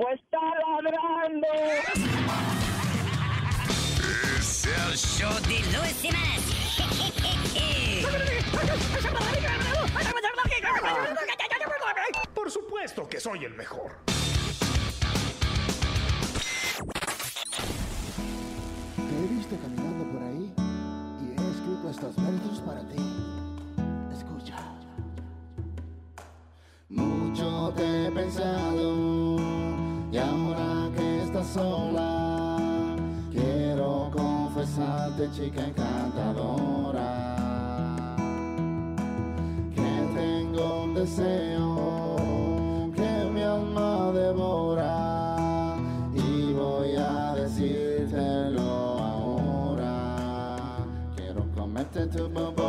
Pues está ladrando. Es el show de Luis. Por supuesto que soy el mejor. Te he visto caminando por ahí y he escrito estos versos para ti. Escucha. Mucho te he pensado sola, quiero confesarte, chica encantadora, que tengo un deseo que mi alma devora y voy a decírtelo ahora. Quiero comerte tu bobola,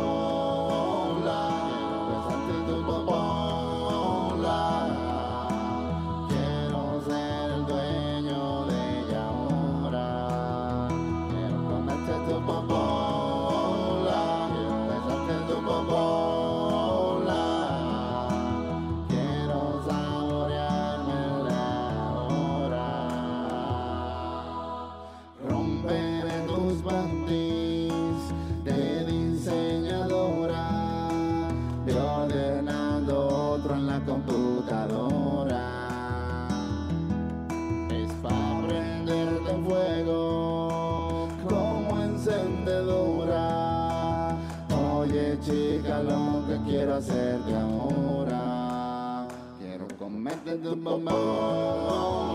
comerte tu bobola,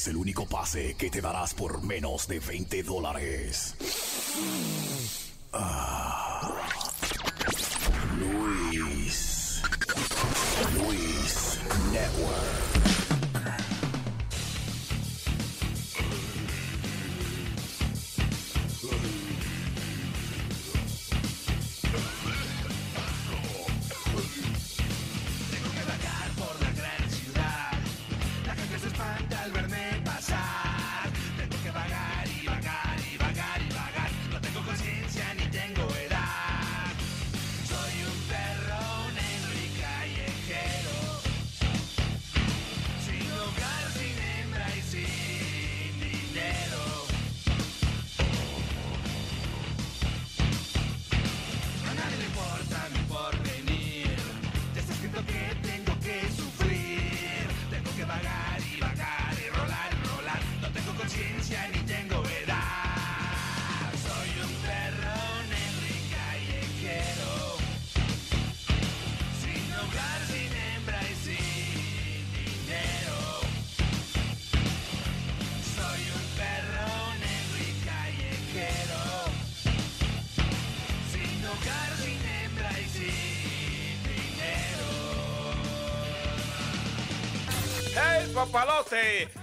Es el único pase que te darás por menos de 20 dólares.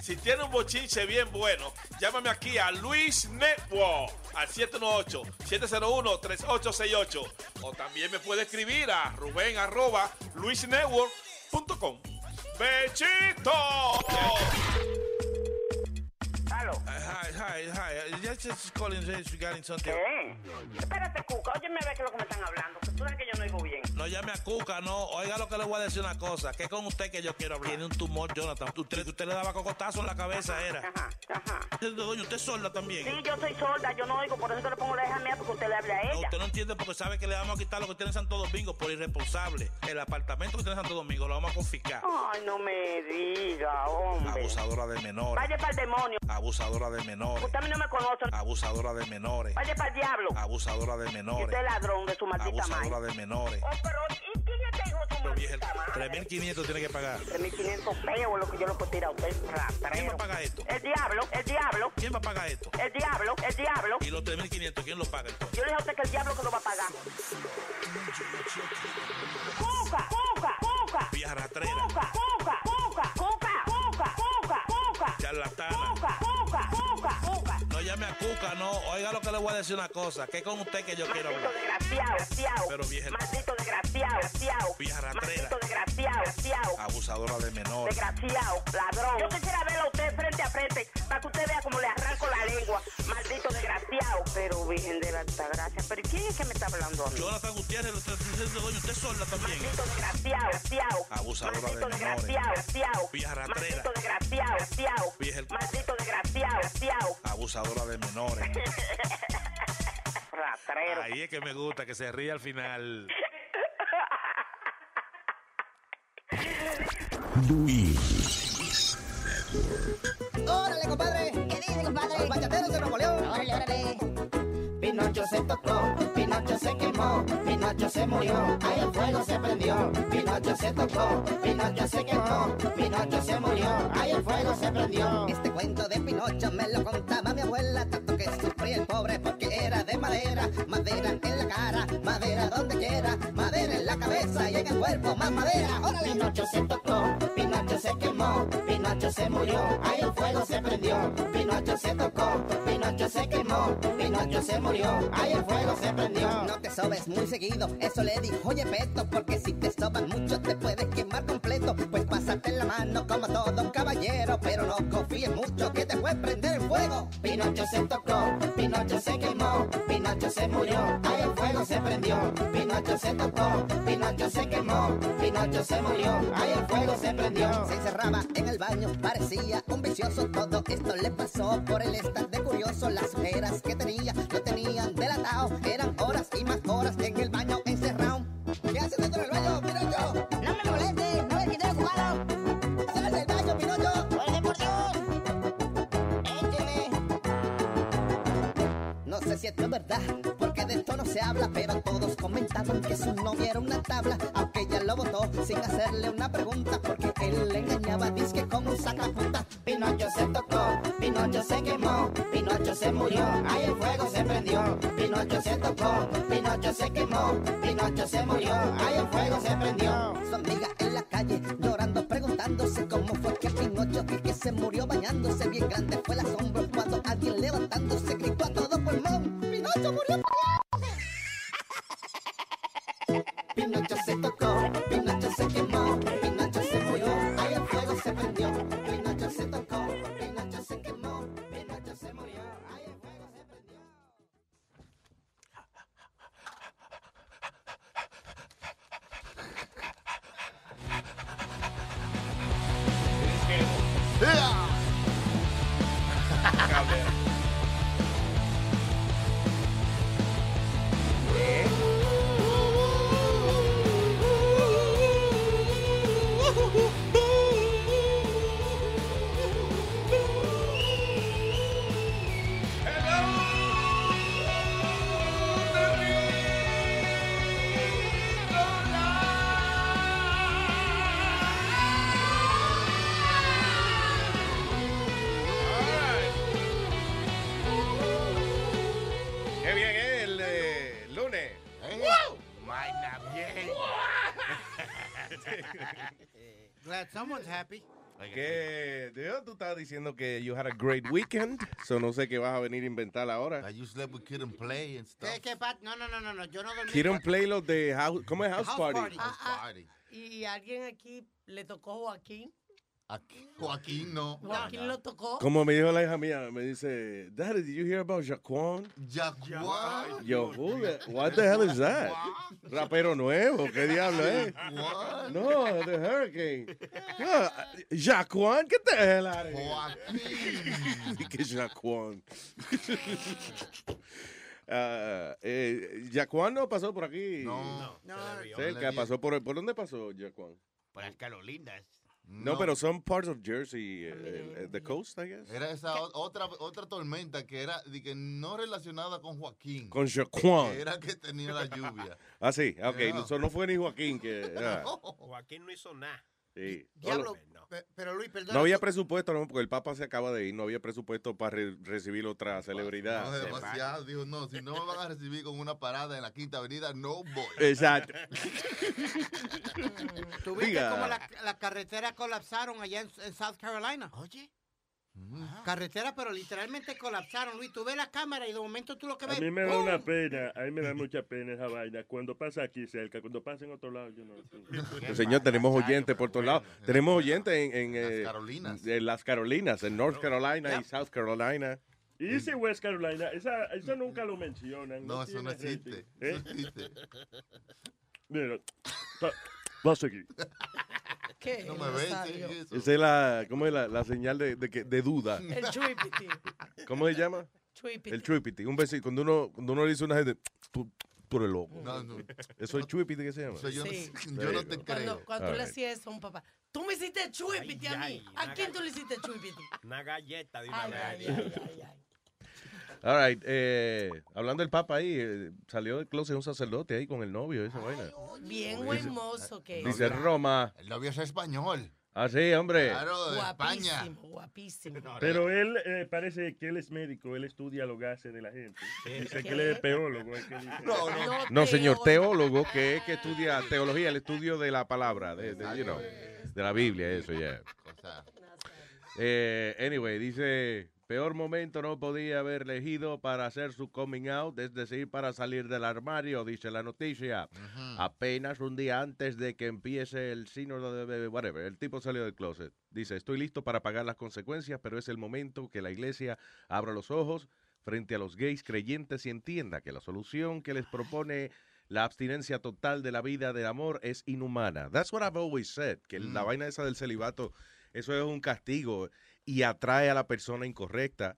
Si tiene un bochinche bien bueno, llámame aquí a Luis Network al 718-701-3868. O también me puede escribir a ruben arroba luisnetwork.com. ¡Bechito! Hello. Hi, hi, hi. Just, just calling regarding something. ¿Qué? Espérate, Cuca. Óyeme a ver qué es lo que me están hablando. Que tú sabes que yo no oigo bien. No, No llame a Cuca, no. Oiga lo que le voy a decir una cosa. Que con usted que yo quiero hablar. Tiene un tumor, Jonathan. Usted, usted le daba cocotazo en la cabeza, era. Ajá, ajá. Doña, usted es sorda también. Sí, yo soy sorda, yo no oigo, por eso que le pongo la hija mía porque usted le habla a No, ella. usted no entiende porque sabe que le vamos a quitar lo que tiene en Santo Domingo por irresponsable. El apartamento que tiene en Santo Domingo lo vamos a confiscar. Ay, no me diga, hombre. Abusadora de menores. Vaya para el demonio. Abusadora de menores. Usted a mí no me conoce. Abusadora de menores. Vaya para el diablo. Abusadora de Y menores. usted es ladrón de su maldita Abusadora madre. de menores. Oh, pero ¿y quién hijo de su maldita madre? 3.500 tiene que pagar. 3.500 pesos es lo que yo le puedo tirar a usted, ¿Quién va a pagar esto? El diablo, el diablo, ¿Quién va a pagar esto? el diablo, el diablo. Y los 3.500, ¿quién lo paga entonces? Yo le dije a usted que el diablo que lo va a pagar. ¡Cuca, cuca, cuca! Vieja rastrera. ¡Cuca, cuca, cuca, cuca, cuca, cuca, cuca! Charlatana. ¡Cuca, cuca, cuca, cuca! No llame a Cuca, no. Oiga lo que le voy a decir una cosa. Que con usted que yo quiero Maldito hablar. desgraciado, desgraciado. Pero vieja- Maldito desgraciado, desgraciado. Vieja rastrera. Maldito desgraciado, desgraciado. Abusadora de menores. Desgraciado, ladrón. Yo quisiera verlo a usted frente a frente para que usted vea cómo le arranco la lengua. Maldito desgraciado. Pero Virgen de la Altagracia. ¿Pero quién es que me está hablando a mí? Jonathan Gutiérrez, está diciendo, doña, usted es sorda también. Maldito desgraciado, desgraciado. Abusadora de Maldito menores. desgraciado, desgraciado. Vieja rastrera. Maldito desgraciado, desgraciado. Vieja el- Maldito desgraciado, desgraciado. Abusadora de menores. Rastrero. Ahí es que me gusta, que se ríe al final. Luis. ¡Órale, compadre! ¿Qué dice, compadre? Los bachateros de Nuevo León. Órale, órale. Pinocho se tocó, Pinocho se quemó, Pinocho se murió, ahí el fuego se prendió. Pinocho se tocó, Pinocho se quemó, Pinocho se murió, ahí el fuego se prendió. Este cuento de Pinocho me lo contaba mi abuela, tanto que sufría el pobre porque era de madera, madera en la cara, madera donde quiera, madera en la cabeza y en el cuerpo más madera. ¡Órale! Pinocho se tocó, Se quemó, Pinocho se murió, ahí el fuego se prendió. Pinocho se tocó, Pinocho se quemó, Pinocho se murió, ahí el fuego se prendió. No te sobes muy seguido, eso le dijo Yepeto, porque si te soban mucho te puedes quemar completo. Pues pásate la mano como todo caballero, pero no confíes mucho que te puede prender el fuego. Pinocho se tocó, Pinocho se quemó, Pinocho se murió, ahí el fuego se prendió. Pinocho se tocó, Pinocho se quemó, Pinocho se murió, ahí el fuego se prendió. Se encerraba en el baño, parecía un vicioso. Todo esto le pasó por el estar de curioso. Las ojeras que tenía lo tenían delatado. Eran horas y más horas en el baño si esto es verdad, porque de esto no se habla, pero todos comentaban que su novia era una tabla, aunque ella lo votó sin hacerle una pregunta, porque él le engañaba, disque con un sacapunta. Pinocho se tocó, Pinocho se quemó, Pinocho se murió, ahí el fuego se prendió. Pinocho se tocó, Pinocho se quemó, Pinocho se murió, ahí el fuego se prendió. Su amiga en la calle llorando, preguntándose cómo fue que Pinocho que, que se murió bañándose. Bien grande fue el asombro cuando alguien levantándose ¡Pinocho murió! Pinocho se tocó, Que Dios, tú estabas diciendo que you had a great weekend, so no sé qué vas a venir a inventar ahora. You slept with Kid and Play and stuff. ¿Qué, qué, Pat? No, no, no, no, no, yo no dormí. Quieren play los de house, ¿cómo es house, House party? party. Ah, ah, y alguien aquí le tocó Joaquín. Aquí, Joaquín no. Joaquín lo tocó. Como me dijo la hija mía, me dice, Daddy, did you hear about Jaquan? Jaquan. Yo, who the- what the hell is that? Rapero nuevo, ¿qué diablo es? No, the Hurricane. No, Jaquan, ¿qué te hell out of here? Joaquín. que Jaquan. Ah, eh, Jaquan no pasó por aquí. No. Cerca, pasó por, ¿por dónde pasó Jaquan? Por las Carolinas. No, pero son parts of Jersey, eh, eh, the coast, I guess. Era esa otra, otra tormenta que era de que no relacionada con Joaquín. Con. Que Era que tenía la lluvia. Ah, sí, ok. Yeah. Eso no fue ni Joaquín que. ah, Joaquín no hizo nada. sí. Diablo, pero Luis, perdón. No había presupuesto, no, porque el Papa se acaba de ir. No había presupuesto para re- recibir otra celebridad. No, es demasiado. Dijo, no, si no me van a recibir con una parada en la Quinta Avenida, no voy. Exacto. ¿Tú viste Diga. cómo la, la carretera colapsaron allá en, en South Carolina? Oye. Carretera, pero literalmente colapsaron, Luis. Tú ves la cámara y de momento tú lo que A ves. mí me da ¡pum! una pena, a mí me da mucha pena esa vaina. Cuando pasa aquí cerca, cuando pasa en otro lado, yo no. Señor, tenemos oyentes por todos lados. Tenemos oyentes en, en, eh, Carolinas. en las Carolinas, en North Carolina y South Carolina. Y dice West Carolina, esa, eso nunca lo mencionan. No, eso no existe. ¿Eh? Eso existe. Mira, va- va a seguir. ¿Qué? No me ves, sí. Esa es la, ¿cómo es la, la señal de, de, que- de duda? El chuipiti. ¿Cómo se llama? Chuipiti. El chuipiti. Un besito. Cuando uno, cuando uno le dice a una gente, tú, tú eres loco. No, no. Eso es chuipiti que se llama. Yo no- Sí. yo no te Cuando, creo. cuando tú le hacías eso a un papá. Tú me hiciste chuipiti a mí. ay, ¿A quién tú le hiciste chuipiti? Una galleta de una Ay, ay, ay, ay. All right, eh, hablando del Papa ahí, eh, salió del closet un sacerdote ahí con el novio, esa vaina. Bien buen mozo que es. Dice Roma. El novio es español. Ah, sí, hombre. Claro, de España. Guapísimo, guapísimo. Pero él eh, parece que él es médico, él estudia los gases de la gente. Dice que él es peólogo. es que dice. No, señor, teólogo, que es que estudia teología, el estudio de la palabra, de, de, you know, de la Biblia, eso, ya. Cosa. Eh, anyway, dice, peor momento no podía haber elegido para hacer su coming out, es decir, para salir del armario, dice la noticia. Apenas un día antes de que empiece el sínodo de whatever, el tipo salió del closet. Dice, estoy listo para pagar las consecuencias, pero es el momento que la iglesia abra los ojos frente a los gays creyentes y entienda que la solución que les propone la abstinencia total de la vida del amor es inhumana. That's what I've always said, que la vaina esa del celibato, eso es un castigo y atrae a la persona incorrecta.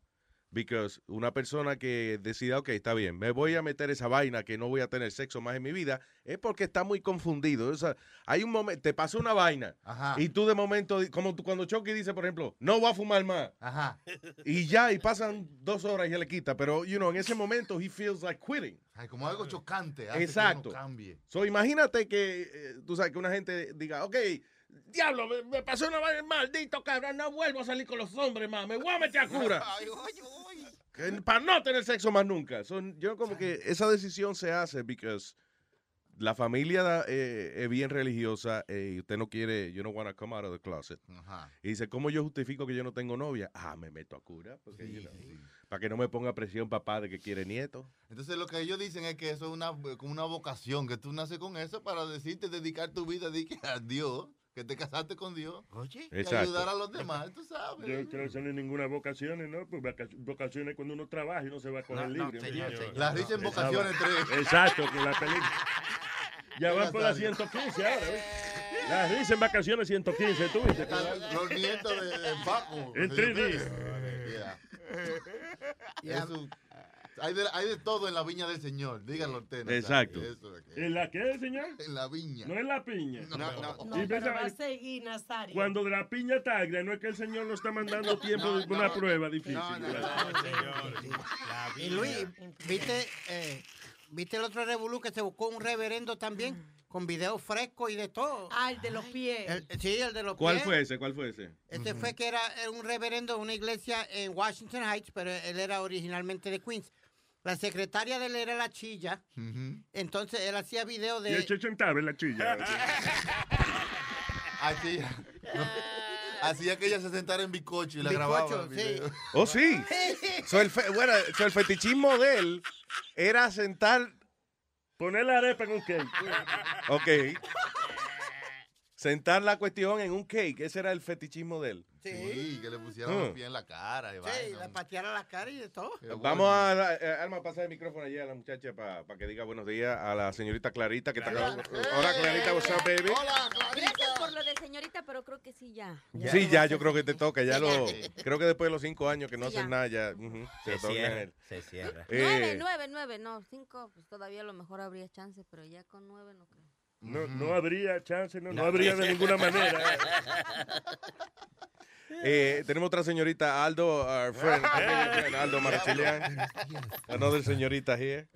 Because una persona que decida, ok, está bien, me voy a meter esa vaina que no voy a tener sexo más en mi vida, es porque está muy confundido. O sea, hay un momento, te pasó una vaina Ajá. y tú de momento, como tú, cuando Chucky dice, por ejemplo, no voy a fumar más. Ajá. Y ya, y pasan dos horas y se le quita. Pero, you know, en ese momento, he feels like quitting. Ay, como algo chocante. hace Exacto. Que uno cambie. So, imagínate que, eh, tú sabes, que una gente diga, ok, diablo, me, me pasó una vaina, maldito cabrón, no vuelvo a salir con los hombres más, me voy a meter a cura. Para no tener sexo más nunca. Son, yo como que esa decisión se hace because la familia eh, es bien religiosa eh, y usted no quiere, you don't want to come out of the closet. Ajá. Y dice, ¿cómo yo justifico que yo no tengo novia? Ah, me meto a cura. Porque, you know, Para que no me ponga presión papá de que quiere nieto. Entonces lo que ellos dicen es que eso es una, como una vocación, que tú naces con eso para decirte dedicar tu vida a Dios, que te casaste con Dios. Oye. Y ayudar a los demás, tú sabes. Yo creo que eso no es ninguna vocaciones, ¿no? Pues vocaciones cuando uno trabaja y no se va a coger No, no, libre. señor, hombre. señor. Las ricas en vocaciones tres. Exacto, con la película. Ya van por la Nazario. 115 ahora, ¿eh? Las risa en vacaciones 115, tú viste. Los nietos de, de Paco. En señor 3D. Pérez. Yeah. Hay, de, hay de todo en la viña del Señor, díganlo usted. Exacto. Eso ¿En la qué, señor? En la viña. No en la piña. No, no. No, Y pero va a seguir, Nazario. Cuando de la piña está agria, no es que el Señor nos está mandando tiempo de una prueba difícil. No, no, claro. Y Luis, ¿viste, eh, ¿viste el otro revolú que se buscó un reverendo también? Con video fresco y de todo. Ah, el de los pies. El- sí, el de los ¿Cuál pies. fue ese? ¿Cuál fue ese? Este fue que era un reverendo de una iglesia en Washington Heights, pero él era originalmente de Queens. La secretaria de él era la chilla. Entonces él hacía video Y el de. checho en la chilla. Así, hacía que ella se sentara en bicocho y la grababa. el sí. video. Oh, sí. So, el, fe- bueno, so, el fetichismo de él era sentar. Poner la arepa en un cake. Ok. sentar la cuestión en un cake. Ese era el fetichismo de él. Sí, que le pusieron Mm. los pies en la cara. y Sí, vaina. le patearon la cara y de todo. Vamos a, eh, Alma, pasar el micrófono allí a la muchacha para que diga buenos días a la señorita Clarita que está acá. Hola, Clarita, what's up, baby? Gracias por lo de señorita, pero creo que sí ya. Sí, ya, yo creo que te toca. Ya lo, creo que después de los cinco años que no Sí, hacen nada, ya se, Se toca cierra, él. se cierra. Nueve, Eh, nueve, nueve, no, cinco, pues todavía a lo mejor habría chance, pero ya con nueve no creo. No, no habría chance, no, no habría de ninguna manera. eh, tenemos otra señorita, Aldo, our friend, friend, Aldo Marchilian. Another señorita here.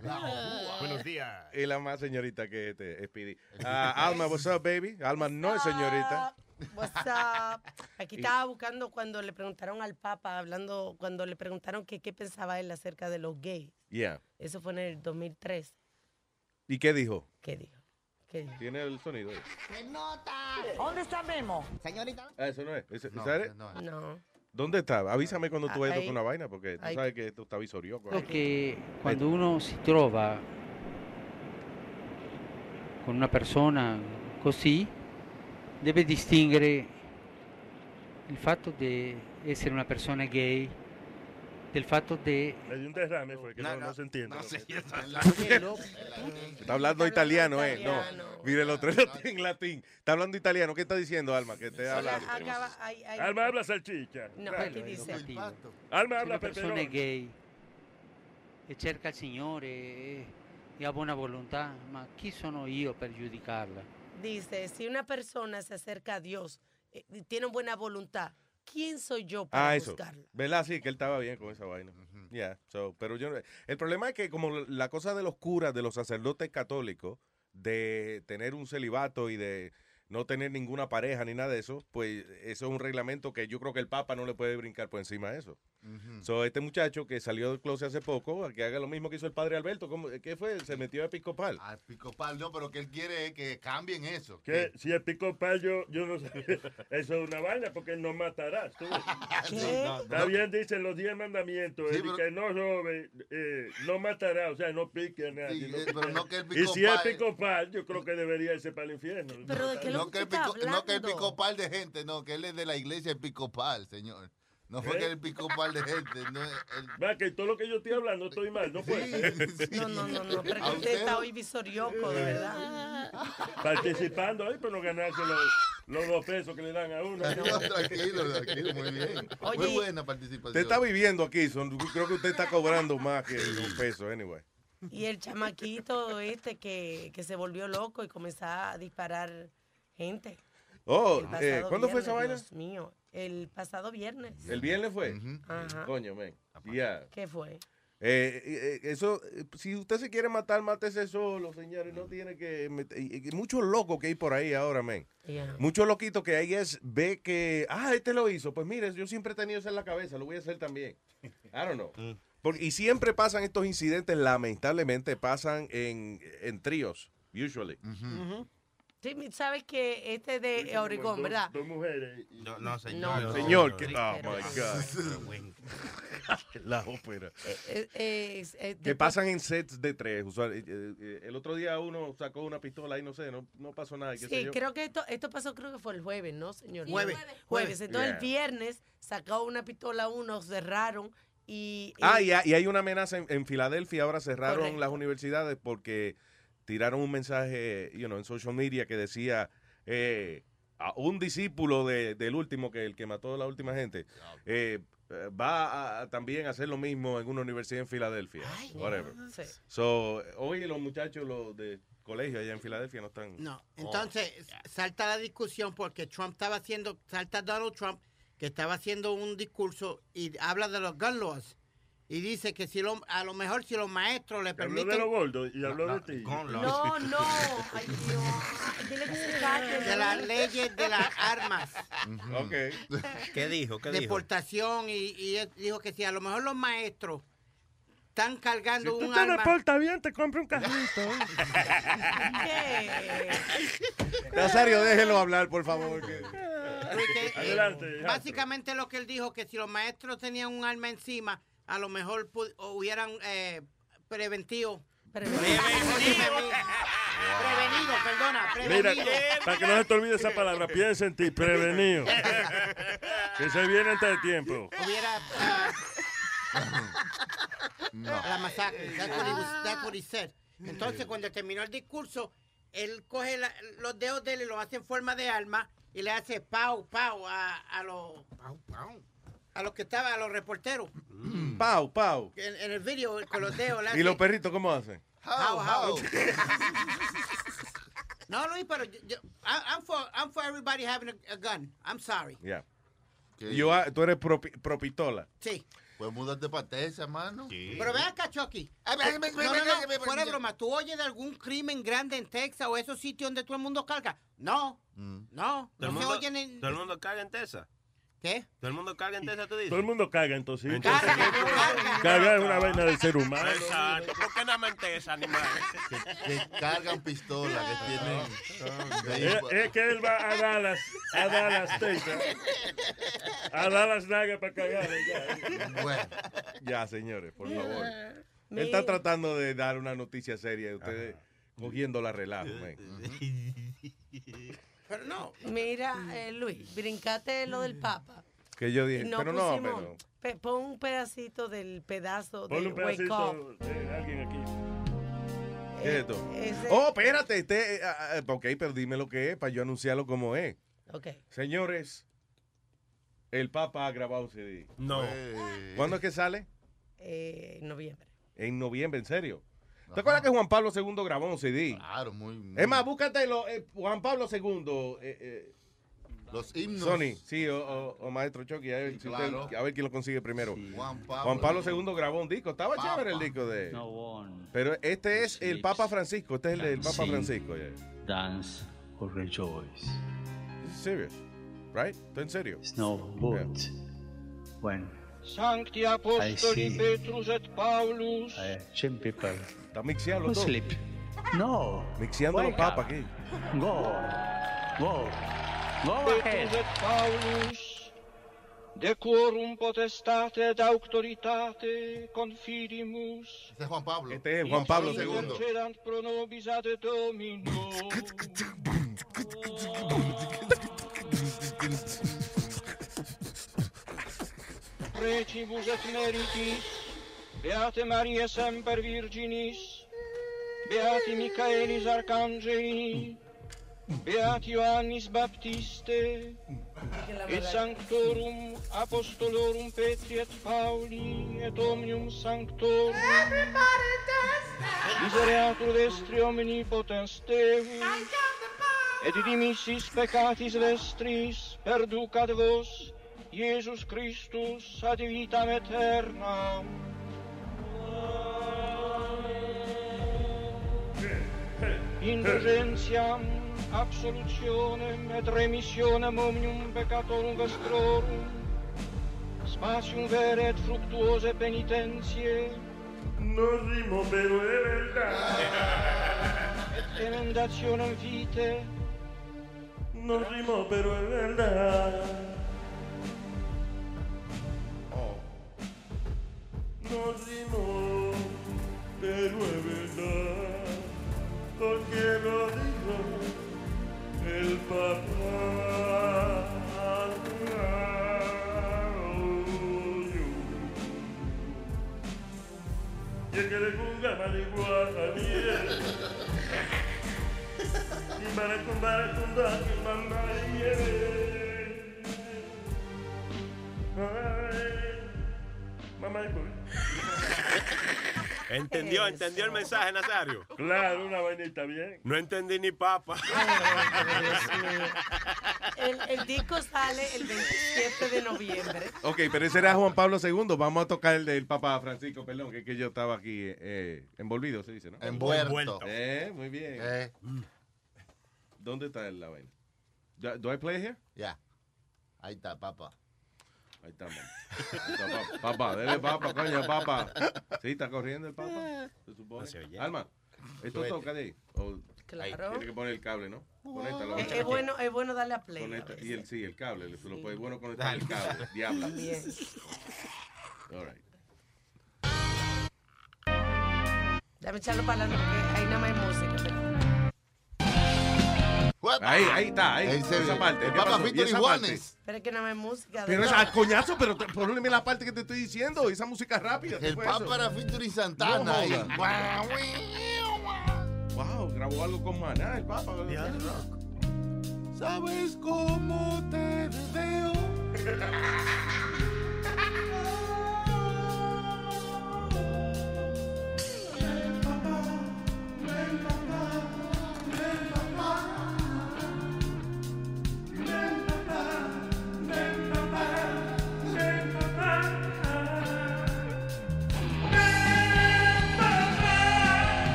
Buenos días. Y la más señorita que este, Speedy. Ah, Alma, what's up, baby? Alma no es señorita. What's up? Aquí estaba buscando cuando le preguntaron al Papa, hablando, cuando le preguntaron que qué pensaba él acerca de los gays. Yeah. Eso fue en el 2003. ¿Y qué dijo? ¿Qué dijo? ¿Qué? Tiene el sonido. ahí. ¡Se nota! ¿Dónde está Memo? Señorita. Ah, eso no es. Ese- No, ¿sabes? no. ¿Dónde está? Avísame cuando tú vayas a Ahí. tocar una vaina, porque tú Ahí. sabes que esto está visorioco. Credo che quando uno si trova con una persona così, deve distinguere il fatto di essere una persona gay del fatto di... Le dio un derrame, fue que no, no se entiende. lo Está hablando italiano, ¿eh? No. Mire, el otro está en latín. Está hablando italiano. ¿Qué está diciendo, Alma? Que te habla. Alma habla salchicha. No, aquí dice. Alma habla una persona è gay e cerca il Signore e, ha buona volontà, ma chi sono io per giudicarla? Dice, si una persona se acerca a Dios eh, y tiene buena voluntad, ¿quién soy yo para Ah, eso. juzgarla? ¿Verdad? Sí, que él estaba bien con esa vaina. Yeah, so, pero yo, el problema es que como la cosa de los curas, de los sacerdotes católicos, de tener un celibato y de no tener ninguna pareja ni nada de eso, pues eso es un reglamento que yo creo que el Papa no le puede brincar por encima de eso. So, este muchacho que salió del closet hace poco, que haga lo mismo que hizo el padre Alberto, ¿cómo- ¿qué fue? Se metió a episcopal. Al picopal, no, pero que él quiere es que cambien eso. Que si el pico yo, yo no sé. Eso es una vaina porque no matarás. tú. ¿Qué? No, Está no. bien, dicen los diez mandamientos. Sí, el pero- que no robe, eh, no matará, o sea, no pique a nadie. Sí, no eh, pique. pero no que el y si es picopal- picopal, yo creo que debería irse para el infierno. Pero ¿de qué no, lo que que el tú estás pico, no que el hablando? picopal de gente, no, que él es de la iglesia el picopal, señor. No fue ¿Eh? que el picopal de gente, no es el- Va, que todo lo que yo estoy hablando estoy mal, no puede ser. No, no, no, no, pero usted usted está hoy visorioco, de verdad. Participando ahí, pero no ganarse los, los dos pesos que le dan a uno. No, tranquilo, tranquilo, muy bien. Oye, muy buena participación. Usted está viviendo aquí, son, creo que usted está cobrando más que un peso, anyway. Y el chamaquito este que, que se volvió loco y comenzó a disparar gente. Oh, eh, ¿cuándo fue esa vaina? Dios mío, el pasado viernes. ¿El viernes fue? Ajá. Coño, men. Yeah. ¿Qué fue? Eh, eh, eso, eh, si usted se quiere matar, mátese solo, señores. No tiene que. meter- y- y muchos locos que hay por ahí ahora, men. Yeah. Muchos loquitos que hay es ve que. Ah, este lo hizo. Pues mire, yo siempre he tenido eso en la cabeza, lo voy a hacer también. I don't know. Porque- y siempre pasan estos incidentes, lamentablemente, pasan en, en tríos, usually. Sabes que este de Oregón, Dos- ¿verdad? Dos mujeres. No, no, señor. señor. Señor, que, Sí, oh my God. la ópera. Eh, eh, eh, Que después- pasan en sets de tres. eh, eh, el otro día uno sacó una pistola y no sé, no, no pasó nada. qué sé Sí, yo. creo que esto, esto pasó, creo que fue el jueves, ¿no, señor? Sí, Jueves. Jueves. jueves. Entonces Yeah. el viernes sacó una pistola uno, cerraron y... Ah, y- hay- y hay una amenaza en, en Filadelfia. Ahora cerraron Correcto. las universidades porque tiraron un mensaje you know, en social media que decía eh, a un discípulo de- del último, que el que mató a la última gente, eh, eh, va a, a también hacer lo mismo en una universidad en Filadelfia. Whatever. Sí. So, hoy los muchachos los de colegio allá en Filadelfia no están. No, entonces salta la discusión porque Trump estaba haciendo, salta Donald Trump, que estaba haciendo un discurso y habla de los gun laws. Y dice que si lo, a lo mejor si los maestros le Habló permiten... de los gordos y habló de ti. No, no. Ay, Dios. Dile que se calle. de las leyes de las armas. Ok. ¿Qué dijo? ¿Qué dijo? deportación y, y él dijo que si a lo mejor los maestros están Si cargando tú un te arma... portas bien, te compro un carrito. Nazario, déjelo hablar, por favor. que- Porque, eh, Adelante, básicamente lo que él dijo, que si los maestros tenían un arma encima, a lo mejor hubieran eh, preventivo. Preventivo. Prevenido, perdona, Mira, para que no se te olvide esa palabra, piensa en ti, prevenido. que se viene antes de tiempo. Hubiera. ah, La masacre. That's what, he was- that's what he said. Entonces, cuando terminó el discurso, él coge la- los dedos de él y los hace en forma de alma y le hace pau, pau a, a los. A los que estaban, a los reporteros. Pau, pau. En, en el video, con los dedos. ¿Y los perritos cómo hacen? How, how? no, Luis, pero yo, yo- I'm for, I'm for everybody having a, a gun. I'm sorry. Ya. Yo, tú eres pro, pro pistola. Sí. Pues múdate para Texas, mano. Pero ve acá, Chucky. A ver, me- me- No, no, no, fuera broma. ¿Tú oyes de algún crimen grande en Texas o esos sitios donde todo el mundo carga? No. Mm. No. ¿Todo el, No se mundo, oyen en... todo el mundo caga en Tesa? ¿Qué? ¿Todo el mundo caga en Tesa, tú dices? Todo el mundo caga entonces. Entonces, Cagar es una vaina del ser humano. Exacto. ¿Por qué nada más en Tesa, animal? Que cargan pistolas, que tienen... Es, es que él va a Dallas, a Dallas, Texas. A Dallas Naga para cagar. Bueno. Ya, señores, por favor. Él está tratando de dar una noticia seria y ustedes cogiendo la relajo, man. Pero no. Mira, eh, Luis, brincate lo del Papa. Que yo dije, No pero no, pusimos- pero... pe- pon un pedacito del pedazo Ponle de un Wake pedacito Up. de alguien aquí. ¿Qué es esto? ese- Oh, espérate, este, eh, ah, ah, ok, pero dime lo que es para yo anunciarlo como es. Ok. Señores, el Papa ha grabado un CD. No. ¿Cuándo es que sale? Eh, en noviembre. En noviembre, en serio. ¿Te acuerdas que Juan Pablo II grabó un CD? Claro, muy... muy- Es más, búscate lo, eh, Juan Pablo II. eh, eh, Los himnos. Sony, sí, o, o- o Maestro Chucky, a ver, Sí, si usted- claro. a ver quién lo consigue primero. Juan Pablo. Juan Pablo II grabó un disco, estaba Papa. chévere el disco de... No one Pero este es el Papa Francisco, este es el, el Papa Francisco. Yeah. dance or rejoice. Is serious, right? ¿Estoy en serio? No but when Sancti Apostoli Petrus et Paulus. uh, some people Está mixeando todo. sleep. No. Mixeando papas up. aquí. Go. Go. Go Petrus et Paulus. De quorum potestate et auctoritate confidimus. Este es Juan Pablo. Este es Juan Pablo II. Pro nobis ad Domino. Precibus et meritis, Beate Maria semper Virginis, Beati Michaelis Arcangeli, Beati Ioannis Baptiste, et Sanctorum Apostolorum Petri et Pauli, et Omnium Sanctorum, Misereatur vestri omnipotens Deus, et dimissis peccatis vestris, perducat vos, Iesus Christus ad vitam aeternam. Indulgentiam, absolutionem et remissionem omnium peccatorum vestrorum, spatium vere et fructuose penitentiae, No rimo, pero es verdad. et emendationem vitae, No rimo, pero verdad. Rimo, pero es verdad. Porque lo dijo el papá. Y el que le ponga marihuana, mire. Y maracumba, tumba, que mamá, Ay, Mamá y. ¿Entendió? ¿Entendió el mensaje, Nazario? Claro, una vainita bien. No entendí ni papa. El, el disco sale el 27 de noviembre. Ok, pero ese era Juan Pablo II. Vamos a tocar el del Papa Francisco, perdón, que, es que yo estaba aquí eh, envolvido, se dice, ¿no? Envuelto. Eh, muy bien. Eh, ¿Dónde está la vaina? Do, do I play here? ya. Ahí está, papá. Ahí está, man. Ahí está, papá. Papá, dele papa, coño, papá. Sí, está corriendo el papa. Se supone. No se oye. Alma, ¿esto Suerte. toca de ahí? O Claro. tiene que poner el cable, ¿no? Conéctalo. Es, es bueno, es bueno darle a play. a Conecta- veces. y el, sí, el cable. le- Lo puede, bueno conectar el cable. Diablo. También. All right. Dame echarlo para adelante porque ahí nada más hay música. pero- Ahí, ahí está, ahí. Ese- esa parte. el ¿qué Papa? ¿Y Víctor Iguanes. parte? Pero es que no me música. Pero esa coñazo, pero te- ponle la parte que te estoy diciendo, esa música rápida. ¿qué El Papa era featuring Santana. Wow, grabó algo con Maná, el Papa. ¿Sabes cómo te veo? Pero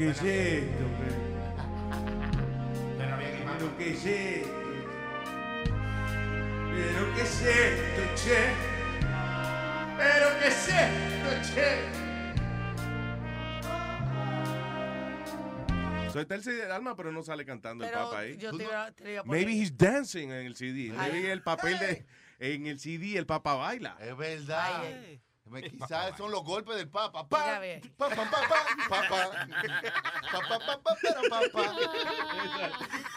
qué es esto, pero qué es esto. Pero qué es esto, che. Pero qué es esto, che. Suelta el CD del alma, pero no sale cantando el Pero Papa ahí. yo te iba, te iba a poner- Maybe he's dancing en el CD. Ay. Maybe el papel de. En el CD el Papa baila. Es verdad. Ay, Quizás son los golpes del Papa. Pa, pa, pa, pa, pa, pa, pa. Pa, pa, pa, pa, pero pa, pa.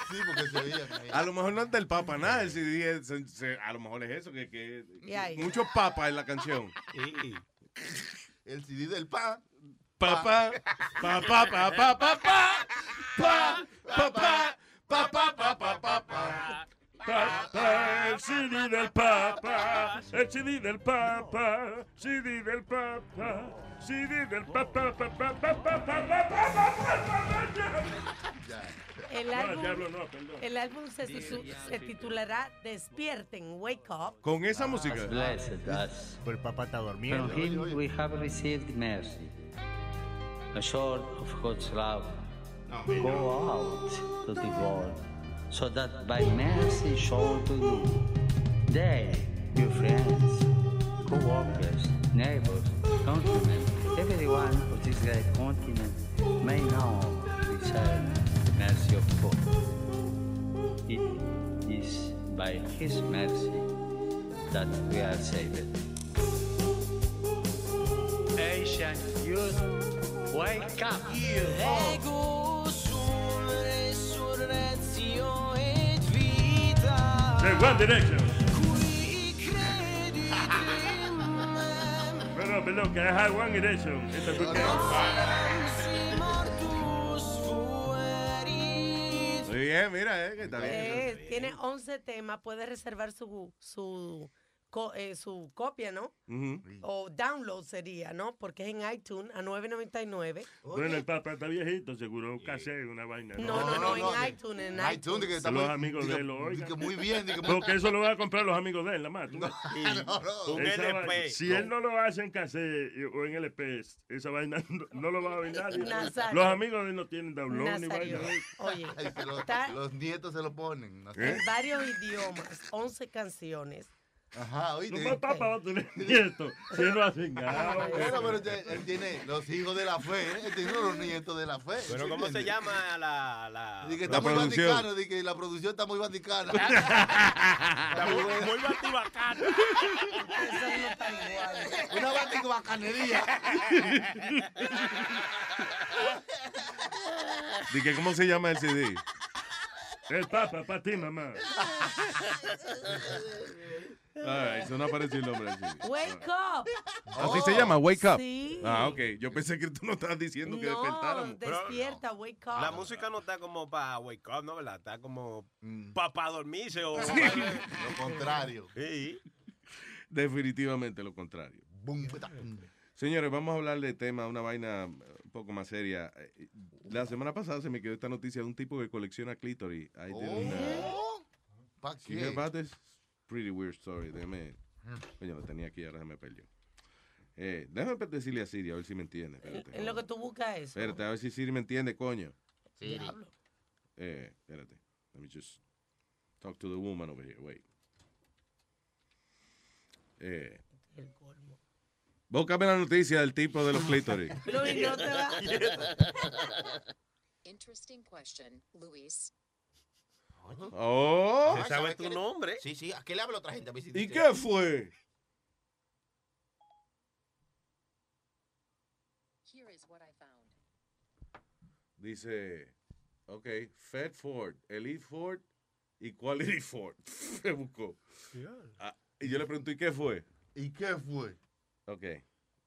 Sí, porque se veía. A lo mejor no es del Papa nada, el CD es- se- se- a lo mejor es eso, que, muchos papas en la canción. El CD del pa. Papá, papá, papá, papá, papá, papá, papá, papá, papá. Papa, el CD del Papa, el CD del Papa, CD del Papa, CD del Papa, Papa, Papa, Papa, Papa, El No, álbum, el álbum se, se titulará Despierten, Wake Up. Con esa música. blessed us. Pero el Papa está From durmiendo. him we have received mercy, a sword of God's love. Go out to the world, so that by mercy shown to you, they, your friends, co-workers, neighbors, countrymen, everyone of this great continent may now receive the mercy of God. It is by His mercy that we are saved. Asian youth, wake up! Ego sum One Direction. Pero, perdón, que es One Direction. Esta fuerit. Muy bien, mira, eh, que está bien. Eh, tiene 11 temas, puede reservar su, su, co- eh, su copia, ¿no? O download sería, ¿no? Porque es en iTunes a 9.99. Bueno, el Papa está viejito, seguro un cassette, una vaina. No, no, no, en iTunes, en iTunes, iTunes. de que Que está los muy- amigos diga- de él lo oigan. muy bien, diga muy- Porque eso lo van a comprar los amigos de él, nada más. no, no. LP. si él no lo hace en cassette o en LP, esa vaina no, no lo va a oír nadie. Nazario. Los amigos de él no tienen download ni vaina. oye, Ay, se lo- está los nietos se lo ponen. ¿Eh? en varios idiomas, 11 canciones. Ajá, oíste. No, papá va a tener nietos. Si él no hace nada. Bueno, pero él, él tiene los hijos de la fe, ¿eh? él tiene los nietos de la fe. Pero ¿sí ¿cómo se llama la... la... Dice que La está muy producción. vaticano, dice que la producción está muy vaticana. Está muy, muy batibacana. Eso no está igual. Una batibacanería. Dije, ¿cómo se llama el CD? El Papa, para ti, mamá. Ay, eso no apareció el nombre CD. Wake up. Así se llama, Wake Up. Sí. Ah, ok. Yo pensé que tú no estabas diciendo que No, despertáramos. despierta, wake up. La música no está como para wake up, ¿no? ¿Verdad? Está como Mm. para dormirse o... Lo contrario. Sí. Definitivamente lo contrario. Bum. Señores, vamos a hablar de tema, una vaina un poco más seria. Eh, La semana pasada se me quedó esta noticia de un tipo que colecciona clítoris. I didn't, uh, Oh, ¿Pa hear qué? this? Pretty weird story. Déjame. Coño, lo tenía aquí, ahora se me perdió. Eh, déjame decirle a Siri a ver si me entiende. Espérate. En lo que tú buscas eso. Espérate, a ver si Siri me entiende, coño. Diablo. Eh, espérate. Let me just talk to the woman over here. Wait. Eh, El colmo. búscame la noticia del tipo de los clítoris. Luis, no te va. Interesting question, Luis. Oh. ¿Se sabe tu nombre? Sí, sí. ¿A qué le habla otra gente? A ver si ¿Y dice- qué fue? Here is what I found. Dice, ok, Fed Ford, Elite Ford y Quality Ford. Se buscó. Ah, y yo le pregunto, ¿y qué fue? ¿Y qué fue? Ok.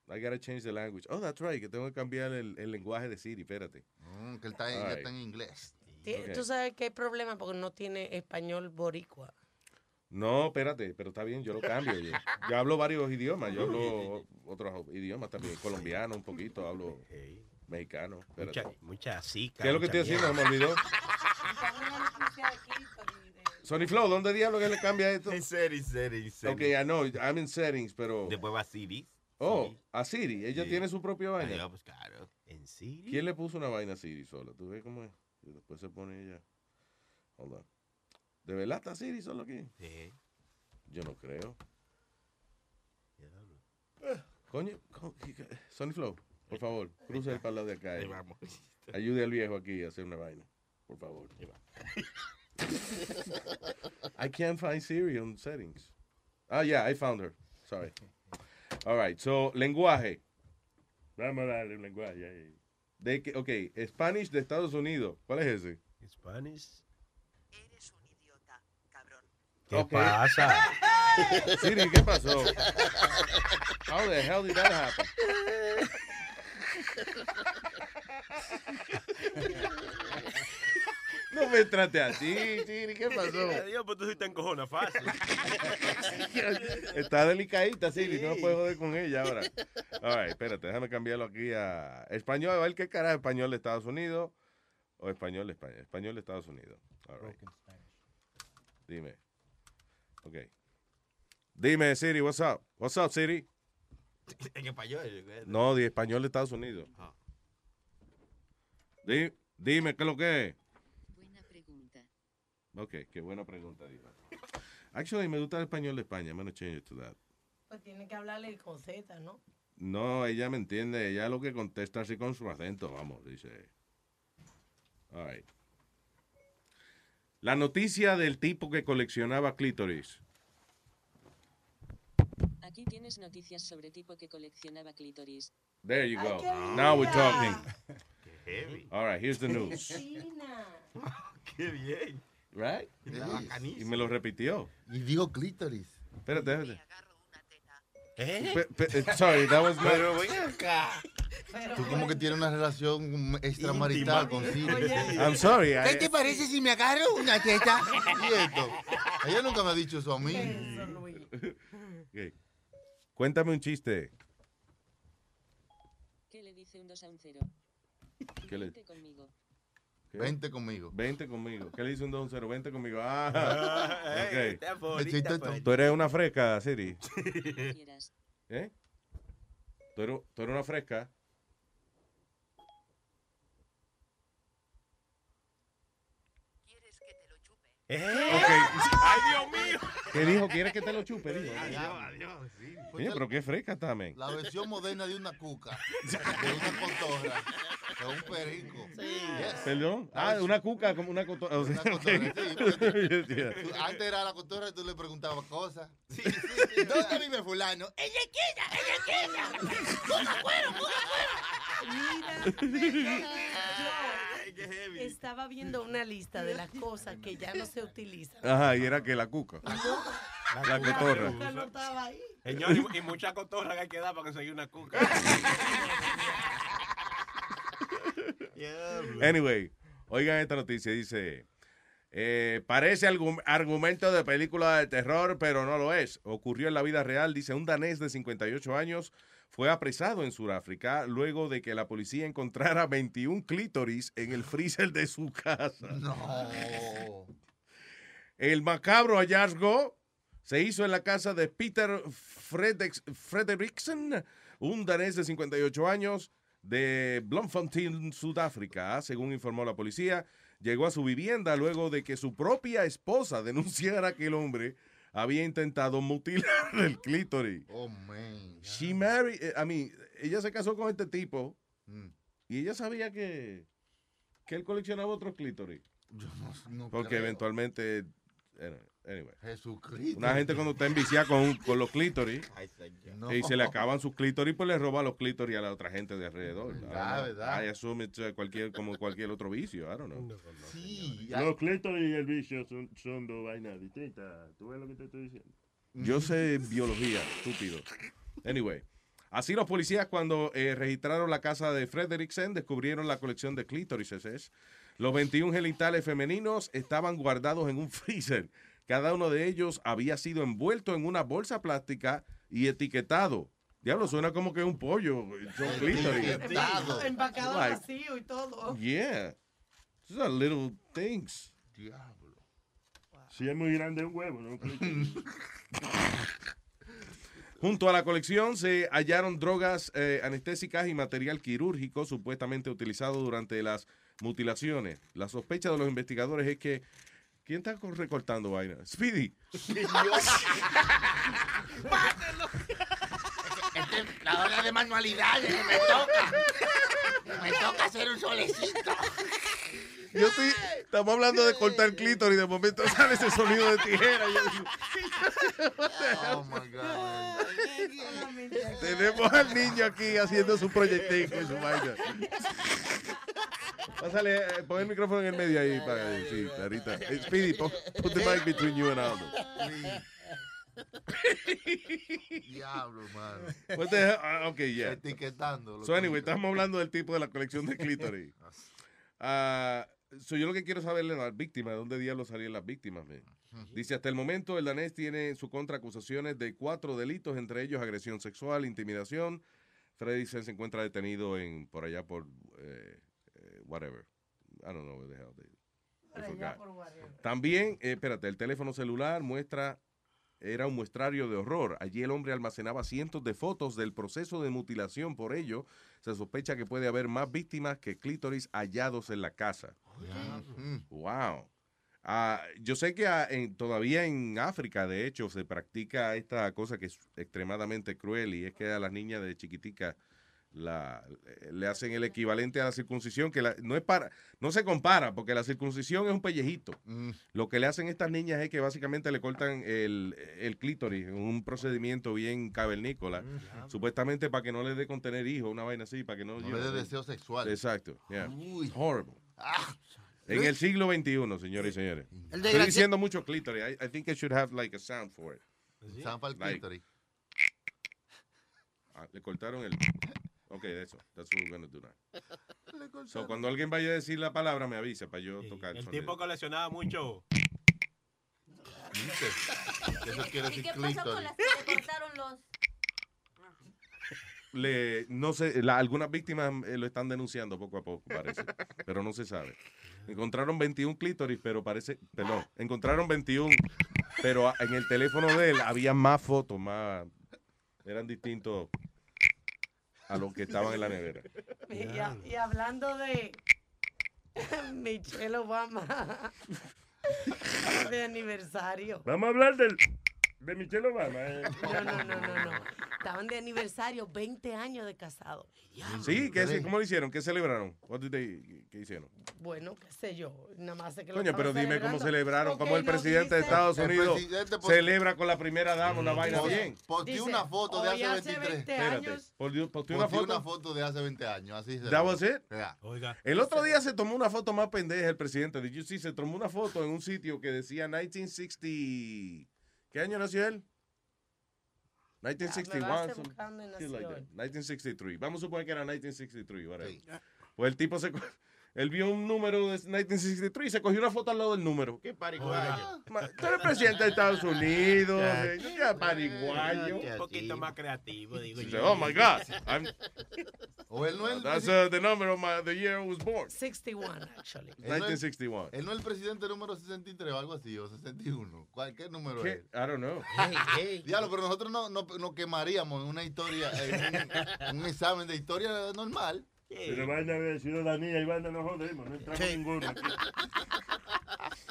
I gotta change the language. Oh, that's right, que tengo que cambiar el, el lenguaje de Siri, espérate. Mm, que él está, Alright. está en inglés. Ok. Tú sabes que hay problema porque no tiene español boricua. No, espérate, pero está bien, yo lo cambio. Yo, yo hablo varios idiomas, yo hablo otros idiomas también, colombiano un poquito, hablo mexicano. espérate. Mucha, mucha zica. ¿Qué es lo que estoy haciendo? Me olvidó. Sony Flow, ¿dónde diablo que le cambia esto? En settings, settings, Ok, settings. I know, I'm in settings, pero... Después va a Siri. Oh, a Siri, ella Sí. tiene su propia vaina. Adiós, pues claro. En Siri. ¿Quién le puso una vaina a Siri sola? ¿Tú ves cómo es? Y después se pone ella. Hold on. ¿De verdad está Siri solo aquí? Sí. Yo no creo. Coño, co- ¿qué- qué? Sony Flow, por favor, cruce el lado de acá. Ahí eh. vamos. Ayude al viejo aquí a hacer una vaina, por favor. I can't find Siri on settings. Ah, yeah, I found her. Sorry. All right, so, lenguaje. Vamos a darle un lenguaje ahí. De que, ok, Spanish de Estados Unidos. ¿Cuál es ese? Spanish. ¿Qué ¿Qué pasa? Siri, ¿qué pasó? How the hell did that happen? No me trate así, Siri, ¿qué pasó? Adiós, pues tú sí te encojonas fácil. Está delicadita, Siri, no puedo joder con ella ahora. All right, espérate, déjame cambiarlo aquí a español. A ver qué cara es español de Estados Unidos o español de España. Español de Estados Unidos. All right. Dime. Ok. Dime, Siri, what's up? What's up, Siri? En español. No, de español de Estados Unidos. Ah. Di- dime, ¿qué es lo que es? Ok, qué buena pregunta, Diva. Actually, me gusta el español de España. I'm gonna change it to that. Pues tiene que hablarle con Z, ¿no? No, ella me entiende. Ella lo que contesta así con su acento, vamos, dice. All right. La noticia del tipo que coleccionaba clítoris. Aquí tienes noticias sobre tipo que coleccionaba clítoris. There you go. Now we're talking. heavy. All right, here's the news. Qué bien. Right? Y me lo repitió. Y digo clítoris. Espérate, espérate. ¿Eh? Pe- pe- eh, sorry, that was my- Pero ven acá. Tú como que tienes una relación extramarital con Siri. I'm sorry. ¿Qué I- te parece si me agarro una teta? ¿Y esto? Ella nunca me ha dicho eso a mí. Ok. Cuéntame un chiste. ¿Qué le dice un 2 a un 0? ¿Qué le- conmigo. Vente conmigo. Vente conmigo. ¿Qué le dice un 2 0? Vente conmigo. Ah, ey, ok. está bonita, Besito, pues. Tú eres una fresca, Siri. ¿Eh? ¿Tú eres, tú eres una fresca? ¿Eh? ¡Ay, Dios mío! ¿Qué dijo? ¿Quieres que te lo chupe? Dijo. Adiós, adiós, sí. Oye, pero qué fresca men. La versión moderna de una cuca, de una cotorra, de un perico. Yes. ¿Perdón? Ah, una cuca como una cotorra. Una cotorra, sí, tú- Antes era la cotorra y tú le preguntabas cosas. Sí, sí, sí. ¿Dónde vive fulano? ¡Ella es quilla! ¡Ella es quilla! ¡Coca cuero! ¡Coca Mira, estaba viendo una lista de las cosas que ya no se utilizan. Ajá, y era que la cuca. La cotorra. cuca no estaba ahí. Señor, y, y mucha cotorra que hay que dar para conseguir una cuca. Anyway, oigan esta noticia. Dice, eh, parece algún argumento de película de terror, pero no lo es. Ocurrió en la vida real. Dice, un danés de 58 años fue apresado en Sudáfrica luego de que la policía encontrara 21 clítoris en el freezer de su casa. No. El macabro hallazgo se hizo en la casa de Peter Frederiksen, un danés de 58 años de Bloemfontein, Sudáfrica, según informó la policía. Llegó a su vivienda luego de que su propia esposa denunciara que el hombre había intentado mutilar el clítoris. Oh, man. She married, eh, I mean, ella se casó con este tipo Mm. y ella sabía que, que él coleccionaba otros clítoris. Yo no, no Porque creo. eventualmente. eh, Anyway. Jesucristo. Una gente cuando está enviciada con, con los clítoris No. y se le acaban sus clítoris, pues le roba los clítoris a la otra gente de alrededor. Verdad, verdad. I assume it's cualquier, como cualquier otro vicio. I don't know. Sí. Los clítoris y el vicio son, son dos vainas distintas. ¿Tú ves lo que te estoy diciendo? Yo sé biología, estúpido. Anyway. Así los policías cuando eh, registraron la casa de Frederiksen descubrieron la colección de clítorises. Los 21 genitales femeninos estaban guardados en un freezer. Cada uno de ellos había sido envuelto en una bolsa plástica y etiquetado. Diablo, suena como que un pollo. Son clítoris. Etiquetado. Empacado Like, vacío y todo. Yeah. These are little things. Diablo. Si es muy grande un huevo, ¿no? Junto a la colección se hallaron drogas eh, anestésicas y material quirúrgico supuestamente utilizado durante las mutilaciones. La sospecha de los investigadores es que ¿quién está co- recortando vaina? Speedy. Este es la hora de manualidades me toca. Me toca hacer un solecito. Yo estoy, estamos hablando de cortar clítoris y de momento sale ese sonido de tijera. Yo- Oh my God. Tenemos al niño aquí haciendo su proyectil con su vaina. Pásale, eh, pon el micrófono en el medio ahí para sí, clarita. Eh, Speedy, put, put the mic between you and Aldo. Diablo, mano. What the hell? Ah, ok, yeah. Etiquetando. So anyway, estamos hablando del tipo de la colección de clítoris. Ah, so yo lo que quiero saber es las víctimas, de dónde diablos salían las víctimas. man? Dice, hasta el momento el danés tiene en su contra acusaciones de cuatro delitos, entre ellos agresión sexual, intimidación. Freddy se encuentra detenido en por allá por eh, eh, whatever. I don't know where the hell they- I forgot. También, eh, espérate, el teléfono celular muestra, era un muestrario de horror. Allí el hombre almacenaba cientos de fotos del proceso de mutilación. Por ello, se sospecha que puede haber más víctimas que clítoris hallados en la casa. Wow. Ah, yo sé que ah, en- todavía en África, de hecho, se practica esta cosa que es extremadamente cruel y es que a las niñas de chiquitica la, le hacen el equivalente a la circuncisión, que la- no es para, no se compara, porque la circuncisión es un pellejito. Lo que le hacen estas niñas es que básicamente le cortan el, el clítoris, un procedimiento bien cavernícola, supuestamente para que no le dé con tener hijos, una vaina así, para que no, No le dé deseo sexual. Exacto. yeah. It's horrible. Ah. En el siglo XXI, señores y señores. El Estoy diciendo mucho clítoris. I, I think I should have like a sound for it. Sound para el Like- clítoris. Ah, le cortaron el. Ok, eso. That's what we're gonna do now. So, cuando alguien vaya a decir la palabra, me avisa para yo tocar el El sonido. tipo coleccionaba mucho. Eso quiere ¿Y decir qué pasó con clítoris. las que le cortaron los... Le, no sé, la- algunas víctimas eh, lo están denunciando poco a poco, parece. pero no se sabe. Encontraron 21 clítoris, pero parece. Perdón, encontraron 21, pero a- en el teléfono de él había más fotos, más. Eran distintos a los que estaban en la nevera. Y, a- y hablando de Michelle Obama de aniversario. Vamos a hablar del, de Michelle Obama. eh. No, no, no, no, no. Estaban de aniversario, 20 años de casado. Sí, ¿qué, ¿cómo lo hicieron? ¿Qué celebraron? What did they- ¿Qué hicieron? Bueno, qué sé yo. Nada más sé que lo Coño, pero dime cómo celebraron, cómo el presidente de dice- Estados Unidos celebra con la primera dama una vaina Post- bien. Posteó Dice, una foto de hace hace 23. 20 Espérate, años. posteó posteó una Posteó foto. una foto de hace 20 años. Así se That was it? Yeah. Oiga. El otro día se tomó una foto más pendeja el presidente. Did you see? Se tomó una foto en un sitio que decía 1960. ¿Qué año nació él? Ah, me lo 1961. hace some buscando y shit nació like that. él. 1963. Vamos a suponer que era 1963. whatever. Pues el tipo se. Él vio un número de 1963 y se cogió una foto al lado del número. ¿Qué pariguayo? Ma- Tú eres presidente de Estados Unidos. eh, ¿Qué pariguayo? Un poquito más creativo, digo Dice, yo. Oh my God. I'm- O él no es el That's uh, the number of my, the year I was born. 61, actually. él no es- 1961. Él no es el presidente número 63 o algo así, o 61. ¿Cuál, ¿Qué número ¿Qué? es? I don't know. Diablo, pero nosotros no, no, no quemaríamos en una historia, en un, un examen de historia normal. Pero vaina de ciudadanía y vaina no jodemos, no entramos Sí. ninguno aquí.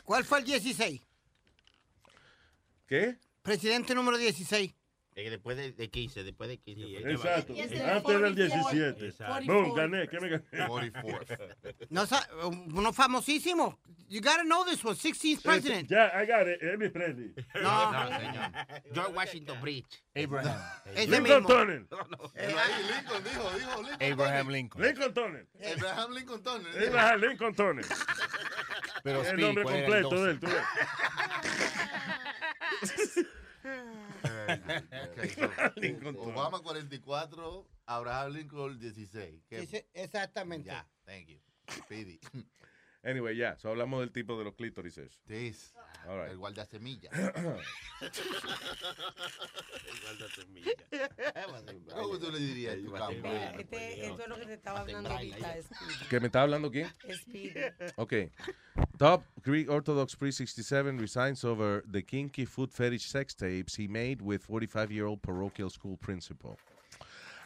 ¿Cuál fue el 16? ¿Qué? Presidente número 16. Eh, después de, de 15, después de 15. Exacto. Y ese Antes del 44. 17. Exacto. Boom, gané. ¿Qué me gané? 44. No, uno famosísimo. You gotta know this one. 16th president. Ya, I got it. Elvis Presley. No. No, señor. George Washington Bridge. Abraham. Ese Lincoln. Tunnel. Ahí, Lincoln dijo, dijo Lincoln. Abraham Lincoln. Lincoln Tunnel. Abraham Lincoln Tunnel. Abraham Lincoln Tunnel. Pero el nombre ¿cuál era el completo 12? de él, tú ves. Ok, so, Tunnel. Obama 44, Abraham Lincoln 16. ¿Qué? Dice- Exactamente. Ya, thank you. Speedy. Anyway, ya, so hablamos del tipo de los clítorices. All right. el guarda semilla. ¿Cómo tú le dirías este, esto es lo que te estaba hablando ahorita, Speedy. ¿Que me está hablando quién? Speedy. Okay. Top Greek Orthodox priest 67 resigns over the kinky foot fetish sex tapes he made with 45-year-old parochial school principal.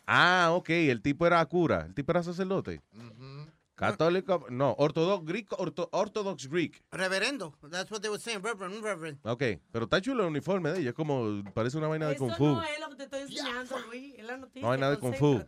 Ah, ok, el tipo era cura, el tipo era sacerdote. Católico, no, ortodox Greek, orto- Orthodox Greek. Reverendo. That's what they were saying. Reverend, reverend. Ok, pero está chulo el uniforme de ella, es como, parece una vaina de Kung Fu. no es lo que te estoy enseñando, Luis. Es la noticia. No hay nada de Kung Fu.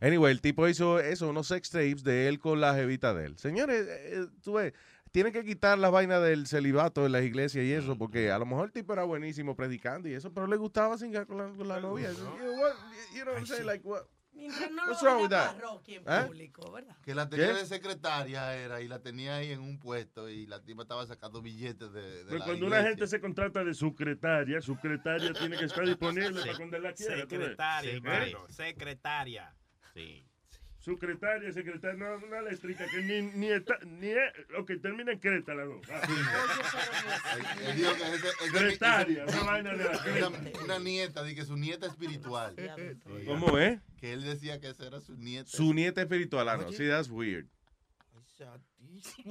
Anyway, el tipo hizo eso, unos sex tapes de él con la jevita de él. Señores, eh, tú ves, tienen que quitar las vainas del celibato en las iglesias y eso, porque a lo mejor el tipo era buenísimo predicando y eso, pero le gustaba cingar con la, con la novia. You know what, you know what I'm saying? Like, what? Mientras no What's lo wrong with vaya that? parroquia en ¿Eh? público, ¿verdad? Que la tenía ¿Qué? de secretaria era y la tenía ahí en un puesto y la tipa estaba sacando billetes de, de Pero la cuando una gente se contrata de secretaria, secretaria tiene que estar disponible para cuando la quiera. Secretaria. Secretaria. Sí. Secretaria, secretaria, no, una eléctrica que ni, ni está, ni es, ok, termina en creta la dos. Que Secretaria, una vaina de la creta. una, una nieta, de que su nieta espiritual. ¿Cómo es? Que él decía que esa era su nieta. Su nieta espiritual, ah, no. Sí, that's weird.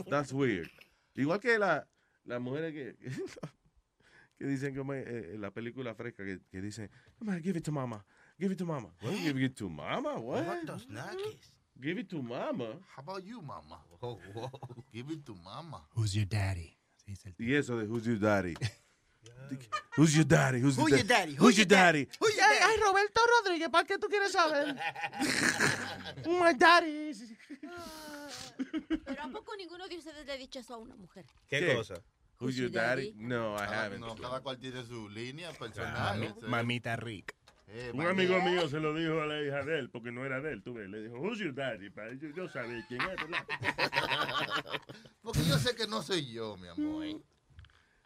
That's weird. Igual que la, las mujeres que, que dicen como eh, en la película fresca, que, que dicen, "Come on, give it to mama, give it to mama. What, give it to mama? What? What does nakis? Give it to mama. How about you, mama? Give it to mama. Who's your daddy? Y eso de who's your daddy. Who's your daddy? Who's, your, daddy? Who's your daddy? Who's your daddy? Ay, Roberto Rodríguez, ¿para qué tú quieres saber? My daddy. Pero ¿a poco ninguno de ustedes le ha dicho eso a una mujer? ¿Qué? Who's your daddy? No, I Cada- haven't. No, cada cual tiene su línea personal. Mamita Rick. Eh, Un amigo mío se lo dijo a la hija de él, porque no era de él, tú ves. Le dijo, who's your daddy? Pa, Yo, yo sabía quién es, ¿verdad? Porque yo sé que no soy yo, mi amor.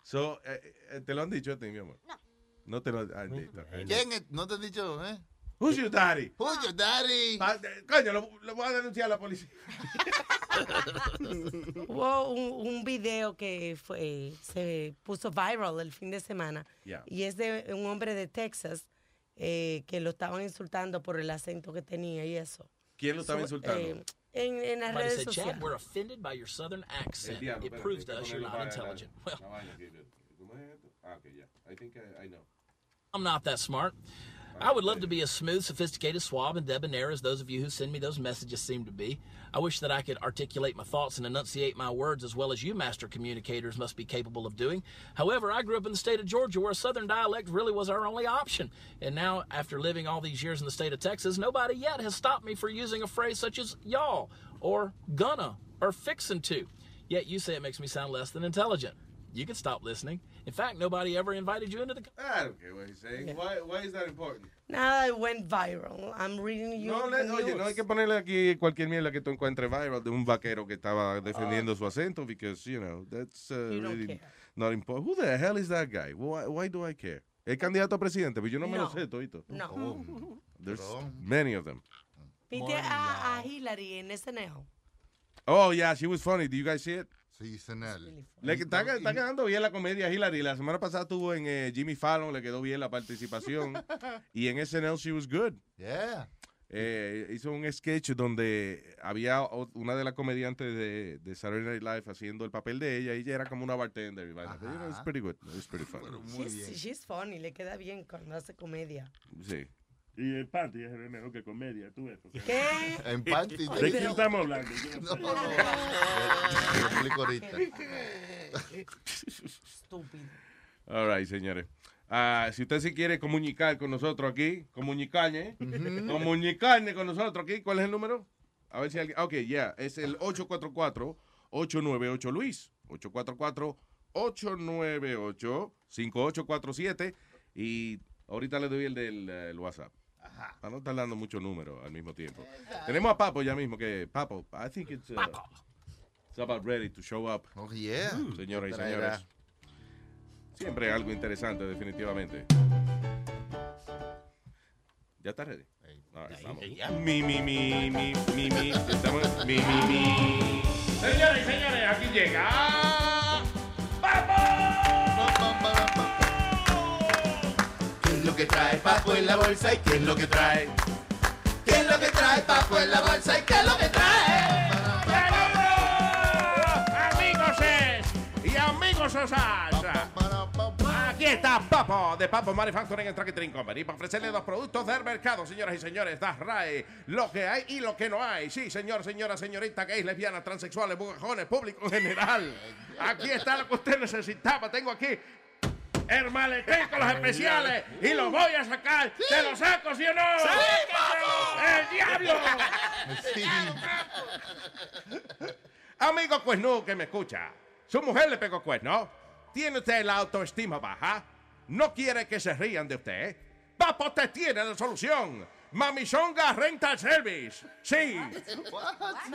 So, eh, eh, te lo han dicho a ti, mi amor. No. No te lo han dicho. ¿Quién es? ¿No te han dicho, eh? Who's your daddy? Who's your daddy? Pa- Coño, lo, lo voy a denunciar a la policía. Hubo un, un video que fue, se puso viral el fin de semana Yeah. y es de un hombre de Texas eh, que lo estaban insultando por el acento que tenía y eso. ¿Quién lo estaba So, insultando? eh, en, en las Somebody redes said, Chad, sociales. we're offended by your southern accent. Diablo, it proves to que us you're not intelligent. Well. Ah. I think I, I know. I'm not that smart. I would love to be as smooth, sophisticated, suave, and debonair as those of you who send me those messages seem to be. I wish that I could articulate my thoughts and enunciate my words as well as you master communicators must be capable of doing. However, I grew up in the state of Georgia where a southern dialect really was our only option. And now, after living all these years in the state of Texas, nobody yet has stopped me for using a phrase such as y'all, or gonna, or fixin' to. Yet you say it makes me sound less than intelligent. You can stop listening. In fact, nobody ever invited you into the. I don't care what he's saying. Why, why is that important? Nada, it went viral. I'm reading you No, le- oye, no hay que ponerle aquí cualquier mierda que tú encuentres viral de un vaquero que estaba defendiendo su acento, because, you know, that's uh, You really not important. Who the hell is that guy? Why, why do I care? El candidato a presidente, pero yo no, me lo No. sé, todito. No. There's many of them. A, a Hillary en SNL. Oh, yeah, she was funny. Do you guys see it? Sí, Senel. Le está, está quedando bien la comedia Hillary. La semana pasada estuvo en eh, Jimmy Fallon, le quedó bien la participación. y en SNL she was good. Yeah. Eh, hizo un sketch donde había una de las comediantes de, de Saturday Night Live haciendo el papel de ella y ella era como una bartender. y vaina. Pero, you know, it's pretty good. It's pretty funny. She's, she's funny, le queda bien cuando hace comedia. Sí. Y el panty es mejor que comedia, tú ves. porque- ¿Qué? En panty. ¿De quién estamos hablando? No No. Te explico ahorita. Estúpido. All right, señores. Ah, si usted se quiere comunicar con nosotros aquí, comunicarne, comunicarne con nosotros aquí, ¿cuál es el número? A ver si alguien. Ok, ya, es el 844-898 Luis. 844-898-5847. Y ahorita le doy el del eh, el WhatsApp. Para no estar dando muchos números al mismo tiempo. Tenemos a Papo ya mismo que. Papo, I think it's. uh, it's about ready to show up. Oh, yeah. Señoras y señores. Siempre algo interesante, definitivamente. ¿Ya está ready? Right, vamos. Mi, mi, mi, mi, mi, mi. Estamos- Mi, mi, mi. Señores y señores, aquí llega. Que trae Papo en la bolsa y qué es lo que trae? ¿Qué es lo que trae Papo en la bolsa y qué es lo que trae? Amigos es y amigos. Aquí está Papo de Papo Manufacturing and Tracking Company para ofrecerle dos productos del mercado, señoras y señores. Das RAE, lo que hay y lo que no hay. Sí, señor, señora, señorita, gays, lesbianas, transexuales, bugajones, público en general. Aquí está lo que usted necesitaba. Tengo aquí el maletín con los especiales y lo voy a sacar. ¿Te lo saco, sí o no? ¡El diablo! Amigo cuerno que me escucha, su mujer le pegó cuerno. ¿Tiene usted la autoestima baja? ¿No quiere que se rían de usted? Papo te tiene la solución. Mamichonga Rental Service. Sí.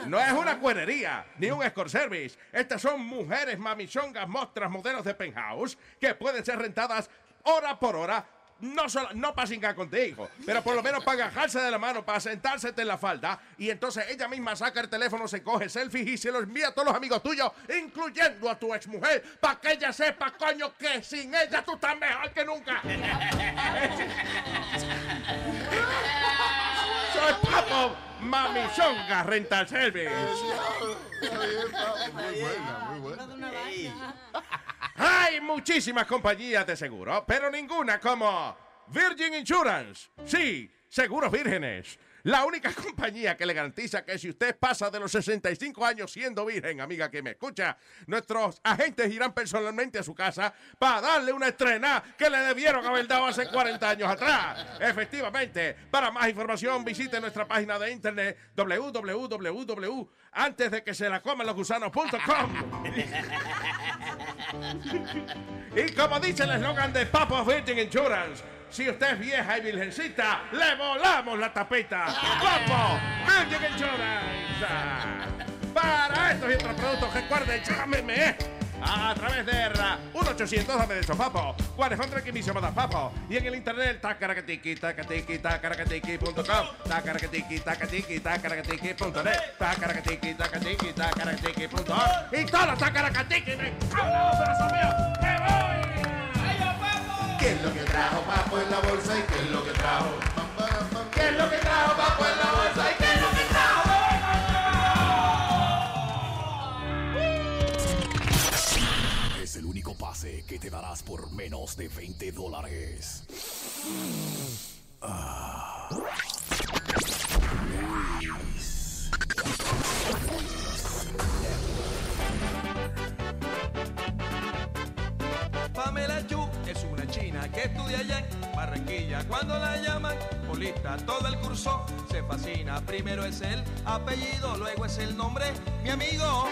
No es una cuerería, ni un escort service. Estas son mujeres mamichongas, mostras, modelos de penthouse que pueden ser rentadas hora por hora. No, solo, no para cingar contigo, pero por lo menos para agajarse de la mano, para sentársete en la falda. Y entonces ella misma saca el teléfono, se coge selfie y se lo envía a todos los amigos tuyos, incluyendo a tu exmujer, para que ella sepa, coño, que sin ella tú estás mejor que nunca. Soy Papo Mamichonga Rental Service. Muy buena, muy buena. Hay muchísimas compañías de seguro, pero ninguna como Virgin Insurance. Sí, seguros vírgenes. La única compañía que le garantiza que si usted pasa de los 65 años siendo virgen, amiga que me escucha, nuestros agentes irán personalmente a su casa para darle una estrena que le debieron haber dado hace 40 años atrás. Efectivamente, para más información visite nuestra página de internet www antes de que se la coman los gusanos.com. Y como dice el eslogan de Papa Virgin Insurance, si usted es vieja y virgencita, le volamos la tapita. Papo Virgin Insurance. Para estos y otros productos, recuerden, llámeme a través de 1 800 dame de eso, papo. 400 que mismo da papo. Y en el internet, tacaracatiki, tacatiki, tacaracatiki.com, tacaracatiki, tacatiki, tacaracatiki.net, tacaracatiki, tacatiki, tacaracatiki.org. Y todos los tacaracatiki, me cago en mío. ¡Me voy! ¿Qué es lo que trajo Papo en la bolsa y qué es lo que trajo? ¿Qué es lo que trajo Papo en la bolsa y qué es lo que trajo? Es el único pase que te darás por menos de 20 dólares. Ah. Luis. Que estudia allá en Barranquilla. Cuando la llaman Polita, todo el curso se fascina. Primero es el apellido, luego es el nombre, mi amigo.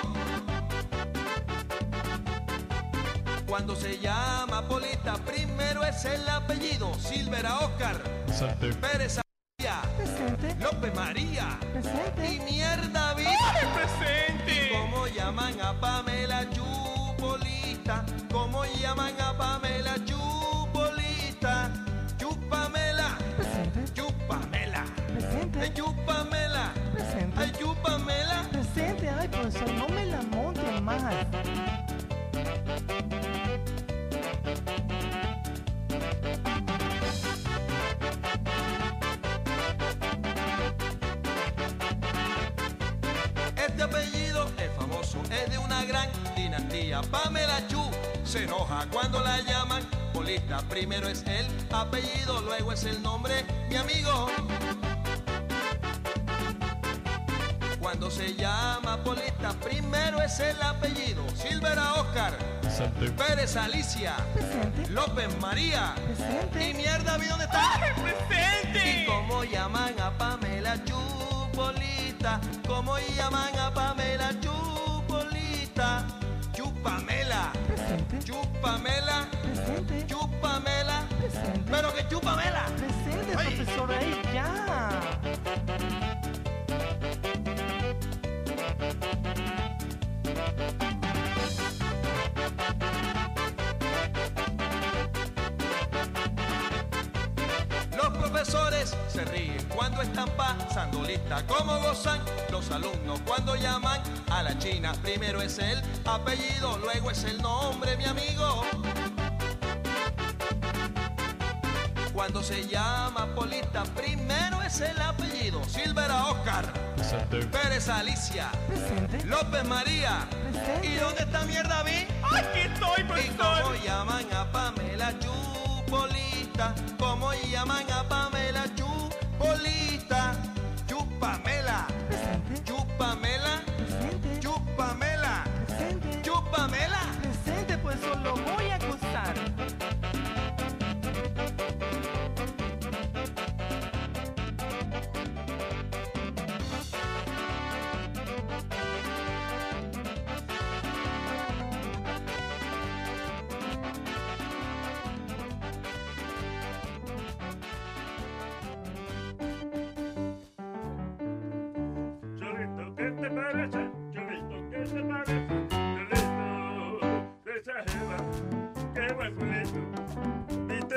Cuando se llama Polita, primero es el apellido. Silvera Oscar, Pérez María, López María y mierda vida. presente. ¿Cómo llaman a Pamela Chupolita? ¿Cómo llaman a Pamela Chupolita? Gran dinastía. Pamela Chu se enoja cuando la llaman Polita. Primero es el apellido, luego es el nombre, mi amigo. Cuando se llama Polita, primero es el apellido. Silvera Oscar, Pérez Alicia, López María. Y mierda, ¿vi dónde está? ¡Presente! ¿Y cómo llaman a Pamela Chupolita? ¿Cómo llaman a Pamela Chupolita? Chupamela. Chupamela. Chupamela. Pero que chupamela. Presente, profesor, ahí ya. Están pasando lista. Como gozan los alumnos cuando llaman a la china. Primero es el apellido, luego es el nombre, mi amigo. Cuando se llama Polita, primero es el apellido. Silvera Oscar, Pérez Alicia, López María. ¿Y dónde está mierda vi? Aquí estoy, ¿Y cómo llaman a Pamela Chupolita? ¿Cómo llaman a Pamela Chupolita? Chupamela. Chupamela. Chupamela.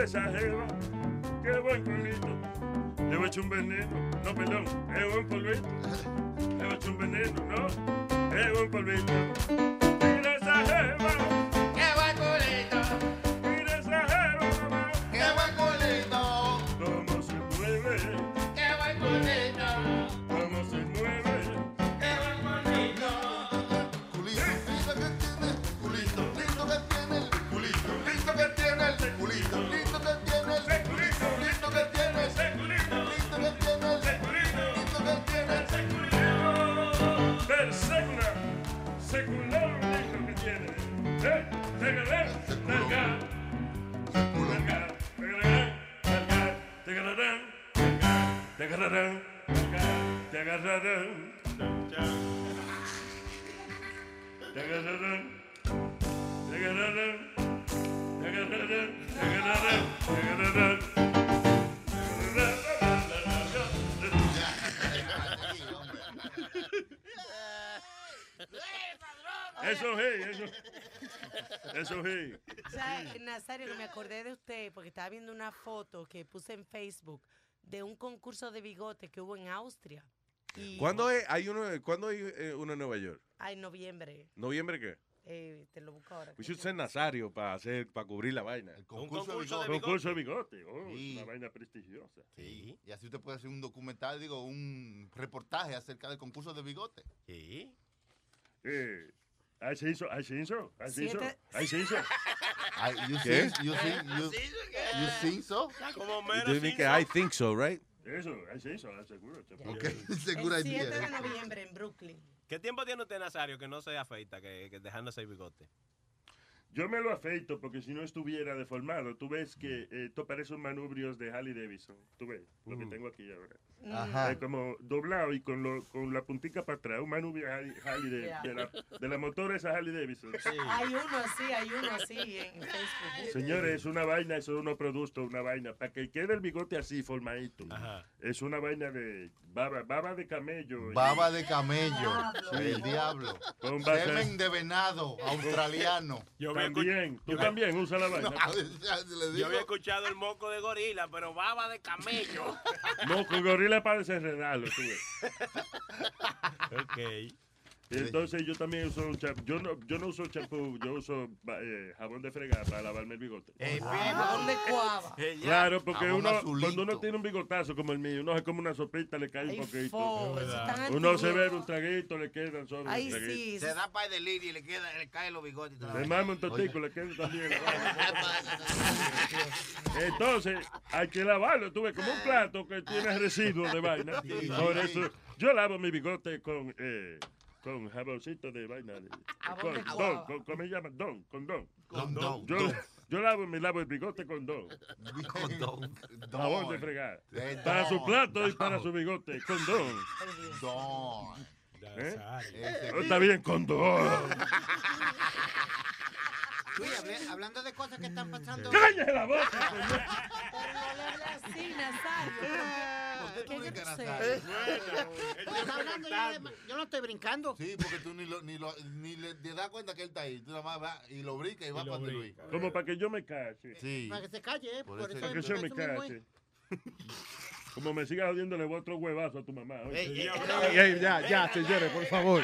Culito. ¿Viste esa jeva? Qué buen culito. Le voy a echar un veneno. No, perdón, es un polvito. Le voy a echar un veneno, ¿no? Es un polvito. Secular lindo que tiene. ¿Eh? Secular, largar. Largar, largar, largar. Te agarrarán, Eso sí, eso. Eso sí. O sea, Nazario, que me acordé de usted porque estaba viendo una foto que puse en Facebook de un concurso de bigote que hubo en Austria. Y ¿Cuándo es- hay uno, ¿cuándo hay eh, uno en Nueva York? Ah, en noviembre. ¿Noviembre qué? Eh, te lo busco ahora. We should send Nazario para hacer, para cubrir la vaina. concurso de Un concurso de bigote. Oh, Sí. Una vaina prestigiosa. Sí. Y así usted puede hacer un documental, digo, un reportaje acerca del concurso de bigote. Sí. Eh, ahí se hizo, ahí se hizo, ahí se hizo, Siete- ahí se hizo. Ay, you ¿Qué? think- you think- you- you think so? Como You think I think so, right? Eso, ahí se hizo, seguro. Ok, El 7 de noviembre en Brooklyn. ¿Qué tiempo tiene usted, Nazario, que no se afeita, que, que dejándose el bigote? Yo me lo afeito porque si no estuviera deformado. Tú ves que eh, esto parece un manubrios de Harley Davidson. Tú ves lo que Mm. tengo aquí ahora. Ajá. Es como doblado y con, lo, con la puntica para atrás. Un manubrio Harley, Harley de, Yeah. de la, de la motora esa Harley Davidson. Hay uno así, hay uno así en Facebook. Señores, es una vaina, eso es uno producto, una vaina. Para que quede el bigote así, formadito. Es una vaina de baba, baba de camello. Baba de camello. Sí. El diablo. Con base- Semen de venado australiano. También, tú también usa la vaina. Yo había escuchado el moco de gorila, pero baba de camello. No, con gorila para desenredarlo, tú ves. ok. Entonces yo también uso un champú. Yo no, yo no uso champú, yo uso eh, jabón de fregar para lavarme el bigote. Jabón de cuava. Claro, porque uno, cuando uno tiene un bigotazo como el mío, uno es como una sopita, le cae un poquito. Uno se bebe un traguito, le quedan sobre Ay, sí. Se da para el delirio y le, queda, le caen los bigotes. Le mama un totico, le queda también. Entonces, hay que lavarlo, tú ves, como un plato que tiene residuos de vaina. Por eso, Yo lavo mi bigote con, eh, con jaboncito de vaina. de- con de don, con, ¿cómo se llama? Don, con don. Con don, Yo, don. yo lavo, me lavo el bigote con don. Con don. Jabón de fregar. De Para su don. plato y para su bigote, con don. Don. ¿Eh? Ese- Oh, Está bien, con don. Luis, hablando de cosas que están pasando. ¡Cállese la boca! Pero no le hable así, Nazario. Yo, de- yo no estoy brincando. Sí, porque tú ni, lo, ni, lo, ni le te das cuenta que él está ahí. Tú nada más vas y lo brincas y vas para donde Luis. Como para que yo me cache. Sí. Para que se calle, ¿eh? Por Por, eso- eso, Para que yo me cache. Como me sigas jodiendo, le voy otro huevazo a tu mamá. Ey, ey, Ey, ey, ya, ya, señores, por favor.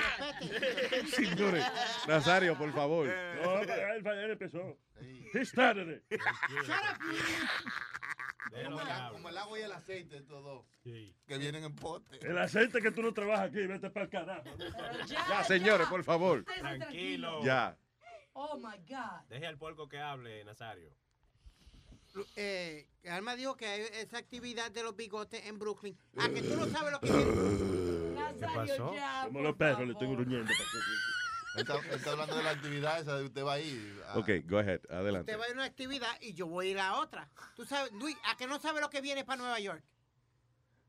Señores, Nazario, por favor. No, él, él empezó. He started it. Como el, a- como el agua y el aceite, estos dos. Que vienen en pote. El aceite que tú no trabajas aquí, vete para el carajo. Ya, señores, por favor. Tranquilo. Ya. Oh my God. Deje al puerco que hable, Nazario. Eh, Alma dijo que hay esa actividad de los bigotes en Brooklyn. A que tú no sabes lo que viene. Nazario, ya. Como los perros, le favor. estoy gruñendo. para que- Él está, está hablando de la actividad esa de usted va ahí. a- Ok, go ahead, adelante. Usted va a ir a una actividad y yo voy a ir a otra. Tú sabes, Luis, a que no sabe lo que viene para Nueva York.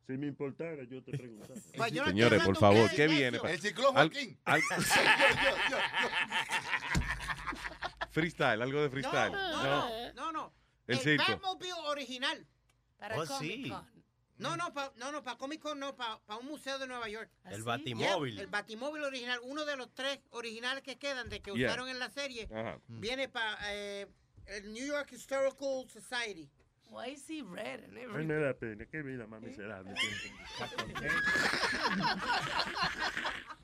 Si me importara, yo te preguntaba. Pues yo no Señores, por favor, ¿qué viene? pa- El ciclón Al- Joaquín. al- Yo, yo, yo, freestyle, algo de No, freestyle. no, no, no, no. El El circo. Batmobile original. Para Oh, Comic sí. No, no, para no, no, pa Comic Con, no, para un museo de Nueva York. El ¿Así? batimóvil. Yeah, el Batimóvil original, uno de los tres originales que quedan de que Yeah. usaron en la serie, Ajá. viene para el New York Historical Society. Why is he red and Ay, everything? me da pena. Qué vida más miserable.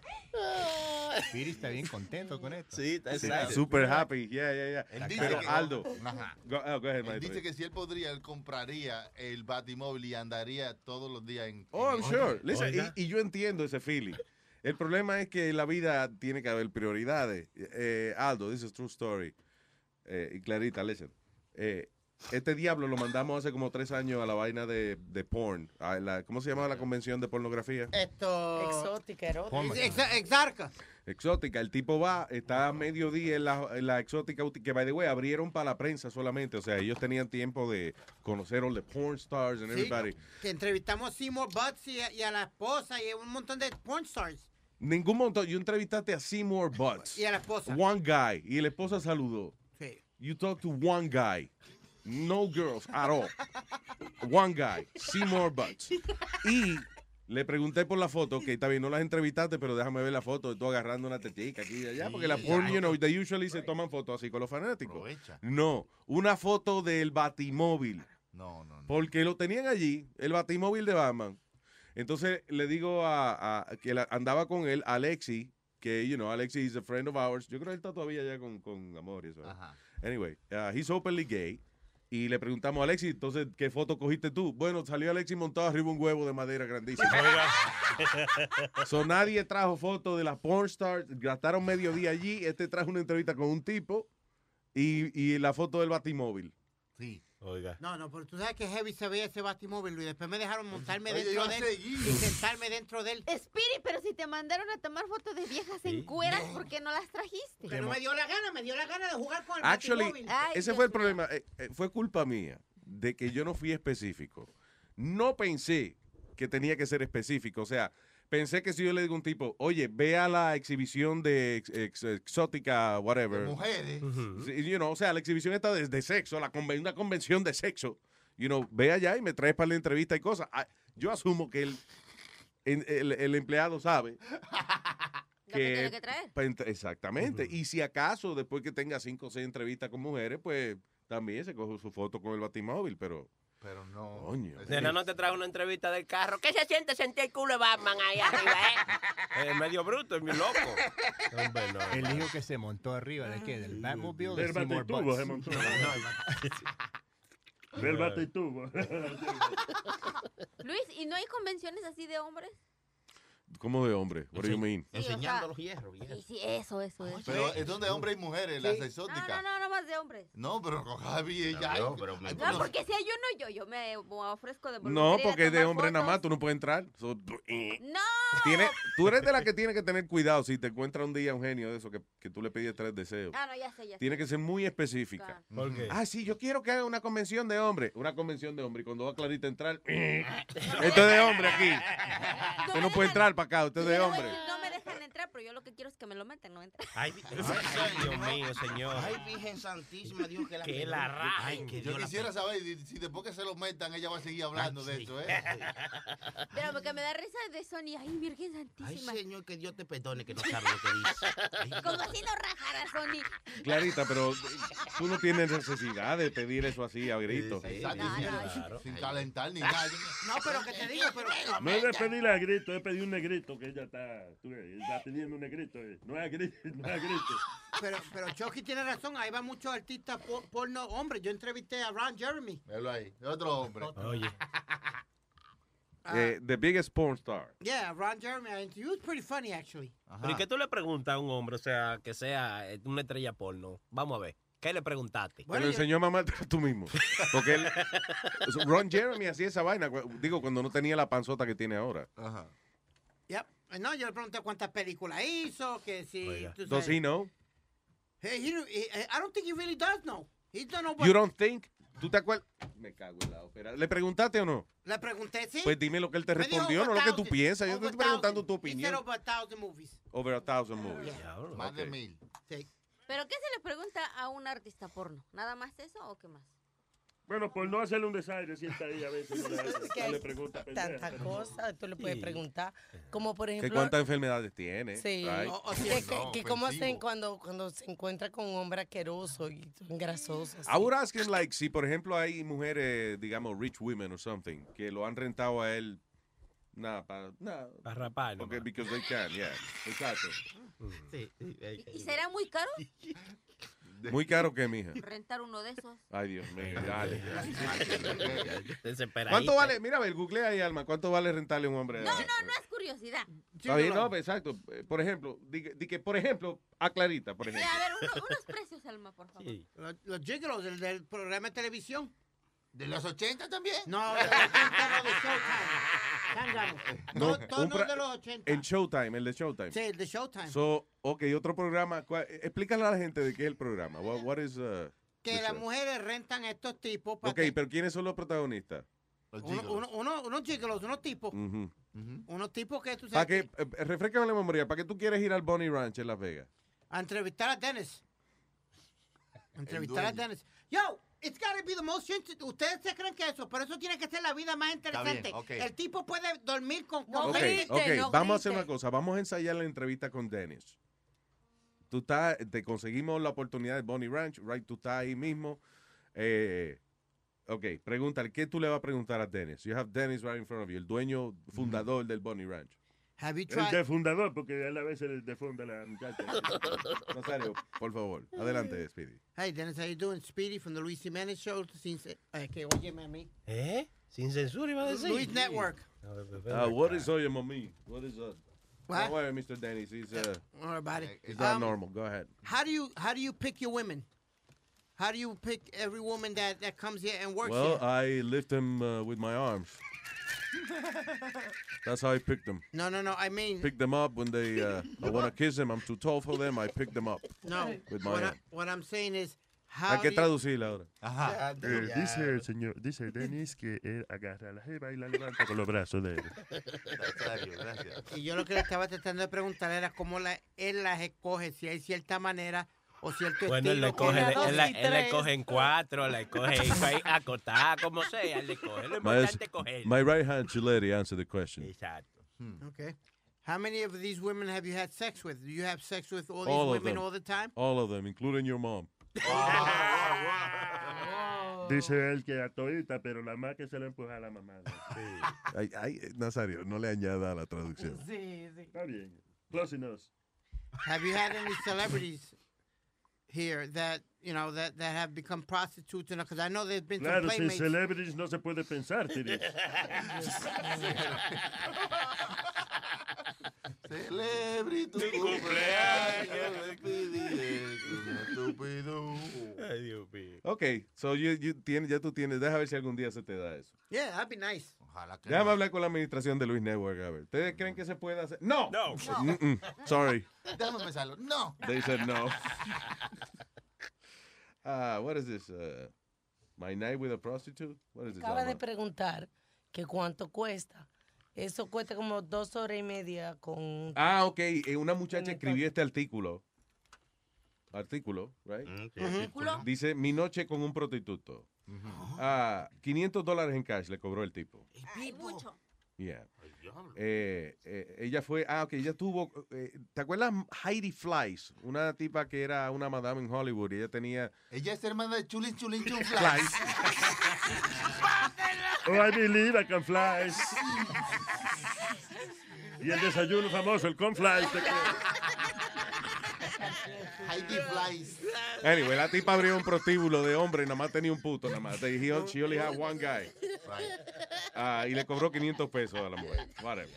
Piri está bien contento con esto. Sí, está Sí. Super happy, yeah, yeah, yeah. Él dice Pero que- Aldo, Ajá. go, oh, go ahead, Él dice que si él podría, él compraría el batimóvil y andaría todos los días en. Oh, I'm sure. Listen, y, y yo entiendo ese feeling. El problema es que en la vida tiene que haber prioridades. Eh, Aldo, this is true story. Eh, y Clarita, listen. Eh, este diablo lo mandamos hace como tres años a la vaina de, de porn. a la- ¿Cómo se llama la convención de pornografía? Esto. Exótica, erótica. Ex- ex- Exarca. Exótica. El tipo va, está a mediodía en la, en la exótica, que by the way, abrieron para la prensa solamente. O sea, ellos tenían tiempo de conocer all the porn stars and Sí, everybody. que entrevistamos a Seymour Butts y a, y a la esposa y a un montón de porn stars. Ningún montón. Yo entrevistaste a Seymour Butts. Y a la esposa. One guy. Y la esposa saludó. Sí. You talk to one guy. No girls at all. One guy. Seymour Butts. Y le pregunté por la foto, que está bien, no las entrevistaste, pero déjame ver la foto de tú agarrando una tetica aquí y allá, porque la porn, you know, they usually se toman fotos así con los fanáticos. Aprovecha. No, una foto del batimóvil. No, no, no. Porque lo tenían allí, el batimóvil de Batman. Entonces le digo a, a- que la- andaba con él, Alexi, que, you know, Alexi is a friend of ours. Yo creo que él está todavía allá con, con Amor y eso. ¿eh? Ajá. Anyway, uh, he's openly gay. Y le preguntamos a Alexi, entonces, ¿qué foto cogiste tú? Bueno, salió Alexi montado arriba un huevo de madera grandísimo. so, nadie trajo foto de las porn stars. Gastaron medio día allí. Este trajo una entrevista con un tipo y, y la foto del batimóvil. Sí. Oiga. No, no, pero tú sabes que heavy se veía ese batimóvil y después me dejaron montarme Oye, dentro de él y sentarme dentro de él. Spirit, pero si te mandaron a tomar fotos de viejas en cueras, ¿por qué no las trajiste? Pero me dio la gana, me dio la gana de jugar con el Actually, batimóvil. Ay, ese Dios fue el mío. problema. Eh, eh, fue culpa mía de que yo no fui específico. No pensé que tenía que ser específico. O sea, pensé que si yo le digo a un tipo, oye, ve a la exhibición de ex- ex- exótica, whatever. De mujeres. Sí, you know, o sea, la exhibición está de, de sexo, la conven- una convención de sexo. You know, ve allá y me traes para la entrevista y cosas. Ah, Yo asumo que el, el, el- el empleado sabe Lo que tiene que traer. pa- ent- Exactamente. Y si acaso, después que tenga cinco o seis entrevistas con mujeres, pues también se coge su foto con el batimóvil, pero... Pero no. Coño. Nena, no te trajo una entrevista del carro. ¿Qué se siente sentir el culo de Batman ahí arriba, eh? Es medio bruto, es muy loco. Hombre, no. Él dijo que se montó arriba de qué? Del Batmobile de Del Butts. se montó. Del batetubo. Luis, ¿y no hay convenciones así de hombres? ¿Cómo de hombre? What do you mean? Sí, o sea, Enseñando los hierros, Sí, viejo. sí, eso, eso, eso. Pero es donde hombres y mujeres, las exóticas. No, no, no, no más de hombres. No, pero con Javi ella. No, pero me- Ay, No, porque si hay uno, yo, yo me ofrezco de No, porque es de hombre nada más, tú no puedes entrar. So, eh. No. Tiene, tú eres de la que tiene que tener cuidado si te encuentras un día un genio de eso que, que tú le pides tres deseos. Ah, no, ya sé, ya sé. Tiene que ser muy específica. ¿Por qué? Ah, sí, yo quiero que haga una convención de hombre. Una convención de hombre. Y cuando va Clarita a entrar, esto es de hombre aquí. Usted no puede entrar para acá, usted es de hombre. No me pero yo lo que quiero es que me lo metan, no entrar. Ay, ay, Dios mío, señor. Ay, Virgen Santísima, Dios que la Que la raja. Ay, que Yo Dios la quisiera saber si después que se lo metan, ella va a seguir hablando de eso, ¿eh? Pero porque me da risa de Sony. Ay, Virgen Ay, Santísima. Señor, que Dios te perdone que no sabe lo que dice. Como si no rajara Sony. Clarita, pero tú no tienes necesidad de pedir eso así a gritos. Sin- calentar ni nada. No, pero que te digo, pero. No es de pedirle a grito, es pedir un negrito que ella está, está pidiendo un negrito. eh. No es a grito, no es a grito. Pero, pero Chucky tiene razón, ahí van muchos artistas por- porno hombres. Yo entrevisté a Ron Jeremy. Velo ahí, otro hombre. Oye. Eh, the biggest porn star. Yeah, Ron Jeremy. He was pretty funny, actually. Pero ¿y qué tú le preguntas a un hombre, o sea, que sea eh, una estrella porno? Vamos a ver. ¿Qué le preguntaste? Te lo enseñó a mamá tú mismo. Porque él, Ron Jeremy hacía esa vaina, digo, cuando no tenía la panzota que tiene ahora. Ajá. Yep. No, yo le pregunté cuántas películas hizo, que si... tú Does sabes. he know? Hey, he don't- he- I don't think he really does know. He don't know what- You don't think? ¿Tú te acuerdas? Me cago en la ópera. ¿Le preguntaste o no? Le pregunté, sí. Pues dime lo que él te Me dijo respondió, no over lo que tú piensas. Yo te over estoy preguntando tu. He said opinión. over a thousand movies. Over a thousand movies. Más de mil. Sí. ¿Pero qué se le pregunta a un artista porno? ¿Nada más eso o qué más? Bueno, por no hacerle un desaire, sienta ahí a veces. no le, no le pregunta. pendeja. tantas cosas, tú le puedes Sí. preguntar. Como por ¿Qué ejemplo. cuántas enfermedades tiene? Sí. right? que, que- No, que cómo hacen cuando, cuando se encuentra con un hombre asqueroso y grasoso. así. I would ask him, like, si por ejemplo hay mujeres, digamos, rich women or something, que lo han rentado a él, nada, para, nada. Para rapar, Porque, because they can, yeah. Exacto. Sí, ¿Y será muy caro Muy caro que, mija. rentar uno de esos? Ay, Dios mío, dale. Desesperadita. ¿Cuánto vale? Mira, a ver, googlea ahí, Alma. ¿Cuánto vale rentarle a un hombre? No, no, no es curiosidad. Está bien, no, pues, exacto. Eh, Por ejemplo, di, que- di que, por ejemplo, a Clarita, por Sí, ejemplo. a ver, uno- unos precios, Alma, por favor. Los, los gigolos del, del programa de televisión. ¿De los 80 también? No, de los 80 no, de Showtime. No, No, pra- de los 80. En Showtime, el de Showtime. Sí, el de Showtime. So, ok, otro programa. ¿cuál- eh, Explícale a la gente de qué es el programa. What, what is, uh, que las show? mujeres rentan a estos tipos para Ok, pero ¿quiénes son los protagonistas? uno, uno, uno- unos gigolos, unos tipos. Unos tipos que tú ¿Para sabes qué? eh, refrescame la memoria. ¿Para qué tú quieres ir al Bonnie Ranch en Las Vegas? a entrevistar a Dennis. A entrevistar a. Dennis. Yo, it's gotta be the most interesting. Ustedes se creen que eso, pero eso tiene que ser la vida más interesante. bien. El tipo puede dormir con, con Ok, gente. ok, vamos a hacer una cosa. Vamos a ensayar la entrevista con Dennis. Tú estás, te conseguimos la oportunidad de Bonnie Ranch, right? Tú estás ahí mismo. Eh, ok, pregúntale, ¿qué tú le vas a preguntar a Dennis? You have Dennis right in front of you, el dueño fundador del Bonnie Ranch. Have you tried? de fundador, porque él a veces el defunda la muchacha. Rosario, por favor, adelante, Speedy. Hey, Dennis, how you doing? Speedy from the Luis Jimenez Show. Sin, ce- eh, que óyeme a mí. ¿Eh? Sin censura iba a decir. Luis Network. Uh, what is oye, mami? What is that? What? Don't worry, Mr. Dennis. He's, uh, Don't worry about it. he's not Um, normal. Go ahead. How do you how do you pick your women? How do you pick every woman that, that comes here and works Well, here? I lift them uh, with my arms. That's how I pick them. no, no, no. I mean, Pick them up when they. Uh, I want to kiss them. I'm too tall for them. I pick them up. no. With my What, I, what I'm saying is, how Hay do que you- traducirla ahora. Ajá. Eh, dice el señor, dice Dennis que él agarra a la jeva y la levanta con los brazos de él. Nazario, gracias. Y yo lo que le estaba tratando de preguntar era cómo la, él las escoge, si hay cierta manera o cierto Bueno, él le coge, él, le coge en cuatro, le coge ahí acotada, como sea, él le coge. Lo importante es coger. my right hand lady answer the question. Exacto. Okay. How many of these women have you had sex with? Do you have sex with all these All women them. all the time? All of them, including your mom. Dice él que a todita, pero la más que se le empuja a la mamá. Ay, ay, Nazario, no le añada a la traducción. Sí, sí. Está bien. Close enough. Have you had any celebrities here that you know that that have become prostitutes? Because I know there's been Claro, some sin playmates. celebrities no se puede pensar, Tiri. Celebre tu cumpleaños, Ay, Dios mío. Ok, so you, you tienes, ya tú tienes, deja ver si algún día se te da eso. Yeah, that'd be nice. Ojalá que Déjame hablar con la administración de Luis Network, a ver. ¿Ustedes creen que se puede hacer? ¡No! No. Mm-mm. Sorry. Déjame pensarlo. No. They said no. Ah, what is this? Uh, my night with a prostitute? What is this? Acaba de preguntar que cuánto cuesta. Eso cuesta como dos horas y media con... Ah, ok. eh, Una muchacha escribió este artículo. Artículo, right? sí, artículo. Dice, mi noche con un prostituto. Ah, 500 dólares en cash le cobró el tipo. Ay, mucho. Yeah. Eh, eh, ella fue, ah, ok, ella tuvo, eh, ¿te acuerdas Heidi Fleiss? Una tipa que era una madame en Hollywood y ella tenía... Ella es hermana de Chulin Chulin Chun Fleiss. Oh, I believe I can fly. Y el desayuno famoso, el confly. Heidi Flies. Anyway, la tipa abrió un prostíbulo de hombre y nada más tenía un puto, nada más. They- he- she only had one guy. Ah, y le cobró 500 pesos a la mujer. Whatever.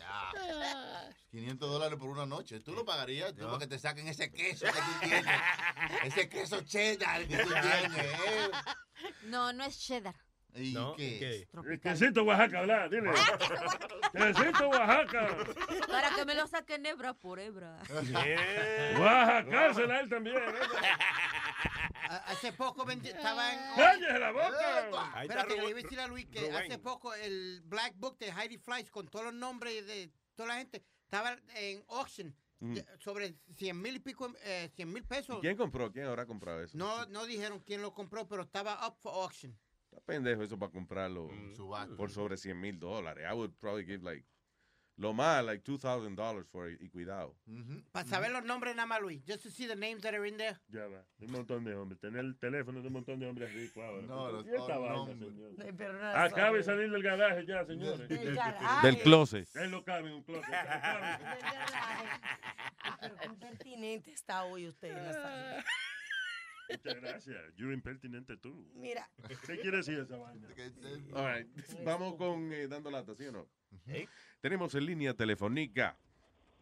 500 dólares por una noche. ¿Tú lo pagarías? Tú para que te saquen ese queso que tú tienes. ese queso cheddar que tú tienes. ¿eh? No, no es cheddar. ¿Y qué? El quesito Oaxaca, habla, dile. Quesito Oaxaca. Para que me lo saquen hebra por hebra. Oaxaca, será él también. ¿eh? Hace poco estaba en... ¡Cállese la boca! Ahí está Espérate, le iba a decir a Luis que Rubén. hace poco el Black Book de Heidi Fleiss con todos los nombres de toda la gente estaba en auction Mm. sobre 100 mil y pico, eh, 100 mil pesos. ¿Quién compró? ¿Quién habrá comprado eso? No, no dijeron quién lo compró, pero estaba up for auction. Está pendejo eso para comprarlo subasta. por sobre 100 mil dólares. I would probably give like, lo más, like $2,000 dollars for it, y cuidado. Para saber los nombres nada más, Luis. Just to see the names that are in there. Ya va, un montón de hombres. Tener el teléfono de un montón de hombres ricos ahora. No, los- ¿Y esta vaina, no, señor? Acaba de salir del garaje ya, señores. Del garaje. Del closet. Él no cabe en un closet. Pero qué impertinente está hoy usted, Nazario. Muchas gracias. You're impertinente tú. Mira. ¿Qué quiere decir esa vaina? All right. Vamos con eh, dando lata, ¿sí o no? Tenemos en línea telefónica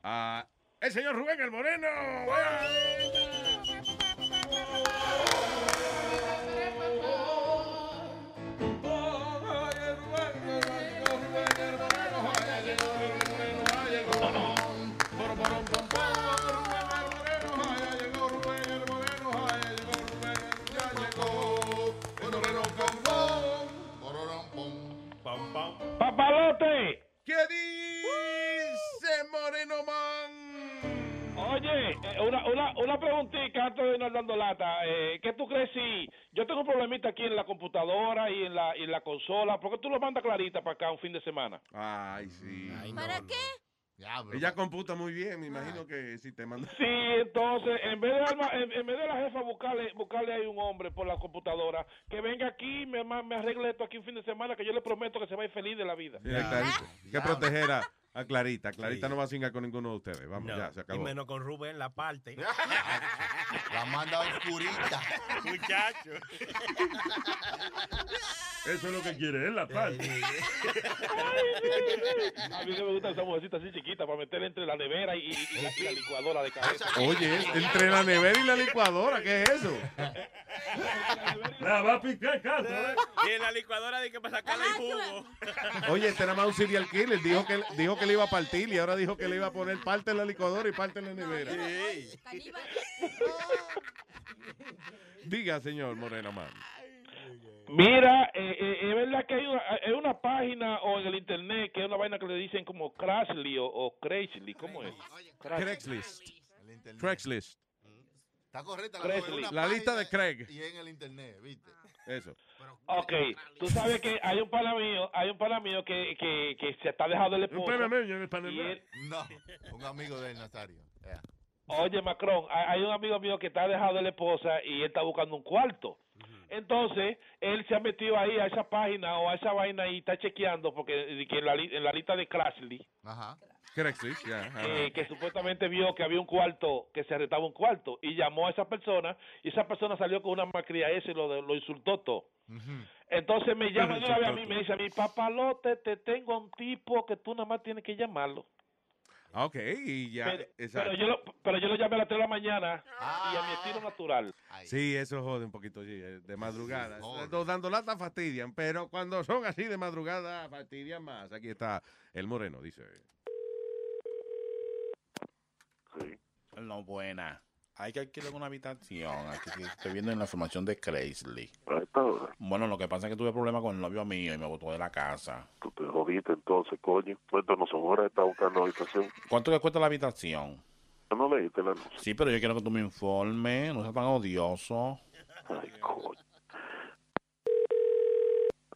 a el señor Rubén el Moreno. Una, una, una preguntita antes de irnos dando lata. Eh, ¿Qué tú crees si yo tengo un problemita aquí en la computadora y en la, y en la consola? ¿Por qué tú lo mandas clarita para acá un fin de semana? Ay, sí. ¿Para qué? Ella computa muy bien, me imagino que si te manda. Sí, entonces, en vez de, alma- en, en vez de la jefa buscarle, buscarle ahí un hombre por la computadora, que venga aquí y me, me arregle esto aquí un fin de semana, que yo le prometo que se va a ir feliz de la vida. Sí. Hay que proteger a, a Clarita. Clarita no va a cingar con ninguno de ustedes. Vamos, No, ya, se y acabó. menos con Rubén la parte. La manda oscurita. Muchacho. Eso es lo que quiere él, la parte. A mí no me gusta esa mujercita así chiquita para meterle entre la nevera y, y- y la, y la licuadora de cabeza. Oye, entre la nevera y la licuadora, ¿qué es eso? La va a picar caso, ¿eh? Y en la licuadora de que para sacarle el jugo. Oye, este era más un serial killer. Dijo que, dijo que le iba a partir y ahora dijo que le iba a poner parte en la licuadora y parte en la nevera. Diga, señor Moreno Man. Mira, eh, eh, es verdad que hay una, hay una página o en el internet que es una vaina que le dicen como Crashly o, o Craigslist, ¿cómo es? Craigslist. Craigslist. Está correcta la Craigslist. una La lista de Craig. Y en el internet, ¿viste? Eso. Ok, tú sabes que hay un pana mío, hay un pana mío que, que, que se está dejando el Un esposo. panameño en el y Panamá. él- No, un amigo de él, Nazario. Yeah. Oye, Macron, hay un amigo mío que está dejado de la esposa y él está buscando un cuarto. Entonces, él se ha metido ahí a esa página o a esa vaina y está chequeando porque que en, la, en la lista de Crashly, Ajá. Craigslist, ya. ajá. eh, que supuestamente vio que había un cuarto, que se arrestaba un cuarto, y llamó a esa persona, y esa persona salió con una macría ese y lo, de- lo insultó todo. Entonces me llama de una vez a mí y me dice a mí, papalote, te tengo a un tipo que tú nada más tienes que llamarlo. Ok, y ya. Pero, exacto. pero yo lo, pero yo lo llamé a las 3 de la mañana y a mi estilo natural. Sí, eso jode un poquito, sí, eh, de madrugada. Los dando lata fastidian, pero cuando son así de madrugada fastidian más. Aquí está el moreno, dice. No, buena. Hay que alquilar una habitación. Aquí estoy viendo en la información de Crazy. Bueno, lo que pasa es que tuve problemas con el novio mío y me botó de la casa. Tú te jodiste entonces, coño. Esto no son horas de buscando habitación. ¿Cuánto le cuesta la habitación? No leíste la noche. Sí, pero yo quiero que tú me informes. No seas tan odioso. Ay, coño.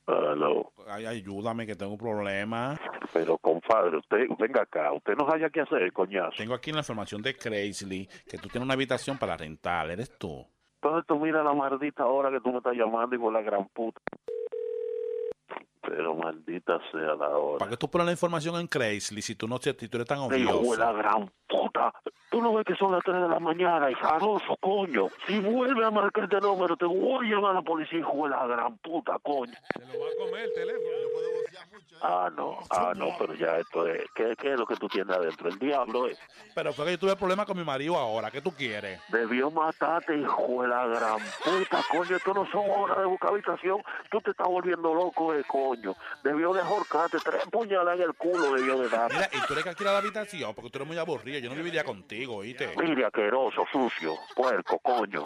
Aló. Ay, ayúdame que tengo un problema. Pero, compadre, usted, venga acá. Usted no haya que hacer, coñazo. Tengo aquí la información de Crazy que tú tienes una habitación para rentar. ¿Eres tú? Entonces tú mira la maldita hora que tú me estás llamando y por la gran puta. Pero maldita sea la hora. ¿Para qué tú pones la información en Crazy si tú no si tú eres tan Hijo de odioso? la gran puta. Tú no ves que son las 3 de la mañana, hijaroso, coño. Si vuelve a marcar este número, te voy a llamar a la policía, hijo de la gran puta, coño. Se lo va a comer el teléfono. Ah, no, ah, no, pero ya esto es. ¿Qué, qué es lo que tú tienes adentro? El diablo es. Pero fue que yo tuve problemas con mi marido ahora. ¿Qué tú quieres? Debió matarte, hijo de la gran puta, coño. Esto no son horas de buscar habitación. Tú te estás volviendo loco, eh, coño. Debió de ahorcarte. Tres puñaladas en el culo debió de dar. Mira, y tú eres que alquilar la habitación porque tú eres muy aburrido. Yo no viviría contigo, ¿oíste? Mire, asqueroso, sucio, puerco, coño.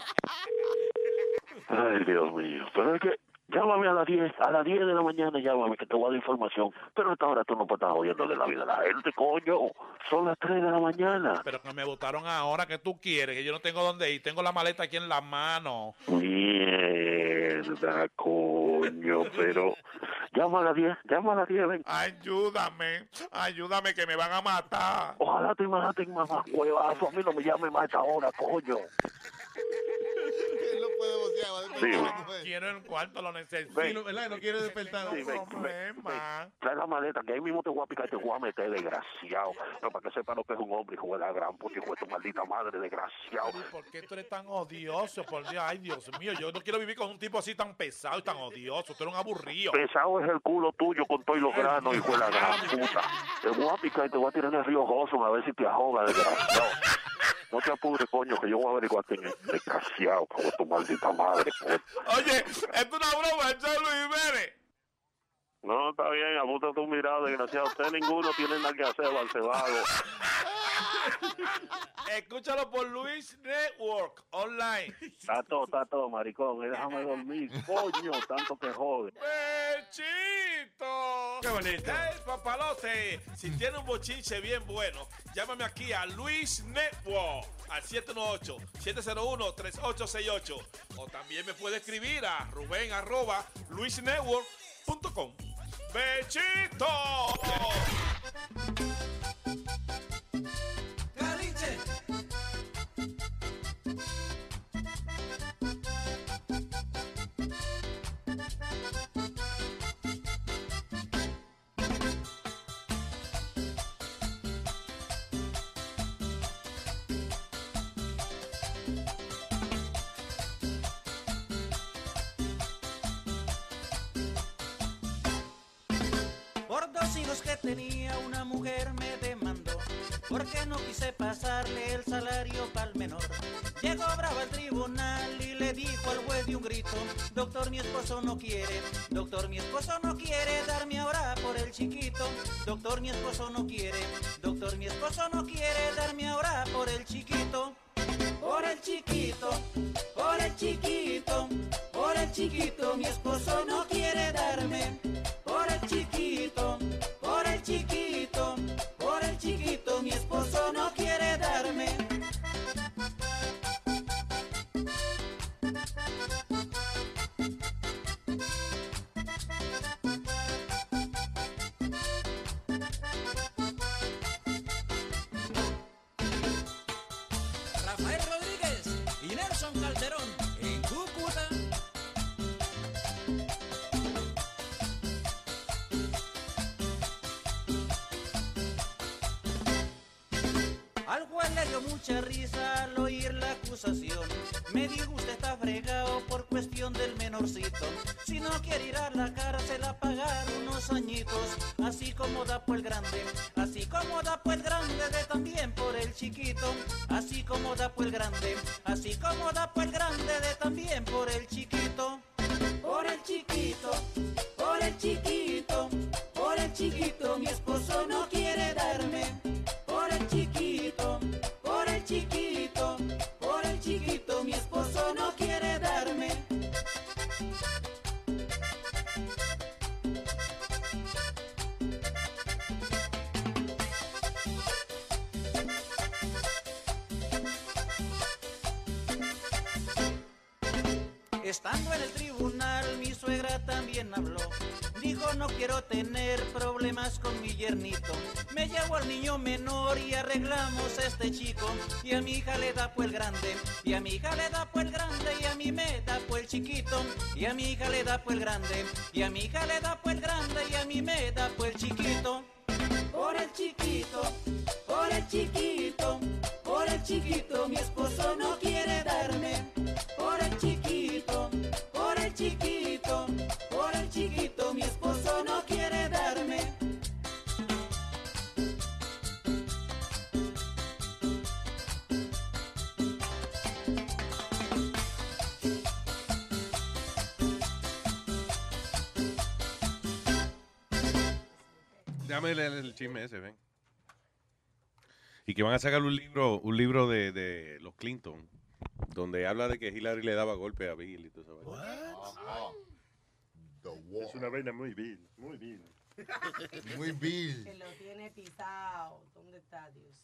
Ay, Dios mío. Pero es que llámame a las 10, a las 10 de la mañana llámame que te voy a dar información. Pero a esta hora tú no puedes estar jodiéndole la vida a la gente, coño. Son las 3 de la mañana. Pero que me votaron ahora. ¿Qué tú quieres? Que yo no tengo dónde ir. Tengo la maleta aquí en la mano. Mierda, coño, pero... Llama a las 10, llama a las 10, ven. Ayúdame, ayúdame que me van a matar. Ojalá te maten, mamá, huevazo. A mí no me llame más a esta hora, coño. No puede. Quiero el cuarto, lo necesito. Ven. no, ¿verdad? No quiere despertar. Sí, ven, ven, ven. Trae la maleta, que ahí mismo te voy a picar y te voy a meter, desgraciado. No, para que sepa lo que es un hombre, hijo de la gran puta, hijo de tu maldita madre, desgraciado. ¿Por qué tú eres tan odioso? Por Dios, ay, Dios mío, yo no quiero vivir con un tipo así tan pesado y tan odioso. Tú eres un aburrido. Pesado es el culo tuyo con todos los granos, hijo de la gran puta. Te voy a picar y te voy a tirar en el río Joson a ver si te ahoga, desgraciado. No te apures, coño, que yo voy a averiguar quién es. Desgraciado, como tu maldita madre, coño. Oye, esto es una broma, Luis Jiménez. No, está bien, apunta tu mirada, desgraciado. Usted ninguno tiene nada que hacer, Balcebago. Escúchalo por Luis Network Online. Está todo, está todo, maricón. Eh, Déjame dormir, coño, tanto que jode. ¡Bechito! ¡Qué bonito! ¡Hey, papalote! Si tiene un bochinche bien bueno, llámame aquí a Luis Network al 718-701-3868. O también me puede escribir a Rubén arroba luisnetwork.com. ¡Bechito! Tenía una mujer me demandó porque no quise pasarle el salario pa'l menor. Llegó brava al tribunal y le dijo al juez de un grito, doctor mi esposo no quiere, doctor mi esposo no quiere darme ahora por el chiquito, doctor mi esposo no quiere, doctor mi esposo no quiere darme ahora por el chiquito. Por el chiquito, por el chiquito, por el chiquito, mi esposo no quiere darme. Por el chiquito, mucha risa al oír la acusación. Me dijo usted está fregado por cuestión del menorcito. Si no quiere ir a la cárcel a pagar unos añitos. Así como da por el grande, así como da por el grande de chiquito, así como da por el grande, así como da por el grande de también por el chiquito. Por el chiquito, también habló. Dijo, no quiero tener problemas con mi yernito. Me llevo al niño menor y arreglamos a este chico. Y a mi hija le da pues el grande. Y a mi hija le da pues el grande. Y a mí me da pues el chiquito. Y a mi hija le da pues el grande. Y a mi hija le da pues el grande. Y a mí me da pues el chiquito. Por el chiquito, por el chiquito, por el chiquito, mi esposo no Déjame leer el chisme ese, ven. Y que van a sacar un libro, un libro de, de los Clinton, donde habla de que Hillary le daba golpe a Bill y todo eso. Es una vaina muy vil, muy vil. Muy vil. Que lo tiene pisado. ¿Dónde está Dios?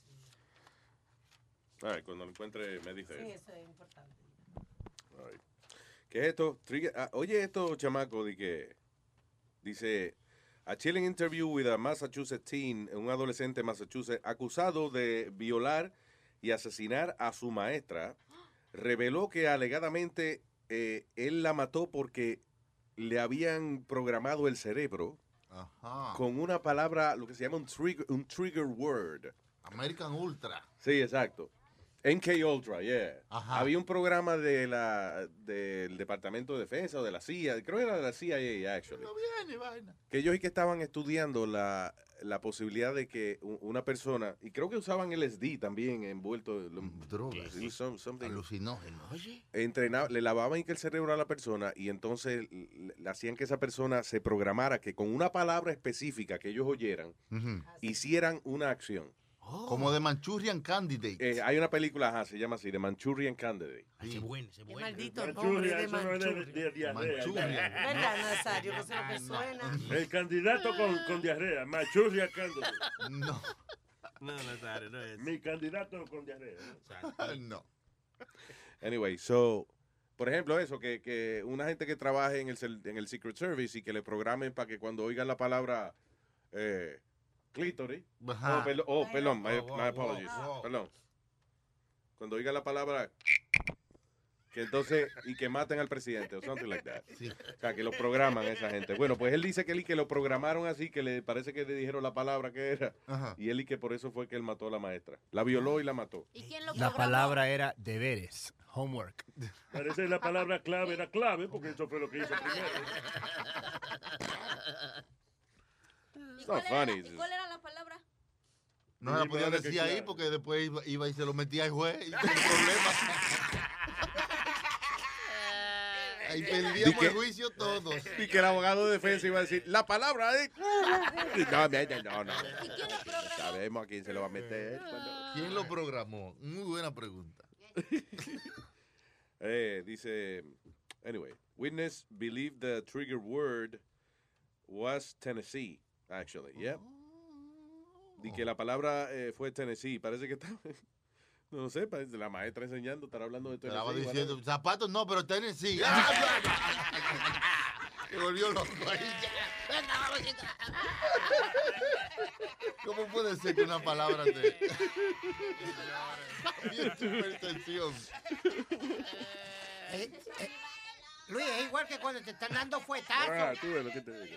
Ay, cuando lo encuentre me dice. Sí, eso es importante. Ay. ¿Qué es esto? Trigger- ah, oye, esto, chamaco, de que dice a chilling interview with a Massachusetts teen, un adolescente en Massachusetts acusado de violar y asesinar a su maestra, reveló que alegadamente eh, él la mató porque le habían programado el cerebro Ajá. con una palabra, lo que se llama un trigger, un trigger word. American Ultra. Sí, exacto. MK Ultra, yeah. Ajá. Había un programa de la, del Departamento de Defensa o de la CIA, creo que era de la CIA, actually. No viene, vaina. Que ellos y que estaban estudiando la, la posibilidad de que una persona, y creo que usaban LSD también envuelto. Drogas. Sí, some- something. Alucinógeno. Oye. Entrenaba, le lavaban el cerebro a la persona y entonces le, hacían que esa persona se programara que con una palabra específica que ellos oyeran, hicieran una acción. Como de Manchurian Candidate. Eh, hay una película, ajá, se llama así, The Manchurian Candidate. Sí. bueno, ese maldito nombre de eso no es de- Manchuria. de diarrea. Manchuria. ¿Verdad, Nazario? Que es lo que suena. El candidato con, con diarrea, Manchuria Candidate. No. No, Nazario, no es. Mi candidato con diarrea. no. Anyway, so, por ejemplo, eso, que, que una gente que trabaje en el, en el Secret Service y que le programen para que cuando oigan la palabra eh, clítoris, Ajá. oh, perdo- oh, perdón, my, wow, my wow, apologies, wow. perdón. Cuando oigan la palabra que entonces, y que maten al presidente o something like that. Sí. O sea, que lo programan esa gente. Bueno, pues él dice que él y que lo programaron así, que le parece que le dijeron la palabra que era. Ajá. Y él y que por eso fue que él mató a la maestra. La violó y la mató. ¿Y quién lo La palabra era deberes, homework. Parece la palabra clave era clave, porque eso fue lo que hizo primero. ¿Y It's cuál, not era, funny. ¿Y cuál era la palabra? No se la podía que decir ahí porque después iba, iba y se lo metía al juez y tenía un problema. Ahí perdíamos el juicio todos. Y que el abogado de defensa iba a decir, la palabra es... No, mira, no, no. ¿Y quién lo programó? Sabemos a quién se lo va a meter. cuando- ¿Quién lo programó? Muy buena pregunta. Eh, dice, anyway, witness believed the trigger word was Tennessee, actually, yep. Y que la palabra eh, fue Tennessee. Parece que estaba, no sé, parece la maestra enseñando, estará hablando de Tennessee. Estaba diciendo, zapatos no, pero Tennessee. Se volvió loco ahí. ¿Cómo puede ser que una palabra te... Bien supertensión. Eh, eh, Luis, es igual que cuando te están dando Ah, fuetazos. tú ves lo que te digo.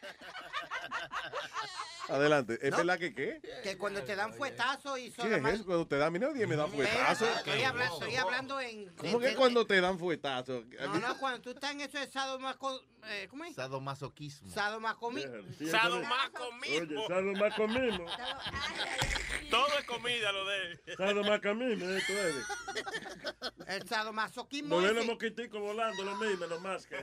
Adelante. ¿Es No. verdad que qué? Que cuando te dan fuetazo y ¿Qué es solamente... eso? Cuando te dan, mira, nadie me da fuetazo. Estoy hablando, estoy hablando en... ¿Cómo que cuando te dan fuetazo? No, no, cuando tú estás en eso de sadomaco... Eh, ¿Cómo es? Sadomasoquismo. Sadomacomi... Sadomaco mismo. Oye, sadomaco mismo. Todo es comida lo de él. Sadomaco mismo, esto es. El sadomasoquismo ese, los mosquiticos volando, lo mismo, nomás que.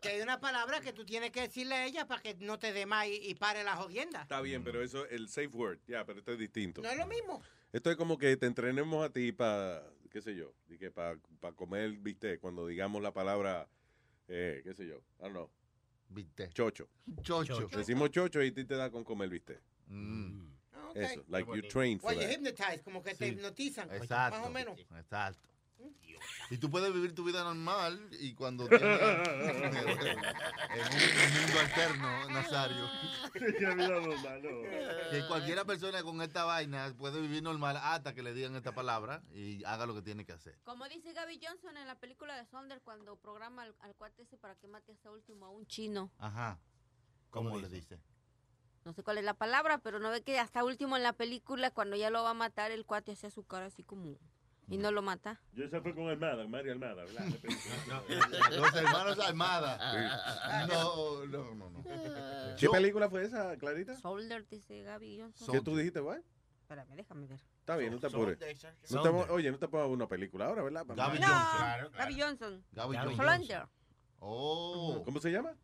que hay una palabra que tú tienes que decirle a ella para que no te dé más y, y pare la jodienda. Está bien, pero eso, el safe word, ya, pero esto es distinto. No es lo mismo. Esto es como que te entrenemos a ti para, qué sé yo, para comer bistec cuando digamos la palabra, eh, qué sé yo, don't know. Bistec. Chocho. Chocho. Decimos chocho y a ti te da con comer bistec. Mm. Ok. Eso, like you train for that. hypnotize, como que te Sí. hipnotizan. Exacto. Más o menos. Exacto. Y tú puedes vivir tu vida normal y cuando tienes en un mundo alterno, Nazario, que cualquiera persona con esta vaina puede vivir normal hasta que le digan esta palabra y haga lo que tiene que hacer. Como dice Gaby Johnson en la película de Sonder cuando programa al, al cuate ese para que mate hasta último a un chino. Ajá. ¿Cómo le dice? No sé cuál es la palabra, pero no ve que hasta último en la película, cuando ya lo va a matar, el cuate hacía su cara así como... Y no lo mata. Yo esa fue con Armada, María Armada, ¿verdad? Los hermanos Armada. No, no, no, no. ¿Qué película fue esa, Clarita? Solder, dice Gaby Johnson. ¿Qué tú dijiste, güey? Espérame, déjame ver. Está bien, no te apures. Soldier. No te- oye, no te pongas una película ahora, ¿verdad? Gaby No, Johnson. Gaby Johnson. Gaby Johnson. Soldier. Oh. ¿Cómo se llama?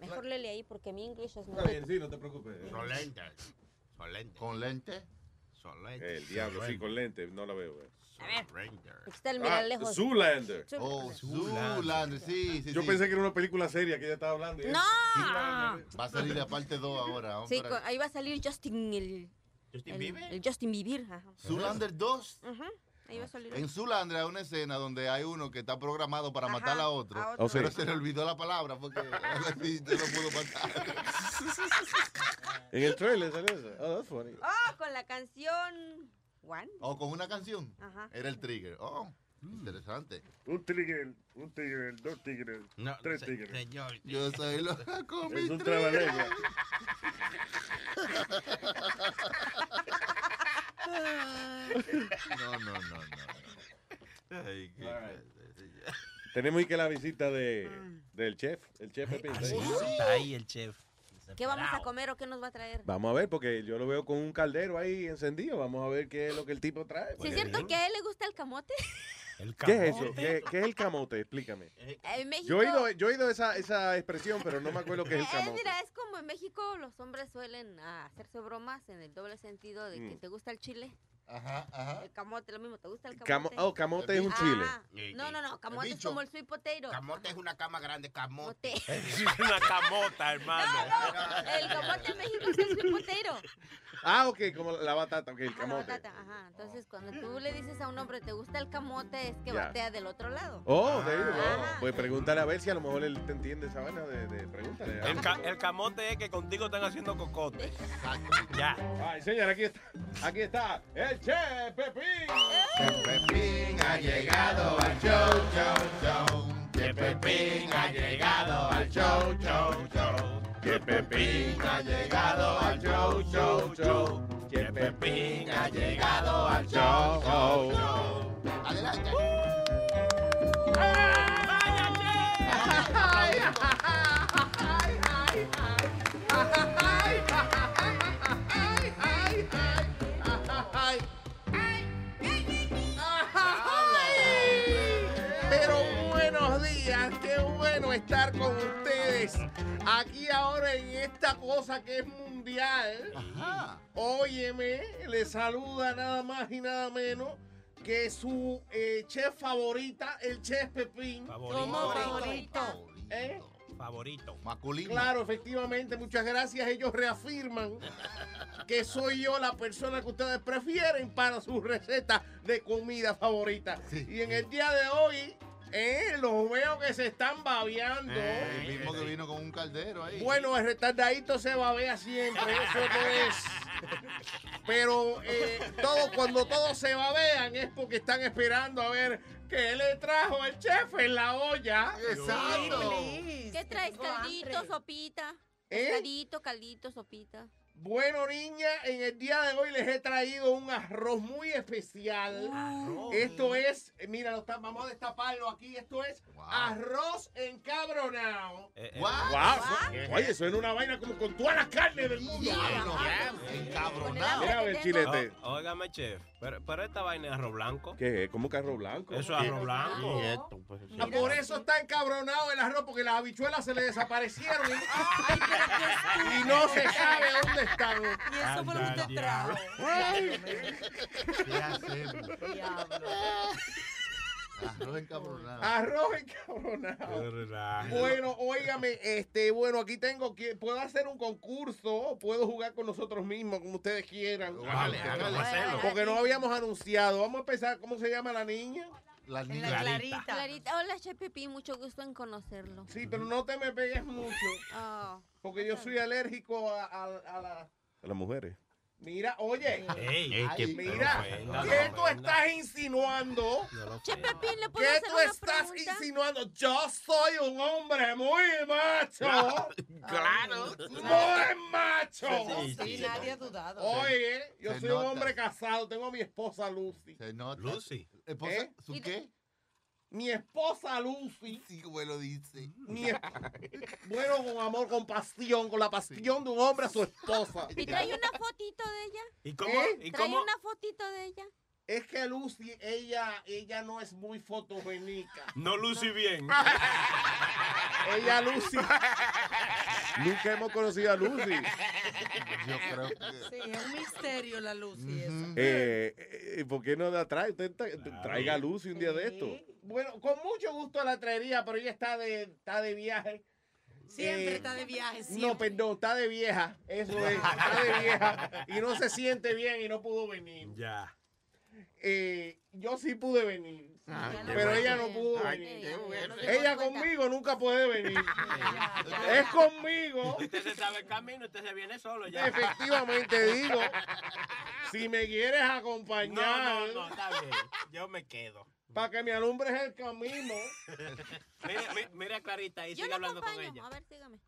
Mejor léele ahí porque mi inglés es muy... Está bien, sí, no te preocupes. Solente. Solente. ¿Con lente? Solente. El diablo, sí, con lente, no la veo, ver. Aquí está el Ah, lejos. Zoolander. Oh, Zoolander, sí, sí, Yo sí. pensé que era una película seria que ella estaba hablando. y- ¡No! Va a salir la parte 2 ahora. Sí, ahí va a salir Justin el... ¿Justin el- Bieber? El Justin Bieber, ajá. Zoolander 2. Ajá, va a salir. En Zoolander hay una escena donde hay uno que está programado para Ajá, matar a otro, a otro. Oh, sí. pero se le olvidó la palabra porque así no lo pudo matar. En el trailer salió eso. Oh, that's funny. Oh, con la canción... One. O con una canción. Ajá. Era el trigger. Oh, interesante. Un tigre, un tigre, dos tigres, tres tigres. Señor. Yo soy loca con mi Es un trigger. trabalengua. No, no, no, no. Ay, qué Tenemos ahí que la visita de, del chef, el chef Pepín. ahí. Está ahí el chef. ¿Qué vamos a comer o qué nos va a traer? Vamos a ver, porque yo lo veo con un caldero ahí encendido. Vamos a ver qué es lo que el tipo trae. ¿Sí es cierto que a él le gusta el camote? ¿Qué es eso? ¿Qué, qué es el camote? Explícame. En México... Yo he oído, yo he oído esa, esa expresión, pero no me acuerdo qué es el Eh, camote. mira, es como en México los hombres suelen ah, hacerse bromas en el doble sentido de que Mm. te gusta el chile. Ajá, ajá. El camote, lo mismo, ¿te gusta el Camo- camote? oh, camote es un chile. Ajá. No, no, no, camote es bicho. como el sweet potato. Camote es una cama grande, camote. Camote. Es una camota, hermano. El camote en México es el sweet potato. Ah, ok, como la batata, ok, el Ah, la camote. batata, ajá. Entonces, cuando tú le dices a un hombre, ¿te gusta el camote? Es que Ya. batea del otro lado. Oh, there you go. Pues pregúntale a ver si a lo mejor él te entiende esa vaina de, de pregúntale. El, ca- el camote es que contigo están haciendo cocote. Ya. Ay, señor, aquí está. Aquí está el chef Pepín. Pepín ha llegado al show, show, show. Que Pepín ha llegado al show, show, show. Que Pepín ha llegado al show, show, show. Que Pepín ha llegado al show, show, show. Adelante. Pero aquí ahora en esta cosa que es mundial. Óyeme, le saluda nada más y nada menos que su eh, chef favorita, el chef Pepín. Favorito. favorito? ¿Eh? Favorito. Masculino. Claro, efectivamente, muchas gracias. Ellos reafirman que soy yo la persona que ustedes prefieren para su receta de comida favorita. Y en el día de hoy, eh, los veo que se están babeando. El mismo que vino con un caldero ahí. Bueno, el retardadito se babea siempre, eso no es. Pero eh, todo, cuando todos se babean es porque están esperando a ver qué le trajo el chef en la olla. Exacto. ¿Qué traes, caldito, sopita? Pescadito, caldito, sopita. Bueno, niña, en el día de hoy les he traído un arroz muy especial. Esto es, mira, lo está- vamos a destaparlo aquí. Esto es arroz encabronado. Eh, eh. Wow, eso- Oye, suena una vaina como con todas las carnes del mundo. Encabronado. Mira, ver, chilete. Óigame, chef. Pero, pero esta vaina es arroz blanco. ¿Qué? ¿Cómo que arroz blanco? Eso es arroz blanco. Ah, Por eso está encabronado el arroz, porque las habichuelas se le desaparecieron y, y no se sabe dónde están. Y eso fue lo que usted trajo. ¿Qué hacemos? Arroz encabronado. Arroz encabronado. Bueno, óigame, este, bueno, aquí tengo que puedo hacer un concurso, puedo jugar con nosotros mismos, como ustedes quieran. Vale, hágalo. Porque no habíamos anunciado. Vamos a empezar, ¿cómo se llama la niña? La niña. Clarita. Hola, Che Pepín, mucho gusto en conocerlo. Sí, pero no te me pegues mucho, Ah. porque yo soy alérgico a, a- a la- a las mujeres. Mira, oye, Ey, Ay, que- mira, ofenda, ¿qué no tú estás insinuando? Che Pepín, ¿le puedo ¿Qué hacer tú una estás pregunta? insinuando? Yo soy un hombre muy macho. Claro. Muy macho. Sí, sí, nadie ha dudado. Oye, yo Se soy un hombre casado, tengo a mi esposa Lucy. Se nota. Lucy. ¿Esposa? ¿Eh? ¿Su qué? Mi esposa Lucy. Sí, como lo dice. Mi bueno, con amor, con pasión, con la pasión de un hombre a su esposa. ¿Y trae una fotito de ella? ¿Y cómo? ¿Eh? ¿Y ¿Trae cómo? una fotito de ella? Es que Lucy, ella, ella no es muy fotogénica. No lucí bien. Ella, Lucy. Nunca hemos conocido a Lucy. Yo creo que. Sí, es un misterio la luz y eso. Eh, eh, ¿Por qué no la trae? Usted tra- traiga a Lucy un día de esto. Bueno, con mucho gusto la traería, pero ella está de, está de viaje. Siempre Eh, está de viaje, No, siempre. perdón, está de vieja. Eso es, está de vieja. Y no se siente bien y no pudo venir. Ya. Eh, yo sí pude venir. Ah, pero bueno. ella no pudo Ay, venir. bueno. Ella conmigo nunca puede venir. es conmigo. Usted se sabe el camino, usted se viene solo ya. Efectivamente digo. Si me quieres acompañar. No, no, no, está bien. Yo me quedo. Para que me alumbres el camino. Mira, mi- mira Clarita y Yo sigue hablando con ella. A ver, sígame.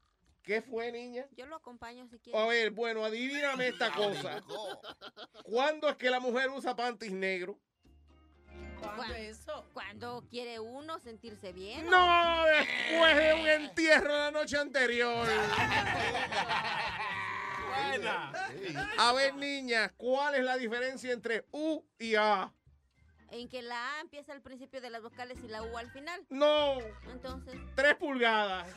¿Qué fue, niña? Yo lo acompaño si quiere. A ver, bueno, adivíname esta cosa. ¿Cuándo es que la mujer usa panties negros? ¿Cuándo eso? Cuando quiere uno sentirse bien. No, después de un entierro la noche anterior. Buena. A ver, niña, ¿cuál es la diferencia entre U y A? En que la A empieza al principio de las vocales y la U al final. No, Entonces, tres pulgadas.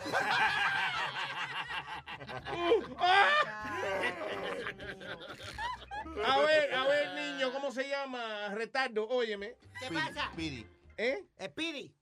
Uh, ¡ah! A ver, a ver, niño, ¿cómo se llama? Retardo, óyeme. ¿Qué pasa? Pidi. ¿Eh? Speedy.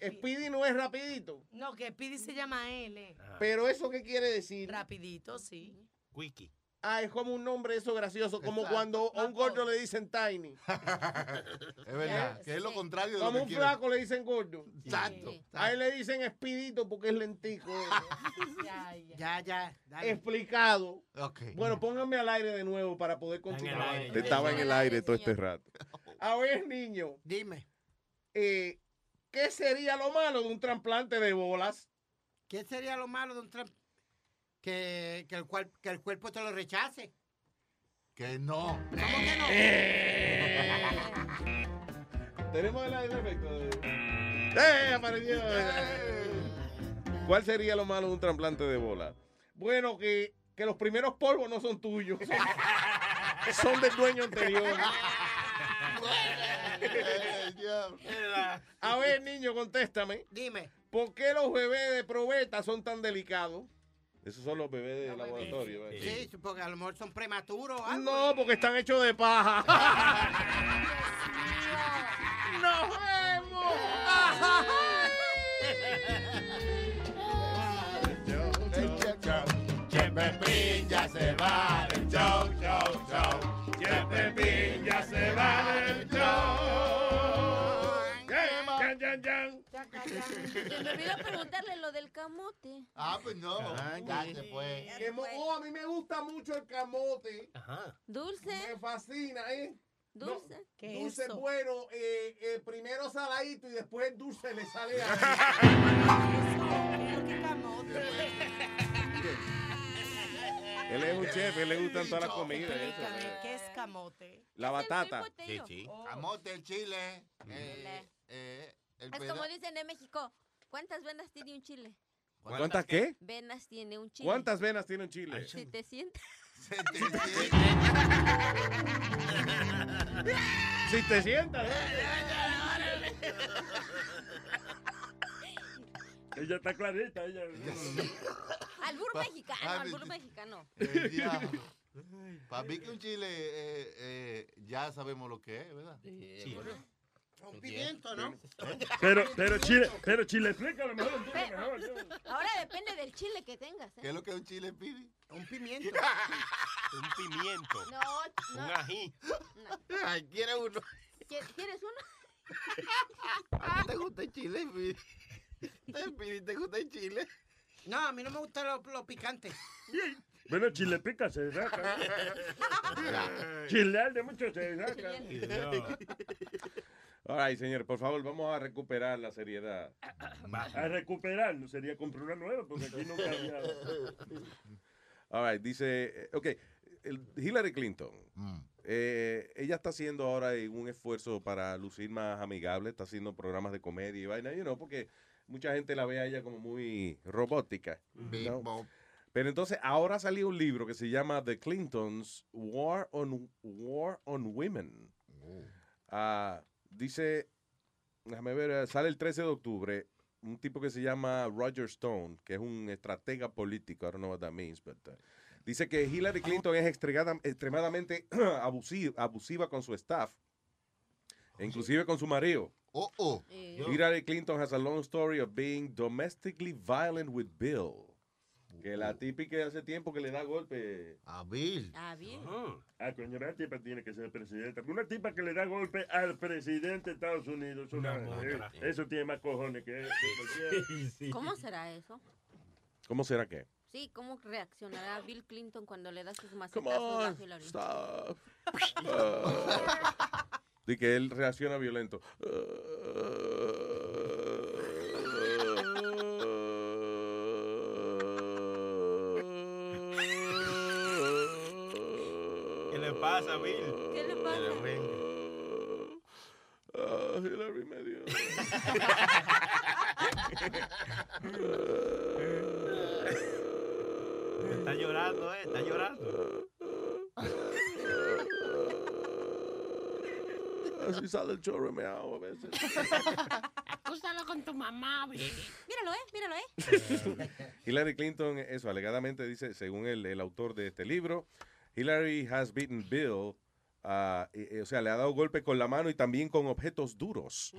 Speedy no es rapidito. No, que Pidi se llama L. Pero ¿eso qué quiere decir? Rapidito, sí. Wiki. Ah, es como un nombre eso gracioso, como Exacto. cuando a un gordo le dicen tiny. Es verdad, que es lo contrario de lo Como que un quiere. claco le dicen gordo. Exacto. A él le dicen expedito porque es lentico. Ya, ya. Ya, ya. dale. Explicado. Ok. Bueno, pónganme al aire de nuevo para poder continuar. aire. Estaba en el aire todo este rato. A ver, niño, Dime, eh, ¿qué sería lo malo de un trasplante de bolas? ¿qué sería lo malo de un tramp? Que, que, el cual, que el cuerpo te lo rechace. Que no. ¿Cómo que no? Tenemos el aire efecto. ¡Eh! Apareció. ¿Cuál sería lo malo de un trasplante de bola? Bueno, que, que los primeros polvos no son tuyos. son del dueño anterior. Eh. A ver, niño, contéstame. Dime. ¿Por qué los bebés de probeta son tan delicados? Esos son los bebés de laboratorio. ¿verdad? Sí, porque a lo mejor son prematuros o algo. No, porque están hechos de paja. ¡Nos vemos! Ya se me olvidó preguntarle lo del camote. Ah, pues no. Ya se fue. Oh, a mí me gusta mucho el camote. Ajá. Dulce, Me fascina, ¿eh? dulce. ¿Qué es Dulce eso? bueno, eh, eh, primero saladito y después el dulce le sale a Eso, ¿qué camote? Él es un chef, él le gustan todas las comidas. eh. ¿qué es camote? La batata. Sí, sí. Camote, el chile. eh, eh, el Es peda- como dicen en México, ¿cuántas venas tiene un chile? ¿Cuántas qué? Venas tiene un chile. ¿Cuántas venas tiene un chile? Si te sientas. Si te sientas. Ella está clarita, ella. Albur mexicano, Ay, albur mexicano. Para mí que un chile eh, eh, ya sabemos lo que es, ¿verdad? Sí. Un pimiento, ¿no? Pero, pero Chile, pero Chile, explícalo mejor. entiende mejor. yo- Ahora depende del chile que tengas. ¿eh? ¿Qué es lo que es un chile, Pidi? Un pimiento. Un pimiento. No, no. Un ají. Ay, quiere uno. ¿Qui- ¿Quieres uno? ¿A ti te gusta el chile, Pidi? ¿El Pidi te gusta el chile? No, a mí no me gusta lo, lo picante. Bueno, Chile pica, se saca. Chile de mucho se saca. All right, señor, por favor, vamos a recuperar la seriedad. A recuperar, no sería comprar una nueva, porque aquí nunca había. All right, dice, eh, ok, Hillary Clinton, eh, ella está haciendo ahora un esfuerzo para lucir más amigable, está haciendo programas de comedia y vaina, you know, porque mucha gente la ve a ella como muy robótica. ¿no? Pero entonces ahora salió un libro que se llama The Clintons War on War on Women. Ah, dice, déjame ver, eh, sale el 13 de octubre un tipo que se llama Roger Stone, que es un estratega político, I don't know what that means, but uh, dice que Hillary Clinton es extremadamente abusiva, abusiva con su staff, e inclusive con su marido. Oh, oh. Hillary Clinton has a long story of being domestically violent with Bill. Que la típica hace tiempo que le da golpe. A Bill. Ah, bien. Ah, coño, la tipa tiene que ser presidenta. Una tipa que le da golpe al presidente de Estados Unidos. Una no- eh, eso tiene más cojones que eso. ¿Cómo será eso? ¿Cómo será que? Sí, ¿cómo reaccionará Bill Clinton cuando le da sus macetazos a Hillary? stop. Ah. de que él reacciona violento. ¿Qué pasa, Bill? ¿Qué le pasa? Ah, Hillary me dio. Está llorando, eh, está llorando. Así sale el chorro me hago a veces. Acúsalo con tu mamá, Míralo, ¿eh? Míralo, ¿eh? Hillary Clinton, eso alegadamente dice, según el, el autor de este libro, Hillary has beaten Bill, y- y, o sea, le ha dado golpe con la mano y también con objetos duros.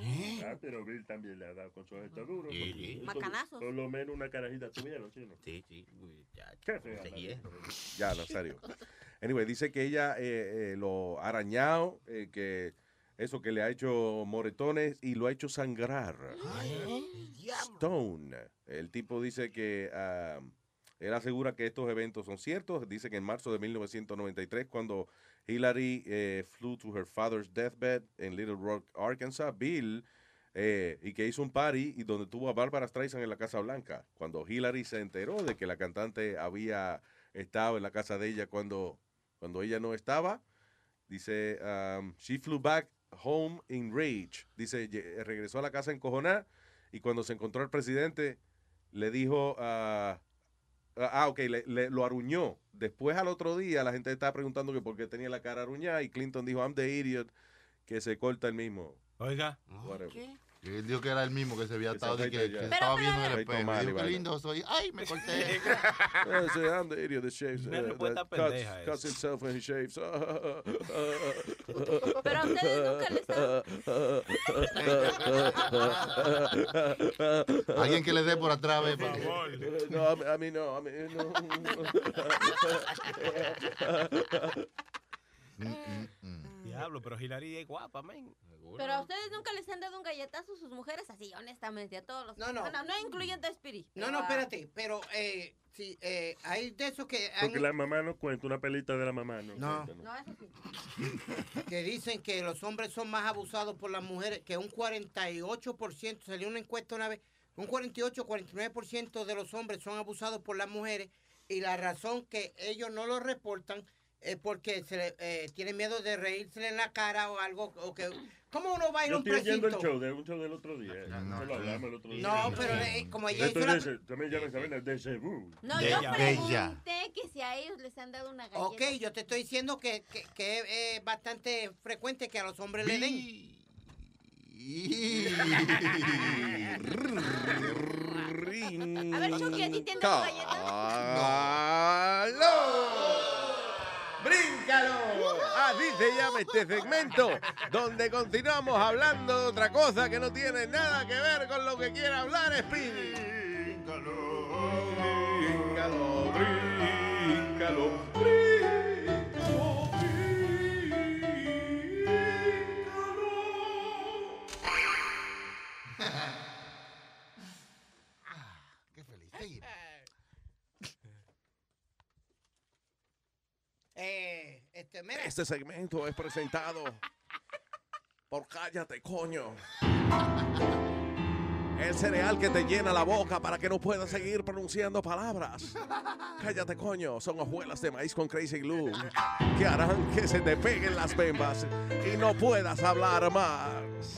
Ah, pero Bill también le ha dado con su objeto duro. Sí, sí. Macanazos. Por lo menos una carajita tuvieron, ¿sí? no? Sí, sí. Uy, ya, Qué fea. Ya, no, serio. Anyway, dice que ella eh, eh, lo ha arañado, eh, que eso que le ha hecho moretones y lo ha hecho sangrar. Stone. El tipo dice que ah, él asegura que estos eventos son ciertos. Dice que en marzo de 1993, cuando Hillary eh, flew to her father's deathbed en Little Rock, Arkansas, Bill, eh, y que hizo un party y donde tuvo a Barbara Streisand en la Casa Blanca. Cuando Hillary se enteró de que la cantante había estado en la casa de ella cuando, cuando ella no estaba, dice, um, she flew back home in rage. Dice, regresó a la casa encojonada y cuando se encontró al presidente, le dijo, ah, ah, ah, ok, le, le- lo aruñó. Después al otro día la gente estaba preguntando que por qué tenía la cara aruñada y Clinton dijo, I'm the idiot, que se corta el mismo. Oiga. Whatever. Él dijo que era el mismo que se había estado y que, estaba Pero, viendo en el espejo. dijo, qué lindo soy. Ay, me corté. I'm the idiot that shaves. Una uh, respuesta that pendeja cuts himself when he shaves. Pero a ustedes nunca les Alguien que le dé por atrás, ve, Por porque- favor. No, a mí, a mí no, a mí no. Diablo, pero Hillary es guapa, men. Pero a ustedes nunca les han dado un galletazo a sus mujeres así, honestamente, a todos los. No, no. Bueno, no incluyendo a Spirit. No, no, espérate, pero eh, sí, eh, hay de esos que han- Porque la mamá no cuenta, una pelita de la mamá no. No. cuenta, No, eso sí. que dicen que los hombres son más abusados por las mujeres, que un 48%, salió una encuesta una vez, un 48, 49% de los hombres son abusados por las mujeres y la razón que ellos no lo reportan es porque se le- eh, tienen miedo de reírse en la cara o algo. O que, ¿Cómo uno va a ir a Yo un estoy oyendo el precinto? show de un show del otro día. Eso lo hablamos el otro día. No, pero eh, como ella Esto hizo la- es de- también llaman esa vaina de Cebu. No, De yo ella. pregunté que si a ellos les han dado una galleta. Ok, yo te estoy diciendo que, que, que es eh, bastante frecuente que a los hombres le den. A ver, Chucky, ¿a ti te han dado galletas? ¡Aló! ¡Bríncalo! Así se llama este segmento, donde continuamos hablando de otra cosa que no tiene nada que ver con lo que quiere hablar Speedy. Bríncalo, bríncalo, bríncalo, Qué Eh, este, mira. Este segmento es presentado por Cállate, coño. El cereal que te llena la boca para que no puedas seguir pronunciando palabras. Cállate, coño. Son hojuelas de maíz con Crazy Glue que harán que se te peguen las bembas y no puedas hablar más.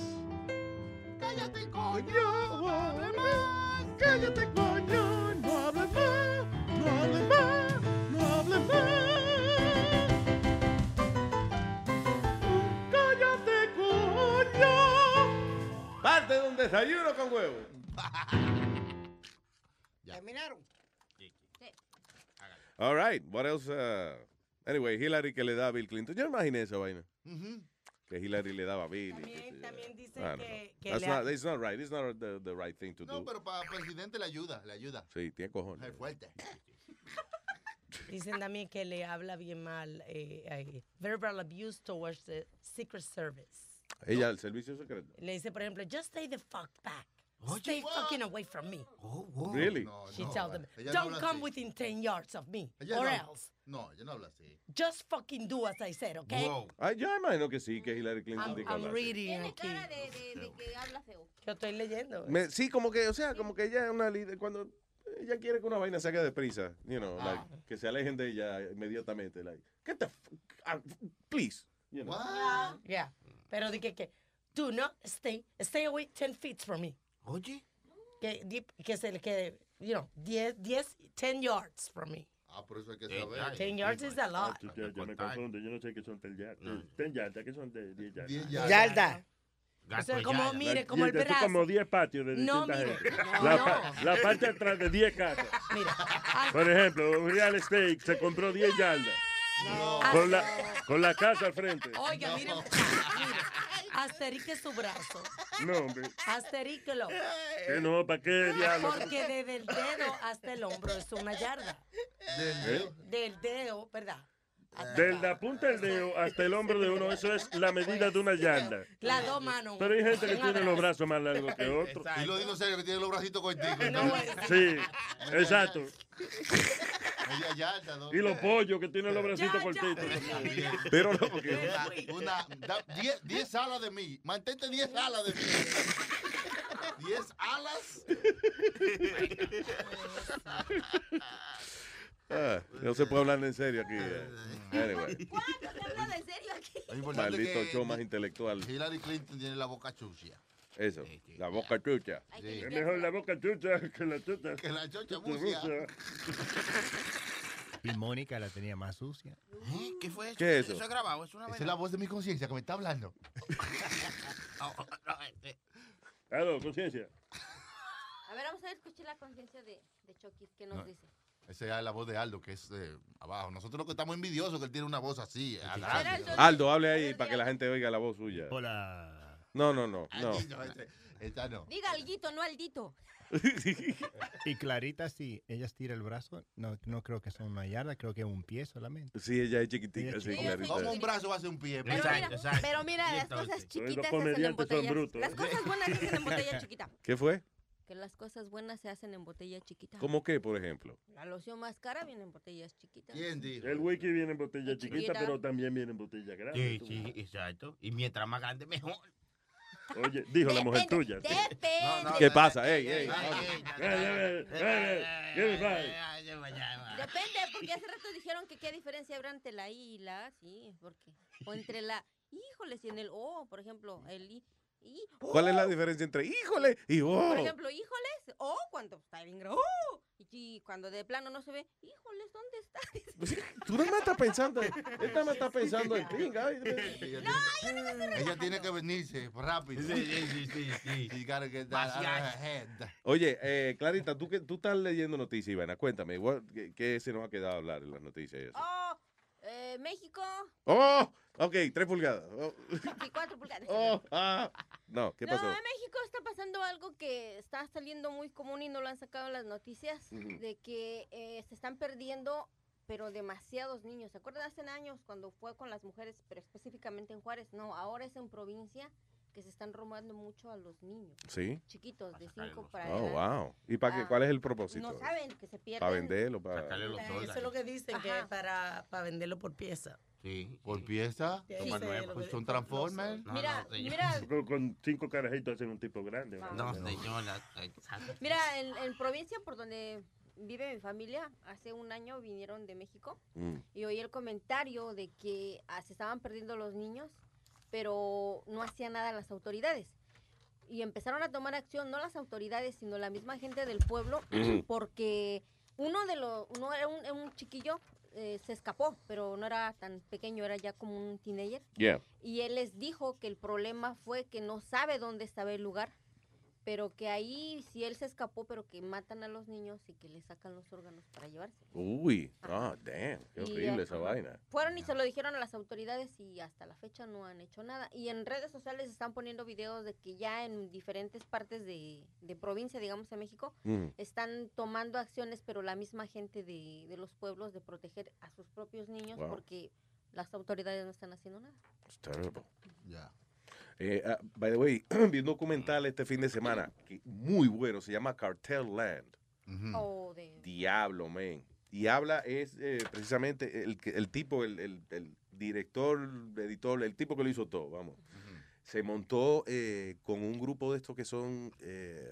Cállate, coño, no hable más. Cállate, coño, no hable más. No hable más, no hable más. Parte de un desayuno con huevo. ¿Terminaron? All right. What else? uh, anyway, Hillary que le da a Bill Clinton. Yo imaginé esa vaina. Que Hillary le daba a Bill. yo. También dicen que, que That's le not, it's not right. It's not the, the right thing to No, do. pero para presidente le ayuda, le ayuda. Sí, tiene cojones. Es fuerte. Dicen también que le habla bien mal, eh, eh, verbal abuse towards the Secret Service. Ella, el servicio secreto. Le dice, por ejemplo, just stay the fuck back. Stay fucking away from me. Really? She no, tells them, ella no don't habla come así. within 10 yards of me, Ella or no, else. No, ella no habla así. Just fucking do as I said, okay? Ay, yo imagino que sí, que Hillary Clinton I'm, diga I'm reading Tiene aquí. cara de, de, de que habla feo. Yo estoy leyendo. Me- sí, como que, o sea, como que ella es una líder. Cuando ella quiere que una vaina se haga deprisa, you know, like, que se alejen de ella inmediatamente. Like, get the fuck out, please. You know. Yeah. Pero di que, do not stay, stay away 10 feet from me. Oye. Que, que se le quede, you know, 10, 10, 10 yards from me. Ah, por eso hay que saber. 10 yards is a lot. Ya, ya me confundo, yo no sé qué son ten yardas. Ten yardas, ¿qué son de 10 yardas? 10 Yarda. Eso es como, mire, como el brazo. como 10 patios de No, mire, no, la, no. pa- la parte de atrás de 10 casas. Por ejemplo, un real estate se compró 10 yardas. Con, la, con la casa al frente. Oiga, mire, mire, asterique su brazo. No, hombre. Asteríquelo. Que no, ¿para qué diablo? Porque desde el dedo hasta el hombro es una yarda. ¿Eh? Del dedo, ¿verdad? Desde la punta del dedo hasta el hombro de uno, eso es la medida de una yarda. Las dos manos. Pero hay gente que tiene los brazos más largos que otros. Y los dinosaurios que tienen los bracitos corticos. Sí, exacto. Y los pollos que tienen los bracitos cortitos. Pero no, porque. Una, da- diez, diez alas de mí. Mantente 10 alas de mí. 10 alas. Ah, no se puede hablar en serio aquí. eh. Anyway, ¿Cuándo se habla de serio aquí? Maldito show más intelectual. Hillary Clinton tiene la boca sucia. Eso, la boca chucha. Es mejor la boca chucha que la chucha. Que la chucha sucia. Y Mónica la tenía más sucia. ¿Qué fue eso? ¿Qué es eso? es grabado, es una Esa es la voz de mi conciencia que me está hablando. Claro, conciencia. A ver, vamos a escuchar la conciencia de, de Chucky. ¿Qué nos No. dice? Esa es la voz de Aldo, que es de abajo. Nosotros lo que estamos envidiosos que él tiene una voz así. Aldo. Aldo, hable ahí para que la gente oiga la voz suya. Hola. No, no, no, Ah, no. esta- no. Diga alguito, no aldito. Y Clarita, si ella estira el brazo, no, no creo que sea una yarda, creo que es un pie solamente. Sí, ella es chiquitica, Ella es sí, chiquita. clarita. Como un brazo va a ser un pie. Pero mira, pero mira, las cosas chiquitas se hacen en botellas. Las cosas buenas se hacen en botella chiquita. ¿Qué fue? Que las cosas buenas se hacen en botella chiquita. ¿Cómo qué, por ejemplo? La loción más cara viene en botellas chiquitas. ¿Quién dijo? El wiki viene en botella chiquita, Chiquita. pero también viene en botella grande. Sí, tú. sí, exacto. Y mientras más grande, mejor. Oye, dijo la mujer tuya. ¿Qué pasa? Ey, ey. Depende, porque hace rato dijeron que qué diferencia habrá entre la I y la A, sí, porque o entre la híjoles y en el O, por ejemplo, el I. y- ¿Cuál es la diferencia entre híjole y Por oh? ejemplo, híjoles, o cuando está bien grande, ¡oh! y cuando de plano no se ve, híjoles, ¿dónde está? Tú no me estás pensando, esta me está pensando en pinga. ay, Ella tiene que venirse rápido. Sí, sí, sí, sí. Gotta get that out of her head. Oye, eh, Clarita, tú, que, tú estás leyendo noticias, Ivana, cuéntame, ¿qué, qué se nos ha quedado a hablar en las noticias? y eso? Oh, eh, México, Oh, ok, tres pulgadas. Oh, 24 pulgadas. oh, ah. No, ¿qué pasó? No, en México está pasando algo que está saliendo muy común y no lo han sacado en las noticias, Ujú. de que eh, se están perdiendo, pero demasiados niños. ¿Se acuerdan hace años cuando fue con las mujeres, pero específicamente en Juárez? No, ahora es en provincia que se están robando mucho a los niños. Sí. Chiquitos, de 5 para Oh, adelante. wow. ¿Y para qué? Ah, ¿Cuál es el propósito? No saben que se pierden. ¿Para venderlo? Para... Eh, Eso es lo que dicen, que es para, para venderlo por pieza. Sí, por pieza. Sí, pues son no, Transformers. no, Mira, no, mira. Con, con cinco carajitos hacen un tipo grande. No, señora. Mira, en, en provincia por donde vive mi familia, hace un año vinieron de México Mm. y oí el comentario de que ah, se estaban perdiendo los niños, pero no hacían nada las autoridades. Y empezaron a tomar acción, no las autoridades, sino la misma gente del pueblo, porque uno de los, uno era un, era un chiquillo, eh, se escapó, pero no era tan pequeño, era ya como un teenager. Yeah. Y él les dijo que el problema fue que no sabe dónde estaba el lugar, pero que ahí si él se escapó, pero que matan a los niños y que le sacan los órganos para llevarse. Uy, ah, damn, qué Y, horrible esa ajá, vaina. Fueron y se lo dijeron a las autoridades y hasta la fecha no han hecho nada. Y en redes sociales están poniendo videos de que ya en diferentes partes de, de provincia, digamos en México, Ujú. están tomando acciones, pero la misma gente de, de los pueblos de proteger a sus propios niños Wow. porque las autoridades no están haciendo nada. It's terrible. Ya. Eh, ah, by the way, vi un documental este fin de semana que muy bueno, se llama Cartel Land. O de... Diablo, man. Y habla, es eh, precisamente el tipo, el, el- el director, editor, el tipo que lo hizo todo, vamos. Se montó eh, con un grupo de estos que son eh,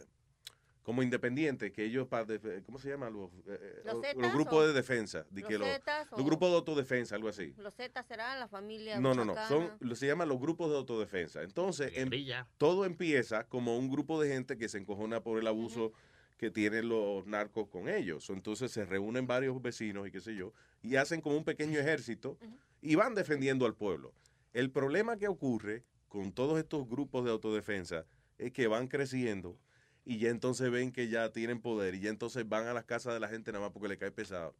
como independientes, que ellos, para ¿cómo se llama? Los, eh, ¿Los los grupos de defensa. di los que los, Zetas los grupos de autodefensa, algo así. Los Z serán la familia. No, no, no. Son, se llaman los grupos de autodefensa. Entonces, em- todo empieza como un grupo de gente que se encojona por el abuso que tienen los narcos con ellos. Entonces se reúnen varios vecinos y qué sé yo, y hacen como un pequeño ejército y van defendiendo al pueblo. El problema que ocurre con todos estos grupos de autodefensa es que van creciendo y ya entonces ven que ya tienen poder y ya entonces van a las casas de la gente nada más porque le cae pesado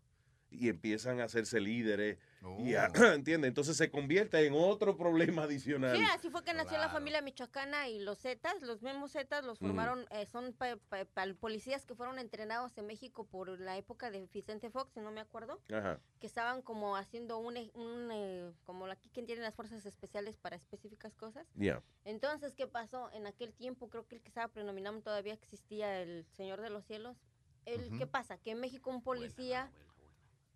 y empiezan a hacerse líderes y a- ¿entiendes? Entonces se convierte en otro problema adicional. Sí, así fue que nació la familia michoacana y los Zetas, los mismos Zetas los Ujú. formaron, eh, son pa- pa- pa- policías que fueron entrenados en México por la época de Vicente Fox, si no me acuerdo, Ajá. que estaban como haciendo un, e- un eh, como aquí quien tiene las fuerzas especiales para específicas cosas. Ya. Entonces, ¿qué pasó? En aquel tiempo, creo que el que estaba prenominando todavía existía el Señor de los Cielos. El, Ujú. ¿Qué pasa? Que en México un policía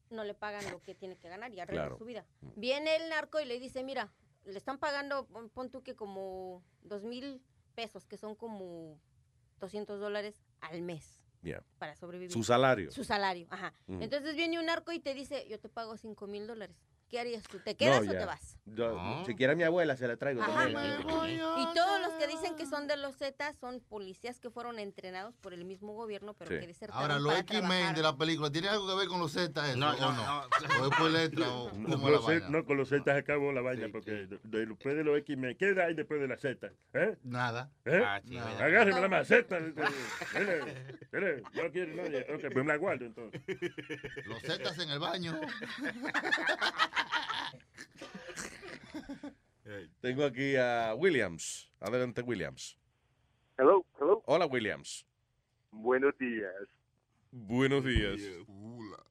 no le pagan lo que tiene que ganar y arregla Claro. su vida. Viene el narco y le dice, mira, le están pagando, pon, tú que como dos mil pesos, que son como 200 dólares al mes para sobrevivir. Su salario. Su salario, ajá. Ujú. Entonces viene un narco y te dice, yo te pago 5 mil dólares. ¿Qué harías tú? ¿Te quedas No, o ya. te vas? Yo- Si quiere a mi abuela, se la traigo Ajá. también. Y todos los que dicen que son de los Zetas son policías que fueron entrenados por el mismo gobierno, pero Sí. que desertaron Ahora, los X-Men de la película, ¿tiene algo que ver con los Z eso, No, o no, no? ¿O es por letra o No, cómo la vaina? No, con los Z se acabó la vaina, porque de- de- después de los X-Men, ¿qué hay después de la Z? ¿Eh? Nada. ¿Eh? Ah, verdad. Agárreme la maceta. No quiere nadie. Ok, pues me la guardo entonces. Los Zetas en el baño. Tengo aquí a Williams. Adelante, Williams. Hello, hello. Hola, Williams. Buenos días. Buenos días.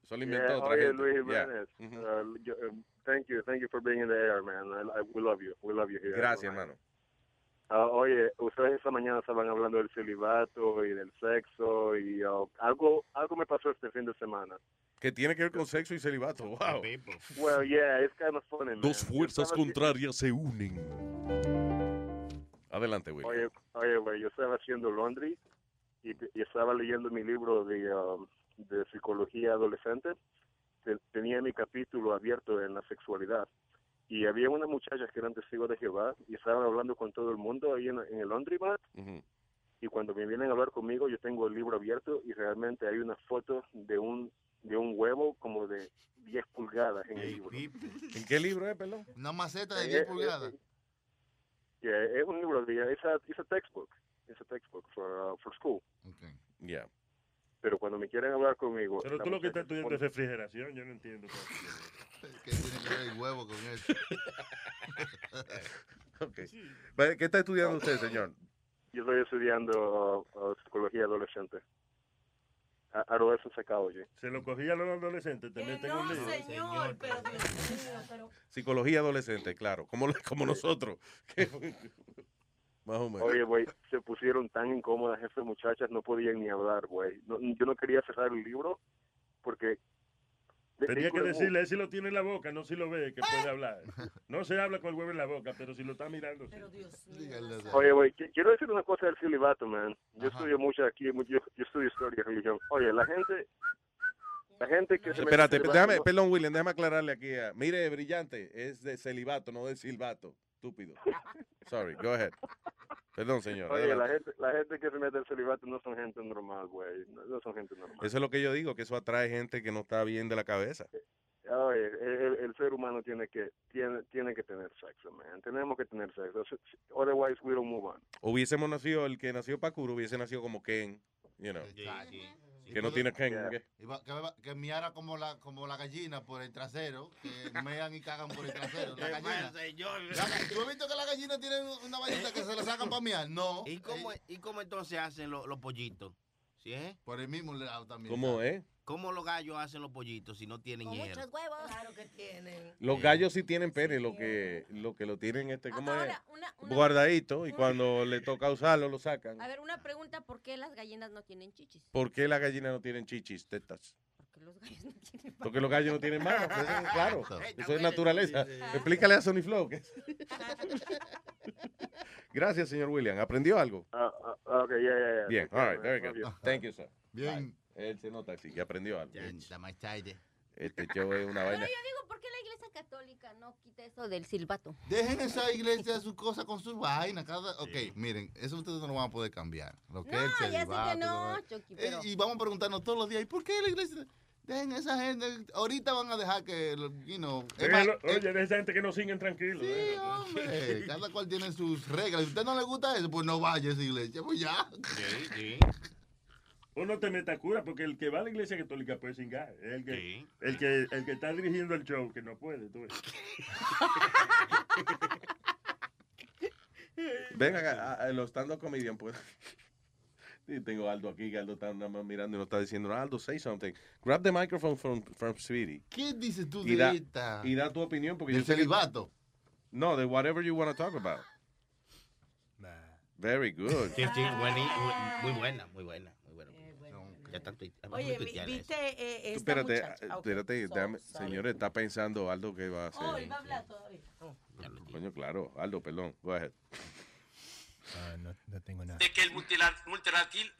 Solo inventó Yeah, otra oye, gente. Luis Yeah. Jiménez. Uh, yo- um, thank you, thank you for being in the air, man. I, I- we love you, we love you here. Gracias, hermano. Ah, oye, ustedes esta mañana estaban hablando del celibato y del sexo y uh, algo, algo me pasó este fin de semana. Que tiene que ver con sexo y celibato. Wow. Well, yeah, it's kind of funny, man. Dos fuerzas contrarias se unen. Adelante, William. Oye, oye, güey, yo estaba haciendo laundry y, y estaba leyendo mi libro de, um, de psicología adolescente. Te- tenía mi capítulo abierto en la sexualidad. Y había una muchacha que eran testigos de Jehová y estaban hablando con todo el mundo ahí en, en el laundromat. Ujú. Y cuando me vienen a hablar conmigo, yo tengo el libro abierto y realmente hay una foto de un de un huevo como de 10 pulgadas en el libro. ¿En qué libro es, perdón? Una maceta de Eh, 10 eh, pulgadas. eh, yeah, es un libro de es a, it's a textbook, it's a textbook for uh, for school. Yeah. Pero cuando me quieren hablar conmigo, Pero tú lo que estás estudiando es refrigeración, yo no entiendo. ¿Qué tiene que ver el huevo con eso? Ok. Vale, ¿Qué está estudiando usted, señor? Yo estoy estudiando uh, uh, psicología adolescente. A- Adolescent psychology. Se lo cogía a los adolescentes, te meten un lío. Señor, pero. Psicología adolescente, claro. Como, como nosotros. Más o menos. Oye, güey, se pusieron tan incómodas esas muchachas, no podían ni hablar, güey. No- yo no quería cerrar el libro porque... Tenía que decirle, si lo tiene en la boca, no si lo ve, que puede hablar. No se habla con el huevo en la boca, pero si lo está mirando. sí. Oye, güey, qui- quiero decir una cosa del celibato, man. Yo estudio mucho aquí, yo, yo estudio historia y religión. Oye, la gente, la gente que se Espérate, celibato déjame, perdón, William, déjame aclararle aquí. a- mire, brillante, es de celibato, no de silbato. Estúpido. Sorry, go ahead. Perdón, señor. Oye, la gente, la gente que se mete en celibato no son gente normal, güey. No, no son gente normal. Eso es lo que yo digo, que eso atrae gente que no está bien de la cabeza. Oye, el, el- el ser humano tiene que tiene, tiene que tener sexo, man. Tenemos que tener sexo. Otherwise, we don't move on. Hubiésemos nacido, el que nació Pakuro hubiese nacido como Ken, you know, que no tiene que, que miara como la, como la gallina por el trasero, que mean y cagan por el trasero. La gallina. La- ¿Tú has visto que la gallina tiene una vainita que se la sacan para miar? No. ¿Y cómo, ¿Y cómo entonces hacen los, los pollitos? ¿Sí? Por el mismo lado también. ¿Cómo es? ¿Cómo los gallos hacen los pollitos si no tienen hierro? Muchos huevos. Claro que tienen. Los gallos sí tienen pene, lo que lo que lo tienen este como es Ahora, una- una- guardadito y cuando le toca usarlo lo sacan. A ver, una pregunta, ¿por qué las gallinas no tienen chichis? ¿Por qué las gallinas no tienen chichis, tetas? Porque los gallos no tienen Porque los gallos no tienen manos, pues, eso es claro. Eso es naturaleza. Explícale a Sony Flow. que- Gracias, señor William. ¿Aprendió algo? Ah, ah, okay, yeah, yeah, yeah. Bien, all right, good. you. Thank you, sir. Bien. Él se nota así que aprendió algo. Está más tarde. Este show es una Pero vaina. yo digo, ¿por qué la iglesia católica no quita eso del silbato? Dejen esa iglesia sus cosas con sus vainas. Cada... Ok, miren, eso ustedes no lo van a poder cambiar. Lo que es el No, ya sé que no, Chucky, Eh, pero... Y vamos a preguntarnos todos los días, ¿y por qué la iglesia? Dejen esa gente. Ahorita van a dejar que, you know. es más, Déjalo- eh, Oye, de esa gente que no siguen tranquilos. Sí, eh. hombre, cada cual tiene sus reglas. Si a usted no le gusta eso, pues no vaya a esa iglesia, pues ya. Uno te mete a cura porque el que va a la iglesia católica puede cingar. Es El que, el que, el que está dirigiendo el show que no puede. tú ves. Ven acá, a- a los stand-up comedian, pues. Sí, tengo a Aldo aquí, que Aldo está nada más mirando y nos está diciendo, Aldo, say something. Grab the microphone from, from Sweetie. ¿Qué dices tú Y de da, esta? y da tu opinión. porque ¿Del que- celibato? No, de whatever you want to talk about. Very good. Muy buena, muy buena, Oye, viste eh, Tú esta espérate, muchacha. ah, Ah, ok. espérate, déjame- sorry. señores, está pensando Aldo que va a hacer. Oh, él va a hablar todavía. Oh. Coño, claro, Aldo, perdón, go ahead. Ah, no, no tengo nada. de que el multila- multilateral-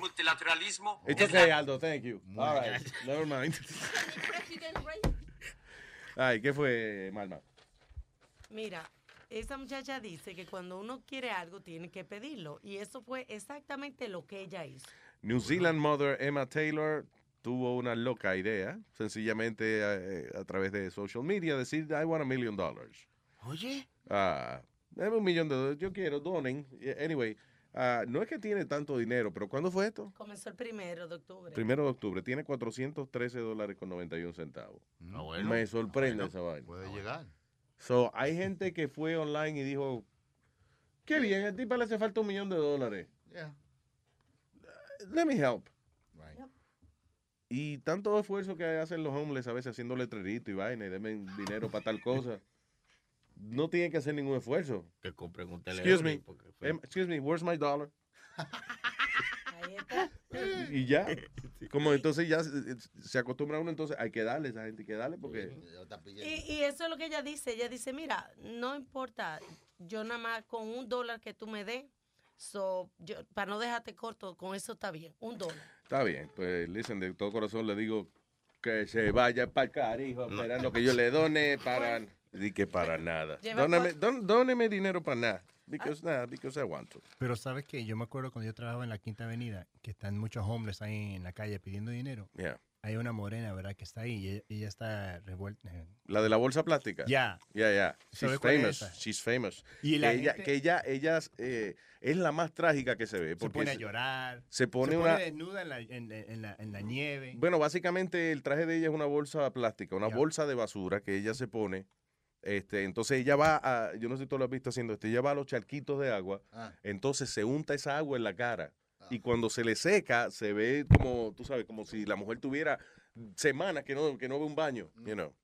multilateralismo It's es okay, la- Aldo, thank you. All right, never mind. Ay, ¿qué fue, Malma? Mira, esa muchacha dice que cuando uno quiere algo tiene que pedirlo. Y eso fue exactamente lo que ella hizo. New Zealand mother Emma Taylor tuvo una loca idea, sencillamente eh, a través de social media, decir, I want a million dollars. Oye. Ah, dame un millón de dólares, yo quiero, donen. Anyway, ah, no es que tiene tanto dinero, pero ¿cuándo fue esto? Comenzó el primero de octubre. Primero de octubre, tiene 413 dólares con 91 centavos. Ah, bueno. Me sorprende Ah, bueno, esa vaina. Puede llegar. So, hay gente que fue online y dijo, qué bien, a ti le hace falta un millón de dólares. Yeah. Let me help. Right. Y tanto esfuerzo que hacen los homeless a veces haciendo letrerito y vaina y denme dinero para tal cosa. No tienen que hacer ningún esfuerzo. Que compren un teléfono. Excuse me. fue- Em, excuse me, where's my dollar? Ahí está. Y ya. Como entonces ya se- se acostumbra uno, entonces hay que darle a esa gente, hay que darle porque... Y, y eso es lo que ella dice. Ella dice, mira, no importa, yo nada más con un dólar que tú me des, so, yo, para no dejarte corto, con eso está bien, un dólar. Está bien, pues listen, de todo corazón le digo que se vaya para el carijo, esperando que yo le done para... Di que para nada. Don- dóneme dinero para nada. Because, nada, because I want to. Pero sabes que yo me acuerdo cuando yo trabajaba en la Quinta Avenida, que están muchos hombres ahí en la calle pidiendo dinero. Yeah. Hay una morena, ¿verdad? Que está ahí y ella, ella está revuelta. La de la bolsa plástica. Ya. Ya, ya. ¿Sabe She's es famous. She's famous. Y la que ella, gente- que ella, ella eh, es la más trágica que se ve. Se Porque pone a se- llorar. Se pone se una... pone desnuda en la, en, en la, en la nieve. Bueno, básicamente el traje de ella es una bolsa plástica, una bolsa de basura que ella se pone. Este, entonces ella va a, yo no sé si tú lo has visto haciendo esto, ella va a los charquitos de agua, Ah. entonces se unta esa agua en la cara. Y cuando se le seca, se ve como, tú sabes, como si la mujer tuviera semanas que no, que no ve un baño, you know.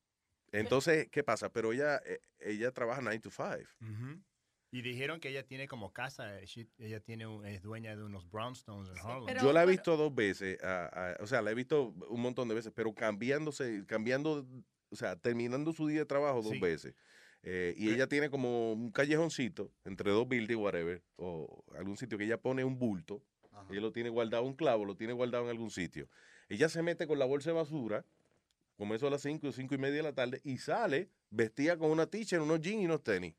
Entonces, ¿qué pasa? Pero ella, eh, ella trabaja 9 to 5. Ujú. Y dijeron que ella tiene como casa, eh, she- ella tiene un- es dueña de unos brownstones en Harlem. Yo la he visto dos veces, a- a- o sea, la he visto un montón de veces, pero cambiándose, cambiando, o sea, terminando su día de trabajo dos Sí. veces. Eh, y ella tiene como un callejoncito entre dos buildings, whatever, o algún sitio que ella pone un bulto, ella lo tiene guardado, un clavo, lo tiene guardado en algún sitio. Ella se mete con la bolsa de basura, como eso a las 5 o 5 y media de la tarde, y sale vestida con una t-shirt, unos jeans y unos tenis.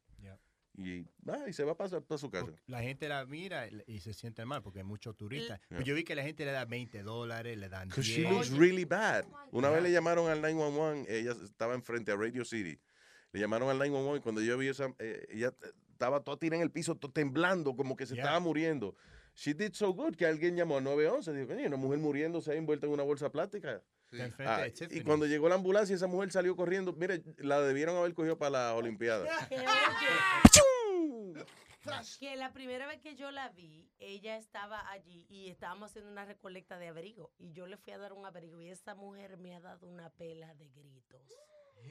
Y, ah, y se va para, para su casa. La gente la mira y- se siente mal porque hay muchos turistas. Yeah. Pero yo vi que la gente le da 20 dólares, le dan 'Cause 10. she looks really bad. Una vez le llamaron al 911, ella estaba enfrente a Radio City. Le llamaron al 911 y cuando yo vi esa, eh, ella estaba toda tirada en el piso, to- temblando, como que se Yeah. estaba muriendo. She did so good que alguien llamó al 911. Dijo, coño, una mujer muriéndose ahí envuelta en una bolsa plástica. Enfrente Ah, y cuando llegó la ambulancia, esa mujer salió corriendo. Mire, la debieron haber cogido para las Olimpiadas. Que la primera vez que yo la vi, ella estaba allí y estábamos haciendo una recolecta de abrigo. Y yo le fui a dar un abrigo y esa mujer me ha dado una pela de gritos.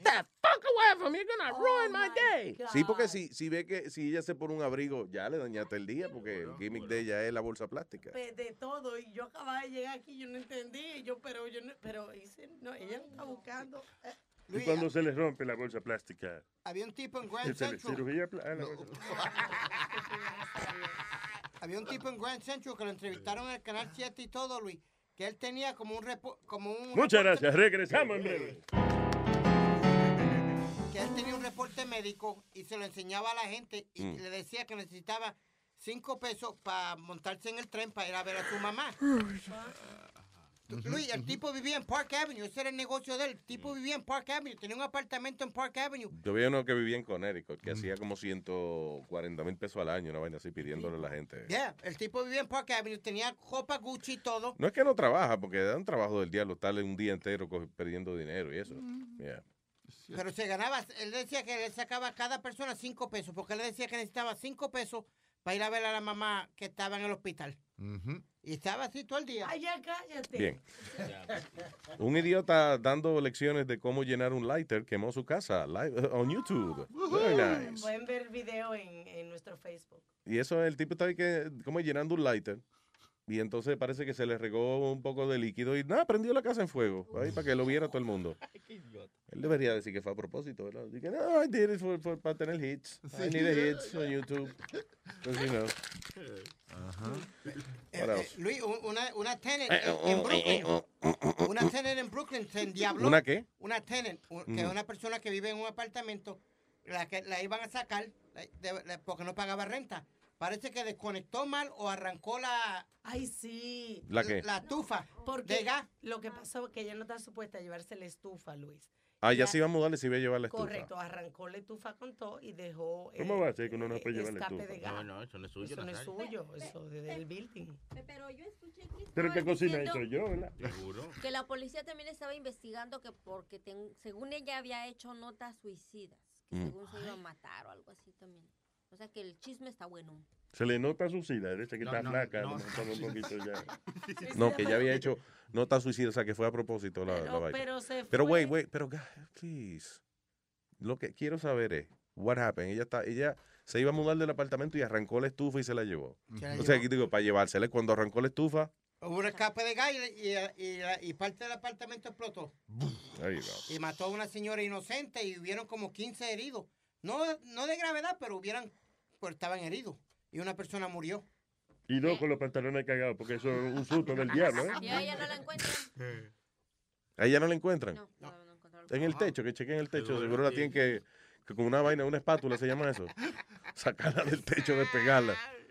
The fuck away from me, you're gonna Oh ruin my my day. Sí, porque God. si, si ve que si ella se pone un abrigo, ya le dañaste el día, porque el gimmick de ella es la bolsa plástica. De todo. Y yo acababa de llegar aquí, yo no entendí. Y yo, pero yo no, pero hice, no, ella no está buscando. eh, Y cuando se le rompe la bolsa plástica. Había un tipo en Grand Central. cirugía ah, bolsa- Había un tipo en Grand Central que lo entrevistaron en el canal 7 y todo, Luis, que él tenía como un repo- como un Muchas reporte- gracias, regresamos en breve. que él tenía un reporte médico y se lo enseñaba a la gente y Mm. le decía que necesitaba cinco pesos para montarse en el tren para ir a ver a su mamá. Luis, el tipo vivía en Park Avenue, ese era el negocio de él. El tipo vivía en Park Avenue, tenía un apartamento en Park Avenue. Yo vi uno que vivía en Connecticut, que hacía como 140 mil pesos al año, una vaina así, pidiéndole a la gente. Yeah, el tipo vivía en Park Avenue, tenía ropa Gucci y todo. No es que no trabaja, porque da un trabajo del diablo, estarle un día entero perdiendo dinero y eso. Yeah. Pero se ganaba, él decía que le sacaba a cada persona cinco pesos, porque él le decía que necesitaba cinco pesos para ir a ver a la mamá que estaba en el hospital. Y estaba así todo el día. Ay, ya cállate. Bien. Un idiota dando lecciones de cómo llenar un lighter quemó su casa live on YouTube. Very nice. Pueden ver el video en, en nuestro Facebook. Y eso, el tipo está ahí que, como llenando un lighter. Y entonces parece que se le regó un poco de líquido y nada, prendió la casa en fuego. Ahí para que lo viera todo el mundo. Él debería decir que fue a propósito, ¿verdad? Dije, no, I did it for- for- para tener hits. I needed hits on YouTube. Pues, you know. Eh, What eh, else? Luis, un- una, una tenant Eh, en, oh, en eh, Brooklyn. eh, oh, oh, oh, Una tenant en Brooklyn se endiabló. ¿Una qué? Una tenant, un- que es Ujú. una persona que vive en un apartamento, la que la iban a sacar la- de- de- porque no pagaba renta. Parece que desconectó mal o arrancó la... Ay, sí. ¿La qué? La estufa Porque de gas. lo que pasó es que ella no está supuesta a llevarse la estufa, Luis. Ah, ya se iba a mudar, le se iba a llevar la estufa. Correcto, arrancó la estufa con todo y dejó. ¿Cómo eh, va a ser que uno no puede eh, llevar la escape estufa? de gas. No, no, eso no es suyo, Eso no es suyo, eso de- del building. Pero yo escuché que Pero que cocina soy yo, ¿verdad? Seguro. Que la policía también estaba investigando que porque ten- según ella había hecho notas suicidas, que Mm. según se iba a matar o algo así también. O sea que el chisme está bueno. Se le nota su sida, ese que No, está no, flaca, no. un poquito ya. No, que ya había hecho nota suicida, o sea, que fue a propósito la, la vaina. pero se Pero fue. wait, wait, pero please. Lo que quiero saber es, what happened? Ella está, ella se iba a mudar del apartamento y arrancó la estufa y se la llevó. Se la O sea, llevó. digo, para llevársela, cuando arrancó la estufa, Hubo un escape de gas y, y- y- y parte del apartamento explotó. ahí va. Y mató a una señora inocente y hubieron como 15 heridos. No, no de gravedad, pero hubieran, pues estaban heridos. Y una persona murió. Y no con los pantalones cagados, porque eso es un susto del diablo, ¿eh? Y a ella no la encuentran. ¿A ella no la encuentran? No, no. En el techo, que chequen el techo. Seguro la tienen que, que con una vaina, una espátula se llama eso. Sacarla del techo, despegarla.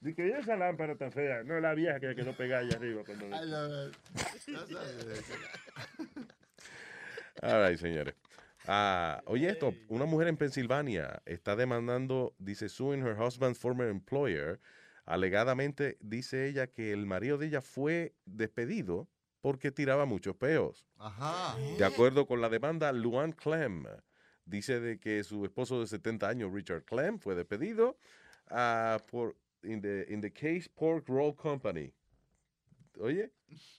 Dice que esa lámpara tan fea, no la vieja que quedó pegada allá arriba. Cuando... Ay, no, no. No sabes. All right, señores. Ah, oye esto, una mujer en Pensilvania está demandando, dice, suing her husband's former employer. Alegadamente dice ella que el marido de ella fue despedido porque tiraba muchos peos. Ajá. De acuerdo con la demanda, Luan Clem dice de que su esposo de 70 años, Richard Clem, fue despedido ah, por in the, in the case Pork Roll Company. Oye,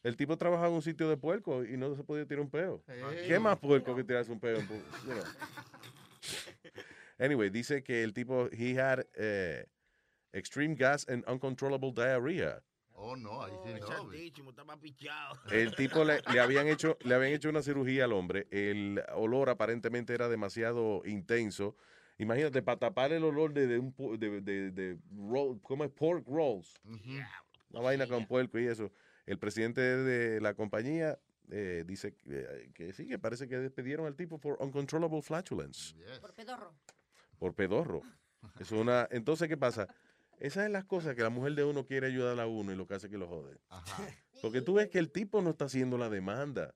el tipo trabajaba en un sitio de puerco y no se podía tirar un peo. Hey. ¿Qué más puerco que tirarse un peo? you know? Anyway, dice que el tipo, he had eh, extreme gas and uncontrollable diarrhea. Oh, no, ahí sí no. Santísimo, estaba pichado. El tipo le, le habían hecho, le habían hecho una cirugía al hombre. El olor aparentemente era demasiado intenso. Imagínate, para tapar el olor de, de un de, de, de roll, ¿cómo es? Pork rolls. Una vaina con puerco y eso. El presidente de la compañía eh, dice que, que sí, que parece que despidieron al tipo por uncontrollable flatulence, Por pedorro. por pedorro. Es una, entonces, ¿qué pasa? Esas son las cosas que la mujer de uno quiere ayudar a uno y lo que hace que lo jode. Porque tú ves que el tipo no está haciendo la demanda.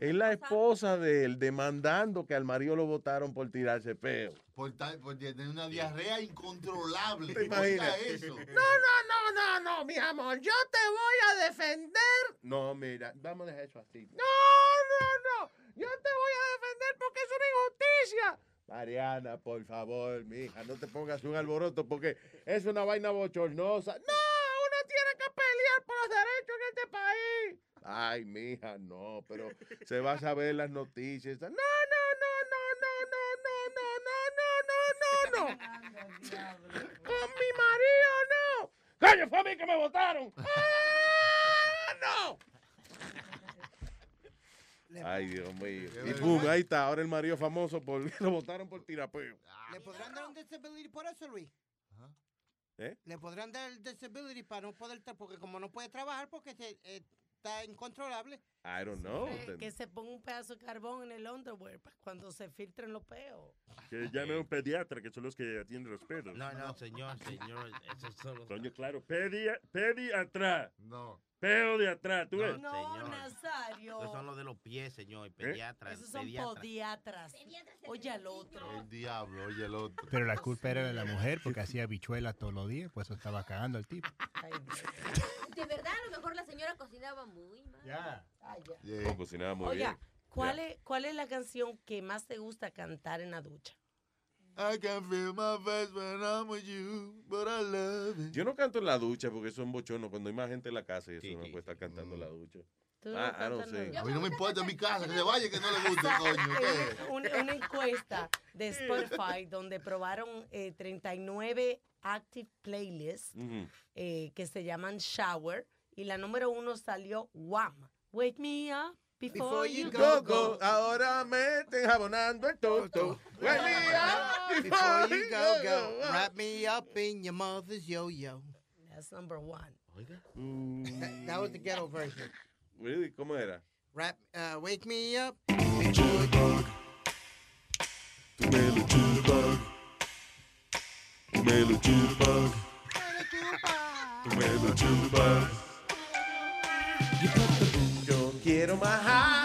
Es la esposa de él demandando que al marido lo votaron por tirarse peo. Por, por tener una diarrea incontrolable. ¿Te imaginas? Eso. No, no, no, no, no, mi amor, yo te voy a defender. No, mira, vamos a dejar eso así. No, no, no, yo te voy a defender porque es una injusticia. Mariana, por favor, mija, no te pongas un alboroto porque es una vaina bochornosa. No, tiene que pelear por los derechos en este país. Ay, mija, no, pero se va a saber las noticias. No, no, no, no, no, no, no, no, no, no, no, no. Con mi marido no. ¡Coño, fue a mí que me votaron! ¡Ah, no! Ay, Dios mío. Y boom, ahí está. Ahora el marido famoso por lo votaron por tirapeo. ¿Le podrán dar un disability por eso, Luis? ¿Eh? ¿Le podrán dar el disability para no poder porque como no puede trabajar porque se- eh, está incontrolable? I don't know. Eh, que se ponga un pedazo de carbón en el underwear pa- cuando se filtren los peos. Que llame a un pediatra, que son los que atienden los pedos. No, no, señor, señor. Esos son los... Coño, claro, pedia, pediatra. No. Peo de atrás, ¿tú ves? No, Nazario. Esos son los de los pies, señor. Pediatra. Esos son pediatra. podiatras. Oye al otro. El diablo, oye el otro. Pero la culpa era de la mujer porque hacía bichuelas todos los días, pues eso estaba cagando al tipo. De verdad, a lo mejor la señora cocinaba muy mal. Ya. Ay, ya. No, cocinaba muy Oiga, bien. ¿cuál, es, ¿cuál es la canción que más te gusta cantar en la ducha? I can feel my face when I'm with you, but I love it. Yo no canto en la ducha porque eso es bochorno. Cuando hay más gente en la casa y eso no puede estar cantando en la ducha. Ah, I don't sé. A mí no me importa en mi casa, que se vaya, que no le guste, coño. ¿qué? una, una encuesta de Spotify donde probaron eh, 39 active playlists eh, que se llaman Shower y la número uno salió Wham. Wake me up before, you go. Go, Ahora me estén jabonando el toto. Wake me up Before you go, go, wrap me up in your mother's yo-yo. That's number one. That was the ghetto version. Really? ¿Cómo era? Wrap, uh, wake me up. Melo jitterbug. Melo jitterbug. Melo jitterbug get on my high.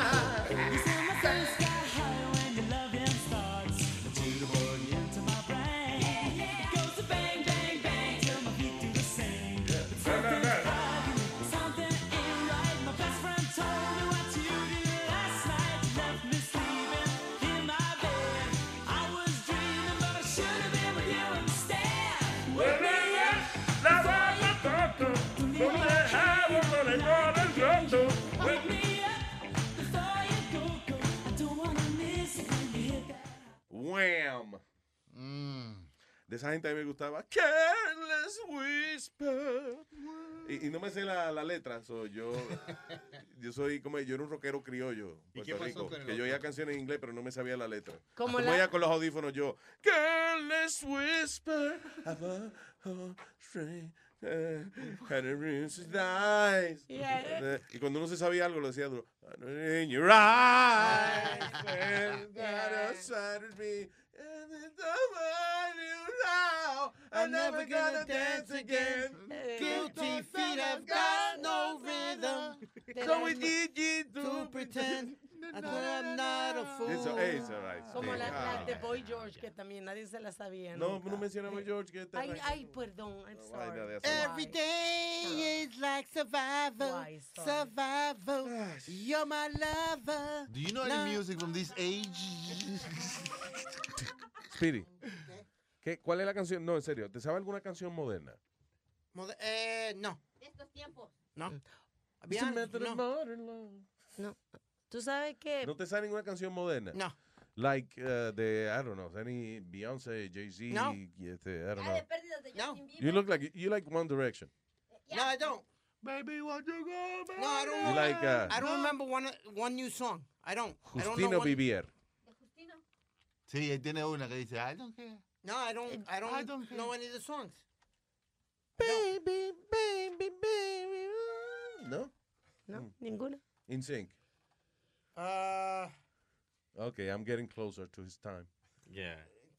Wham. De esa gente a mí me gustaba Careless Whisper. Y, y no me sé la, la letra, so, yo, yo soy como yo era un rockero criollo, ¿Y qué Puerto pasó Rico, con el que yo oía canciones en inglés, pero no me sabía la letra. Como la- ella con los audífonos, yo, Careless Whisper of a eh. Yeah. Y cuando uno se sabía algo, lo decía duro. In your eyes, me. I'm never gonna dance again. Guilty feet have got no rhythm. So we need you to pretend that I'm not a fool. It's, it's all right. Como la, la Ah. de Boy George, que también nadie se la sabía. No, nunca. no mencionamos George. Que Ay, ay, perdón. I'm sorry. Every day is like survival. Survival. You're my lover. Do you know any music from this age? Speedy. ¿Qué, ¿Cuál es la canción? No, en serio. ¿Te sabe alguna canción moderna? Mode- eh, no. De estos tiempos. No. It's a of no. modern love. No. ¿Tú sabes qué? ¿No te sabe ninguna canción moderna? No. Like uh, de, I don't know, any Beyoncé, Jay-Z, No. este, I don't know. No. You look like, you like One Direction. No, I don't. Baby, what you go, No, I don't. You like, uh, I don't remember one one new song. I don't. I don't know Justino one- Vivier. Justino. Sí, él tiene una que dice, I don't care. No, I don't. I don't, I don't know any of the songs. Baby, baby, baby. ¿No? No, ninguna. In Sync. Uh, Okay, I'm getting closer to his time. Yeah.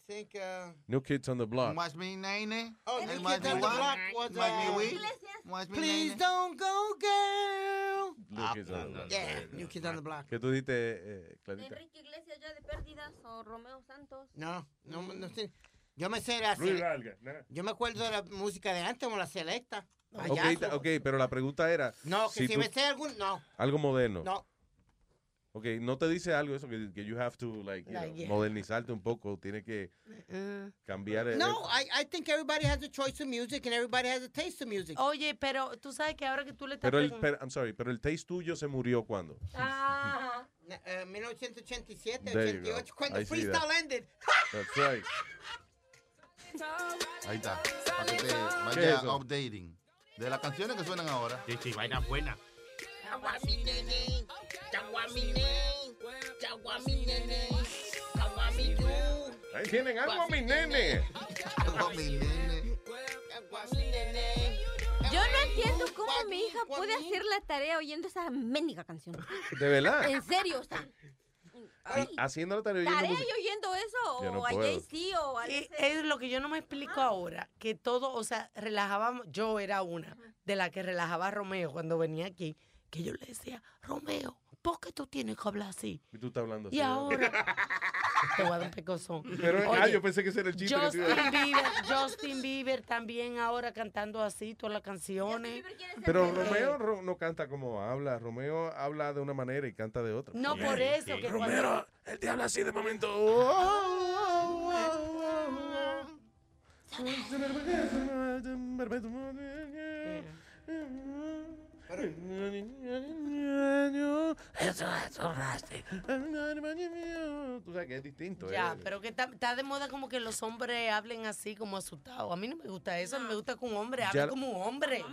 think. Uh, New Kids on the Block. Watch me, nene. oh, New Kids on the? Block was. Watch me Uh, weed. Watch me, Please nene. don't go, girl. New Kids on the Block. Yeah, New Kids on the Block. ¿Qué tú dijiste, eh, Clarita? Enrique Iglesias ya de pérdidas o Romeo Santos. No, no, no sé. Yo me sé la. Yo me acuerdo de la música de antes, como la selecta. Ok, payaso. ta- ok, pero la pregunta era. No, que si, tú- me sé algún. No, Algo moderno. no. Ok, no te dice algo eso que, que you have to like, you Like, know, yeah. modernizarte un poco, tiene que Uh, cambiar. el- No, I, I think everybody has a choice of music and everybody has a taste of music. Oye, pero tú sabes que ahora que tú le estás pero el, pero, I'm sorry, pero el taste tuyo se murió cuando. Ah. Eh, 1987, There you go. 88, cuando I freestyle that. ended. That's right. Ahí está. Para que te ¿Qué vaya updating. De las canciones que suenan ahora. Sí, sí, vaina buena. Ahí tienen algo, mi nene. Algo, mi nene. Yo no entiendo cómo mi hija puede hacer la tarea oyendo esa mendiga canción. De verdad. En serio, o sea. Ay, Haciendo la tarea oyendo ¿Tarea música. y oyendo eso? Yo no o a. Jay-Z o a... Eh, es lo que yo no me explico ahora, que todo, o sea, relajábamos, yo era una de la que relajaba a Romeo cuando venía aquí, que yo le decía, Romeo, ¿por qué tú tienes que hablar así? Y tú estás hablando así. Y ¿verdad? ahora, te voy a dar un pecozón. Pero, ah, yo pensé que ese era el chiste. Justin. Bieber, Justin Bieber también ahora cantando así todas las canciones. Pero Eh, Romeo ro- no canta como habla. Romeo habla de una manera y canta de otra. No, por eso que Romero, cuando- él te habla así de momento. Tú sabes que es distinto. Ya, eh. pero que está, está de moda como que los hombres hablen así como asustados. A mí no me gusta eso, me gusta que un hombre hable Ya- como un hombre.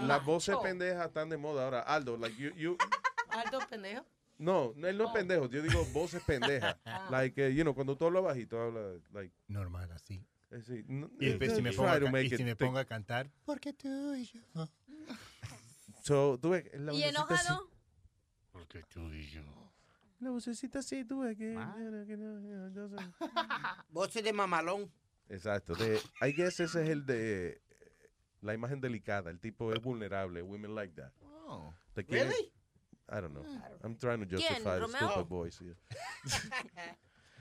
No, las voces pendejas están de moda ahora. Aldo, like you, you, Alto pendejo. no, no, él no es pendejo. Yo digo voces pendejas. like, eh, you know, cuando tú hablas bajito, habla, like, Normal, así. eh, sí, no- Y después si me pongo, y si me pongo a cantar, porque tú y yo. So, tú ves, la ¿Y enojado? Porque tú y yo. La vocecita así, tú ves que... Voces de mamalón. Exacto. De, I guess ese es el de la imagen delicada. El tipo es vulnerable. Women like that. Oh. Te quieren- Really? I don't know. I'm trying to ¿Quién, justify the stupid boys here.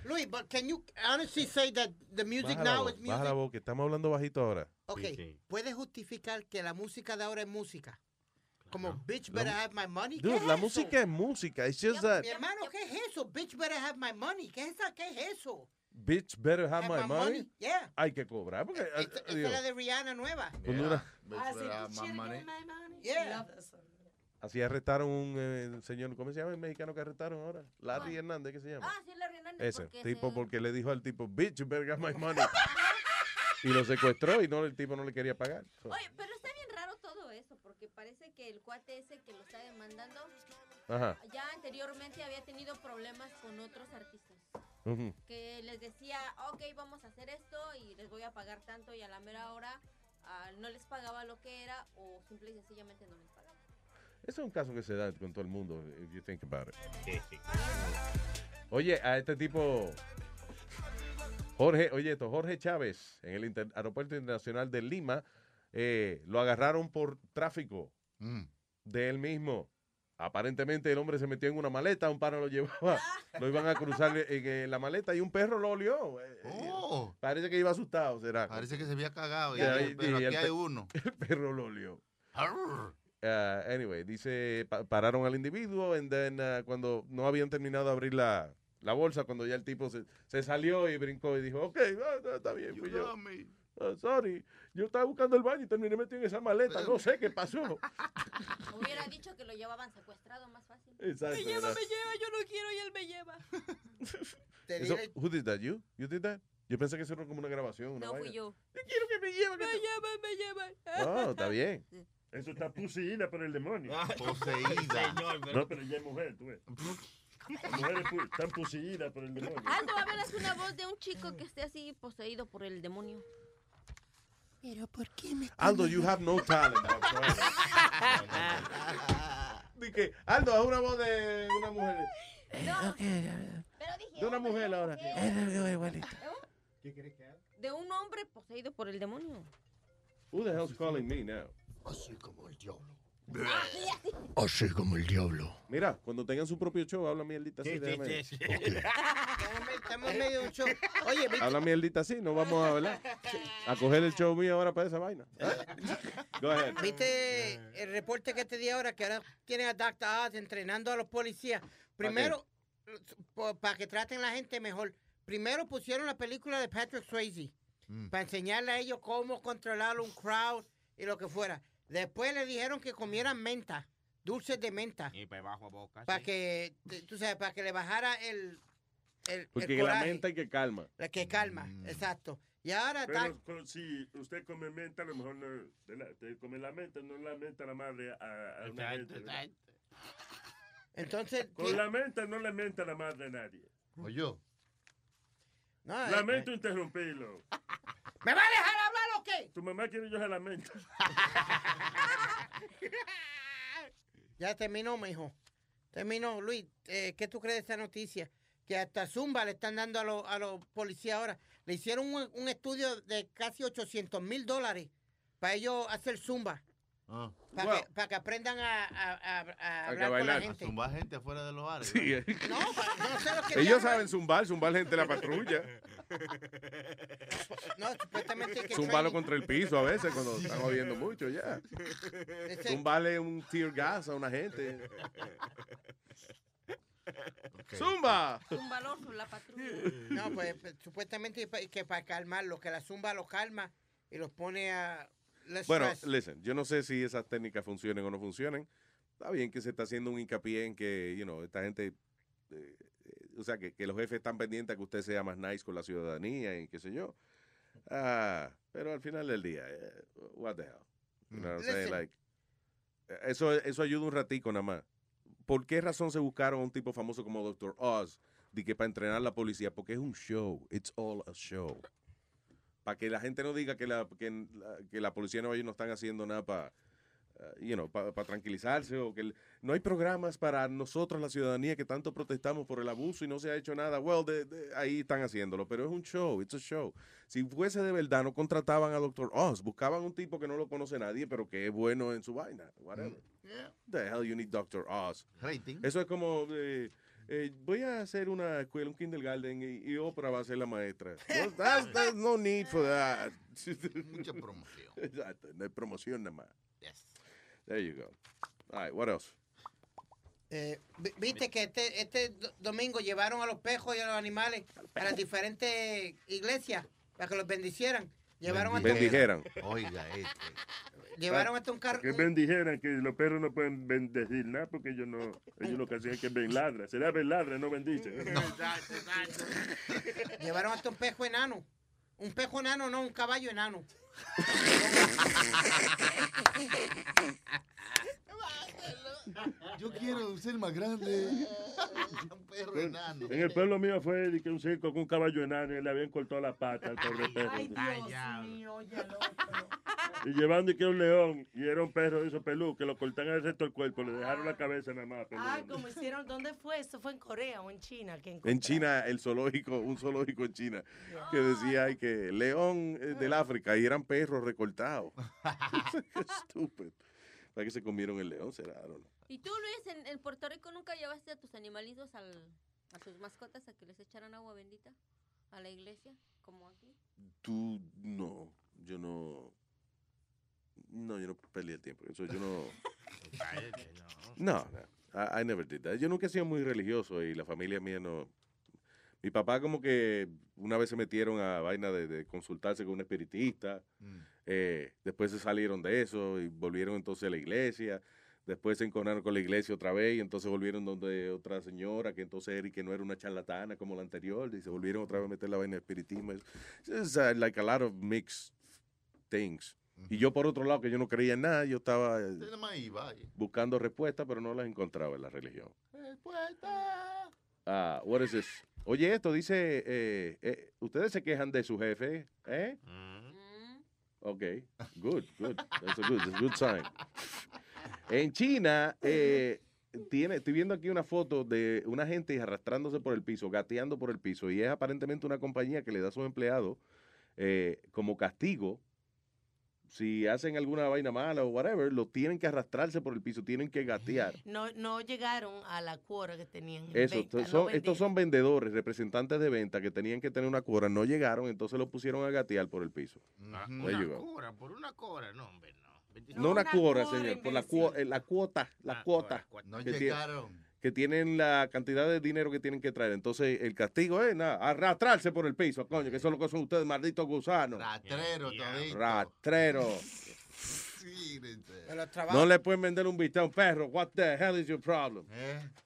Luis, but can you honestly say that the music Baja now voz, is baja la music? voz, que estamos hablando bajito ahora. Okay, ¿puedes justificar que la música de ahora es música? Como bitch La better mu- have my money. Dude, ¿Qué es la eso? música es música. It's just that Mi hermano, ¿qué es eso? Bitch better have my money. ¿Qué es, esa- qué es eso? bitch better have Have my my money. money, yeah. Hay que cobrar porque... Digo, es la de Rihanna nueva. cuando una- Ah, sí, better have tú my money. given my money. Yeah. Así arrestaron un eh, señor, ¿cómo se llama el mexicano que arrestaron ahora? Larry Hernández, ¿qué se llama? Ah, sí, Larry Hernández. Ese porque tipo se- porque le dijo al tipo, bitch, you better get my money. Y lo secuestró y no el tipo no le quería pagar. So, Oye, pero está bien raro todo eso, porque parece que el cuate ese que lo está demandando Ajá. ya anteriormente había tenido problemas con otros artistas. Ujú. Que les decía, ok, vamos a hacer esto y les voy a pagar tanto y a la mera hora ah, no les pagaba lo que era o simple y sencillamente no les pagaba. Ese es un caso que se da con todo el mundo, if you think about it. Oye, a este tipo, Jorge, oye esto, Jorge Chávez, en el inter- aeropuerto internacional de Lima, eh, lo agarraron por tráfico de él mismo. Aparentemente el hombre se metió en una maleta, un pana lo llevaba, lo iban a cruzar en, en la maleta y un perro lo olió. Eh, eh, Parece que iba asustado, será. Parece que se había cagado. y- pero y aquí hay uno. El perro lo olió. Ah, anyway, dice, pa- pararon al individuo and then, ah, cuando no habían terminado de abrir la, la bolsa, cuando ya el tipo se, se salió y brincó y dijo, ok, ah, está bien, fui yo. Sorry, yo estaba buscando el baño y terminé metido en esa maleta, no sé qué pasó. Hubiera dicho que lo llevaban secuestrado más fácil. Exacto, Me lleva, ¿verdad? me lleva, yo no quiero y él me lleva. Eso, who did that, you? You did that? Yo pensé que eso era como una grabación, una No fui vaina. yo. quiero que me lleven. Me llevan, me llevan. No, está bien. Eso está poseída por el demonio. Poseída. Señor, pero- No, pero ella es mujer, tú ves. Las mujeres están poseídas por el demonio. Aldo, a ver, una voz de un chico que esté así poseído por el demonio. Pero ¿por qué me Aldo, you have no talent. Di que, Aldo, haz una voz de una mujer. De una mujer ahora. ¿Qué quieres que haga? De un hombre poseído por el demonio. Who the hell's calling me now? Así como el diablo. Así, como el diablo. Mira, cuando tengan su propio show, habla mierdita así. Sí, sí, déjame. sí, sí. Estamos medio de un show. Oye, ¿viste? Habla mierdita así, no vamos a hablar. A coger el show mío ahora para esa vaina. Go ahead. ¿Viste el reporte que te di ahora? Que ahora tienen a Dr. Oz entrenando a los policías. Primero, para que traten a la gente mejor. Primero pusieron la película de Patrick Swayze. Para enseñarle a ellos cómo controlar un crowd y lo que fuera. Después le dijeron que comieran menta, dulces de menta. Y para bajo a boca. Para sí. que, te- tú sabes, para que le bajara el, el, Porque el la mente y que calma. La que calma, exacto. Y ahora está... Pero si usted come menta, a lo mejor no. Usted come la menta, no la menta la madre a, a una gente. ¿verdad? Entonces... Con la menta no le menta la madre a nadie. O yo. No, eh, Lamento interrumpirlo. ¿Me va a dejar Tu mamá quiere yo se la menta. Ya terminó, mi hijo. Terminó, Luis. eh, ¿Qué tú crees de esta noticia? Que hasta Zumba le están dando a, los- a los policías ahora. Le hicieron un, un estudio de casi 800 mil dólares para ellos hacer Zumba. Ah. Para, Wow. que, aprendan a, a- a- a A hablar con la bailar. gente. Zumba gente afuera de los bares. Sí. No, pa- yo no sé lo que Ellos saben zumbar, zumbar gente de la patrulla. No, supuestamente que Zumbarlo training- contra el piso a veces cuando están jodiendo mucho ya. Ese- Zumbarle un tear gas a una gente. ¡Zumba! Zumbaloso, la patrulla. No, pues, pues, supuestamente que para calmarlo, que la Zumba los calma y los pone a... Bueno, stress. listen, yo no sé si esas técnicas funcionen o no funcionen. Está bien que se está haciendo un hincapié en que, you know, esta gente, eh, eh, o sea, que, que los jefes están pendientes a que usted sea más nice con la ciudadanía y qué sé yo. Ah, pero al final del día, eh, what the hell? You know. Like, eh, eso, eso ayuda un ratico nada más. ¿Por qué razón se buscaron a un tipo famoso como Dr. Oz de que para entrenar a la policía? Porque es un show. It's all a show. Para que la gente no diga que la, que, que la policía de Nueva York no están haciendo nada para you know, para tranquilizarse o que el- no hay programas para nosotros, la ciudadanía, que tanto protestamos por el abuso y no se ha hecho nada. Well, de- de- ahí están haciéndolo, pero es un show, it's a show. Si fuese de verdad, no contrataban a Dr. Oz, buscaban un tipo que no lo conoce nadie, pero que es bueno en su vaina, whatever. The hell you need Dr. Oz. Rating. Eso es como, eh, eh, voy a hacer una escuela, un kindergarten, y, y Oprah va a ser la maestra. No, that's- there's no need for that. Mucha promoción. Exacto, no hay promoción nada más. There you go. All right, what else? Eh, vi- Viste que este, este do- domingo llevaron a los pejos y a los animales a las diferentes iglesias para que los bendicieran. Llevaron hasta, Bendijeran. Oiga, este. llevaron hasta un carro. Que bendijeran que los perros no pueden bendecir nada porque ellos no, ellos lo que hacen es que ven ladra. Será ven ladra, no bendice. Llevaron hasta un pejo enano Un pejo enano, no, un caballo enano. Yo quiero ser más grande. Un perro En, enano. en el pueblo mío fue de que un circo con un caballo enano y le habían cortado la pata al pobre perro. Ay, Dios mío, oye, al otro. Y llevando y que un león, y era un perro de esos pelú, que lo cortan el resto del cuerpo, le dejaron la cabeza nada más. peludo. Ay, como hicieron, ¿dónde fue? Esto fue en Corea o en China. Que En? China, el zoológico, un zoológico en China, que decía ay, que león eh, del África y eran perros recortados. Qué estúpido. ¿Para que se comieron el león? Será, know. ¿Y tú, Luis, en, en Puerto Rico nunca llevaste a tus animalitos al, a tus mascotas a que les echaran agua bendita a la iglesia, como aquí? Tú, no, yo no. No, yo no perdí el tiempo. Eso yo no. No, no. I, I never did that. Yo nunca he sido muy religioso y la familia mía no. Mi papá, como que una vez se metieron a vaina de, de consultarse con un espiritista. eh, después se salieron de eso y volvieron entonces a la iglesia. Después se enconaron con la iglesia otra vez y entonces volvieron donde otra señora que entonces era y que no era una charlatana como la anterior y se volvieron otra vez a meter la vaina de espiritismo. Es es, uh, like a lot of mixed things. Y yo por otro lado que yo no creía en nada, yo estaba eh, buscando respuestas, pero no las encontraba en la religión. Respuesta. Ah, what is this? Oye, esto dice, eh, eh, ustedes se quejan de su jefe, ¿eh? Ok, good, good. That's a good, that's a good sign. En China, eh, tiene, estoy viendo aquí una foto de una gente arrastrándose por el piso, gateando por el piso, y es aparentemente una compañía que le da a sus empleados eh, como castigo. Si hacen alguna vaina mala o whatever, lo tienen que arrastrarse por el piso, tienen que gatear. No, no llegaron a la cuota que tenían. en Eso, venta, no son, estos son vendedores, representantes de venta que tenían que tener una cuora, no llegaron, entonces lo pusieron a gatear por el piso. Una go. cura, por una cura, no, hombre, no. No, una cuora, señor, por la, cuo- eh, la cuota, la Ah, cuota. No llegaron. Que tienen la cantidad de dinero que tienen que traer. Entonces, el castigo es nada, arrastrarse por el piso, coño, que eso es lo que son ustedes, malditos gusanos. Ratrero todito. Rastrero. No le pueden vender un bistec a un perro. What the hell is your problem?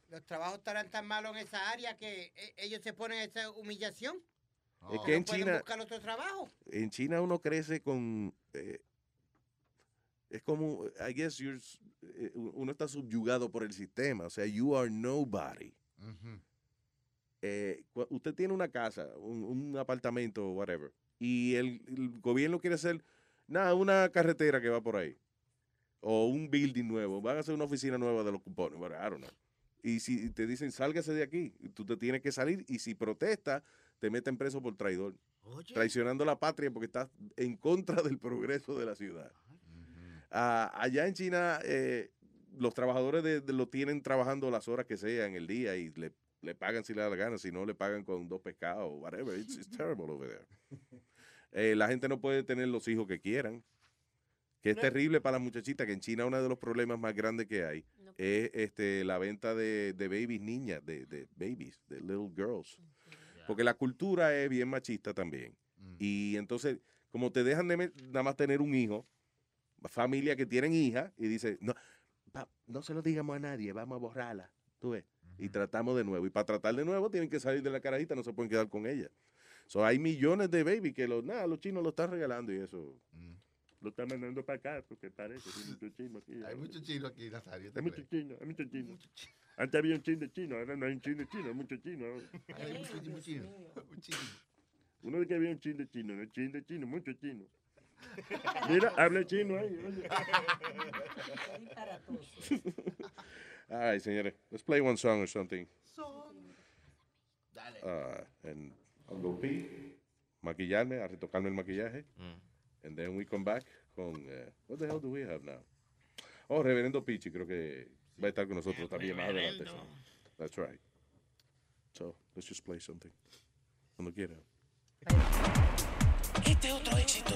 los trabajos estarán tan malos en esa área que eh, ellos se ponen esa humillación. Es que en No China, buscar otro trabajo. en China uno crece con eh, es como I guess you're, eh, uno está subyugado por el sistema, o sea, you are nobody. Eh, usted tiene una casa, un, un apartamento, whatever, y el, el gobierno quiere hacer nada, una carretera que va por ahí o un building nuevo, van a hacer una oficina nueva de los cupones, bueno, I don't know. Y si te dicen, sálgase de aquí, tú te tienes que salir y si protesta, te meten preso por traidor. Traicionando la patria porque estás en contra del progreso de la ciudad. Ah, allá en China, eh, los trabajadores de, de- lo tienen trabajando las horas que sea en el día y le, le pagan si le da la gana, si no le pagan con dos pescados, whatever. It's, it's terrible over there. Eh, la gente no puede tener los hijos que quieran. Que es terrible para las muchachitas, que en China uno de los problemas más grandes que hay es este, la venta de, de babies niñas, de, de babies, de little girls. Porque la cultura es bien machista también. Y entonces, como te dejan de nada más tener un hijo, familia que tienen hija, y dice, no, pa- no se lo digamos a nadie, vamos a borrarla, tú ves. Y tratamos de nuevo. Y para tratar de nuevo tienen que salir de la carajita, no se pueden quedar con ella. So, hay millones de babies que los, nada, los chinos lo están regalando y eso. Lo están mandando para acá porque parece que hay mucho chino aquí. Hay mucho chino aquí, Nazario. Hay mucho chino, hay mucho chino. Antes había un chin de chino, ahora no hay un chin de chino, hay mucho chino. Hay chino. Mucho chino. Uno de que había un chin de chino, no chin de chino, mucho chino. Mira, habla chino ahí. All right, señores. Let's play one song or something. Dale. Uh, and I'll go pee, maquillarme, a retocarme el maquillaje. And then we come back con... uh, what the hell do we have now? Oh, Reverendo Pichi, creo que va a estar con nosotros también más adelante. That's right. So, let's just play something. Cuando quiera. Este otro éxito.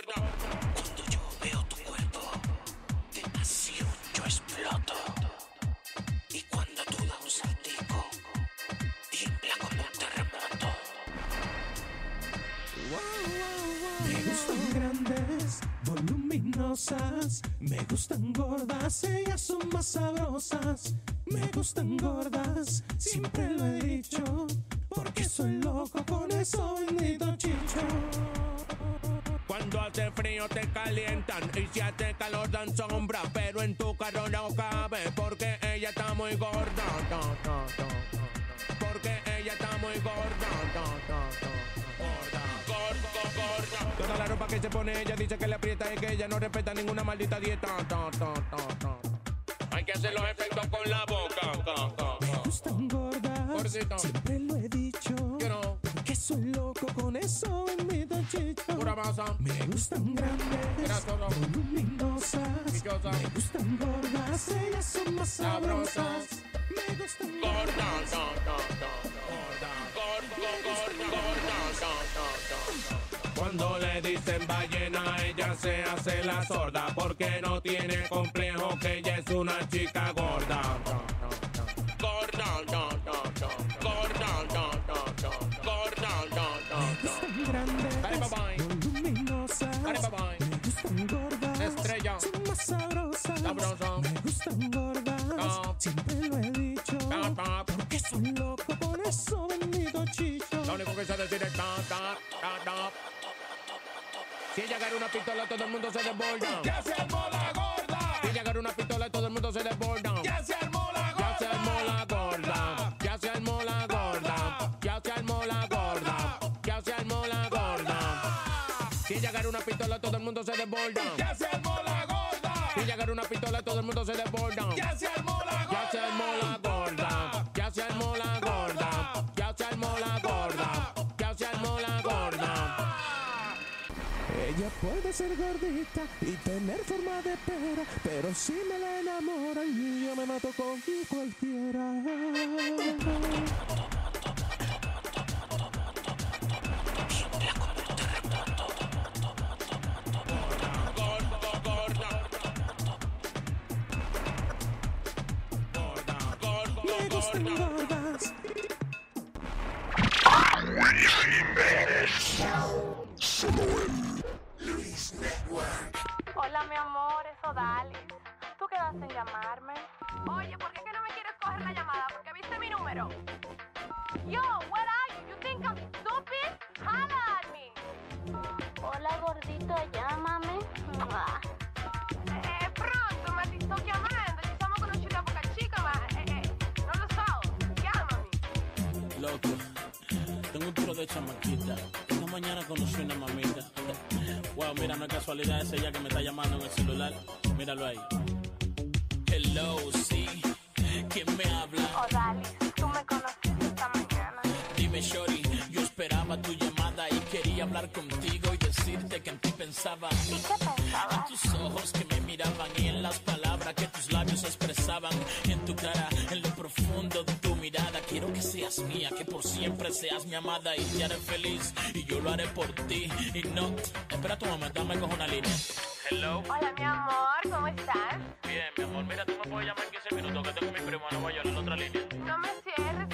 Gordas, me gustan gordas, ellas son más sabrosas. Me gustan gordas, siempre lo he dicho, porque soy loco con eso bendito chicho. Cuando hace frío te calientan y si hace calor dan sombra, pero en tu carro no cabe porque ella está muy gorda. Porque ella está muy gorda. Que se pone ella dice que le aprieta y que ella no respeta ninguna maldita dieta. Ta, ta, ta, ta. Hay que hacer los efectos con la boca. Me gustan gordas, siempre lo he dicho, porque soy loco con eso bendito chicho. Pura masa. Me gustan grandes, voluminosas, me gustan gordas, ellas son más Sabrosas. sabrosas. Me gustan Gorda, ta, ta, ta, gorda, gorda, Cuando le dicen ballena, ella se hace la sorda porque no tiene complejo que ella es una chica gorda. Gorda, ta, ta, ta, gorda, ta, ta, ta, gorda, ta. grandes, Dale, bye, bye. voluminosas, Dale, bye, bye. me gustan gordas, Estrella. son más sabrosas, Sabrosa. me gustan gordas, siempre lo he dicho. Porque soy loco con eso bendito chicho. Lo único que sé decir es ta, ta, ta, ta. Si ella agarra una pistola, todo el mundo se desborda. Ya se armó la gorda, Si ella agarra una pistola, todo el mundo se desborda. ya se armó la Ya se armó la gorda, ya se armó la gorda, ya se armó la gorda, ya se armó la gorda. Si ella agarra una pistola, todo el mundo se desborda. Ya se armó la gorda, Si ella agarra una pistola, todo el mundo se desborda. ya se armó Puede ser gordita y tener forma de pera, pero si me la enamora y yo me mato con cualquiera. Gustan gordas. Hola, mi amor, es Odalis. ¿Tú quedaste en llamarme? Oye, ¿por qué que no me quieres coger la llamada? Porque viste mi número. Yo, where are you? You think I'm stupid? Holla at me. Hola gordito, llámame. Eh, pronto, ma ti sto chiamando. Ci siamo conosciuti da poca chica, ma eh, eh, non lo so. Chiamami. Loco, tengo un tiro de chamaquita. Mañana conocí una mamita. Wow, mira, no es casualidad, es ella que me está llamando en el celular. Míralo ahí. Hello, sí. ¿Quién me habla? Odalis, tú me conociste esta mañana. Dime, Shorty, yo esperaba tu llamada y quería hablar contigo y decirte que en ti pensaba. ¿Y qué pensabas? En tus ojos que me miraban y en las palabras que tus labios expresaban. En tu cara, seas mía, que por siempre seas mi amada y te haré feliz. Y yo lo haré por ti. Y no, espera tu momento, dame cojo una línea. Hello. Hola, mi amor, ¿cómo estás? Bien, mi amor, mira, tú me puedes llamar en 15 minutos que tengo mi primo en Nueva York en otra línea. No me cierres,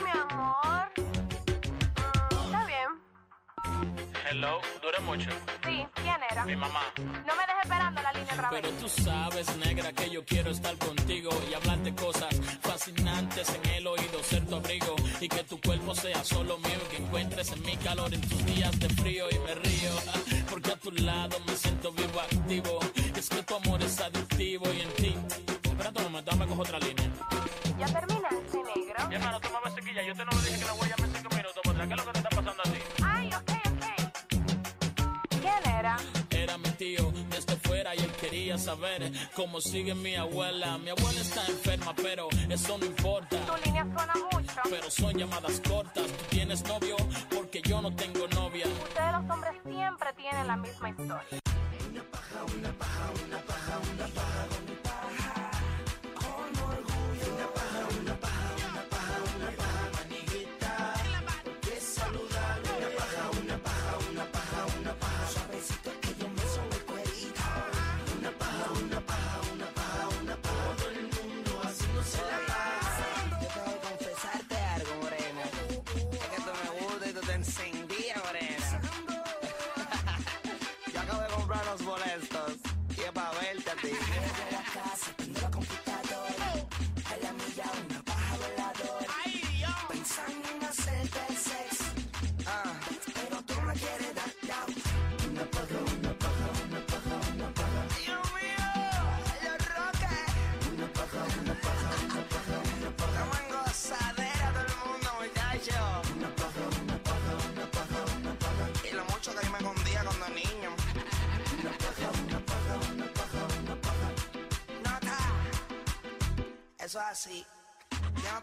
Hello, dura mucho. Sí, ¿quién era? Mi mamá. No me dejes esperando la línea otra vez. Pero tú sabes, negra, que yo quiero estar contigo y hablarte cosas fascinantes en el oído, ser tu abrigo y que tu cuerpo sea solo mío y que encuentres en mi calor en tus días de frío y me río porque a tu lado me siento vivo, activo. Es que tu amor es adictivo y en ti. Espera un momento, dame cojo otra línea. ¿Ya terminaste, negro? Mi hermano, ves sequilla. Yo te no lo dije que la voy a quería saber cómo sigue mi abuela. Mi abuela está enferma, pero eso no importa. Tu línea suena mucho. Pero son llamadas cortas. ¿Tú tienes novio? Porque yo no tengo novia. Ustedes los hombres siempre tienen la misma historia. Yo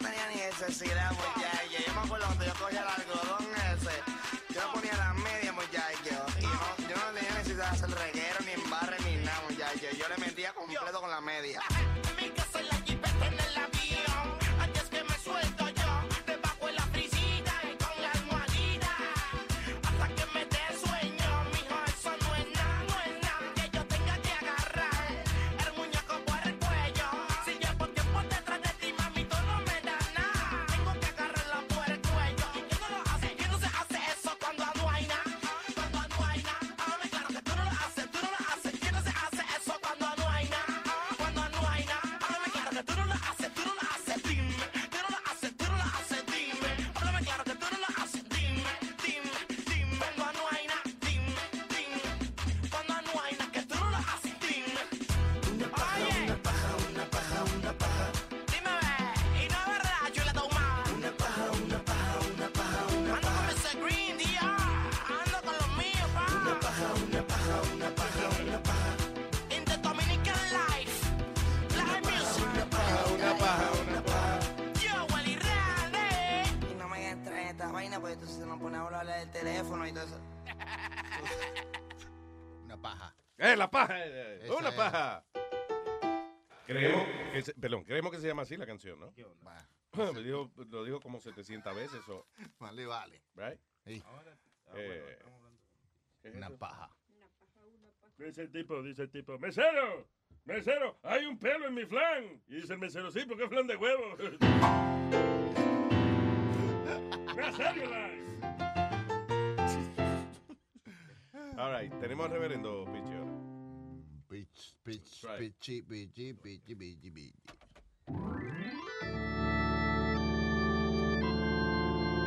tenía ni necesidad, muchacho. Yo me acuerdo cuando yo cogía el algodón ese. Yo me ponía las medias, muchacho. Y no, yo no tenía necesidad de hacer reguero, ni embarre, ni nada, muchacho. Yo le metía completo con la media. Perdón, creemos que se llama así la canción, ¿no? Me dijo- lo dijo como 700 veces. o Vale, vale. right? Sí. Eh, ¿qué es Una eso? paja. Dice el tipo, dice el tipo, mesero, mesero, hay un pelo en mi flan. Y dice el mesero, sí, porque es flan de huevo. All right, tenemos al reverendo Pichi Pitch, pitch, pichi, pichi, pichi, pichi.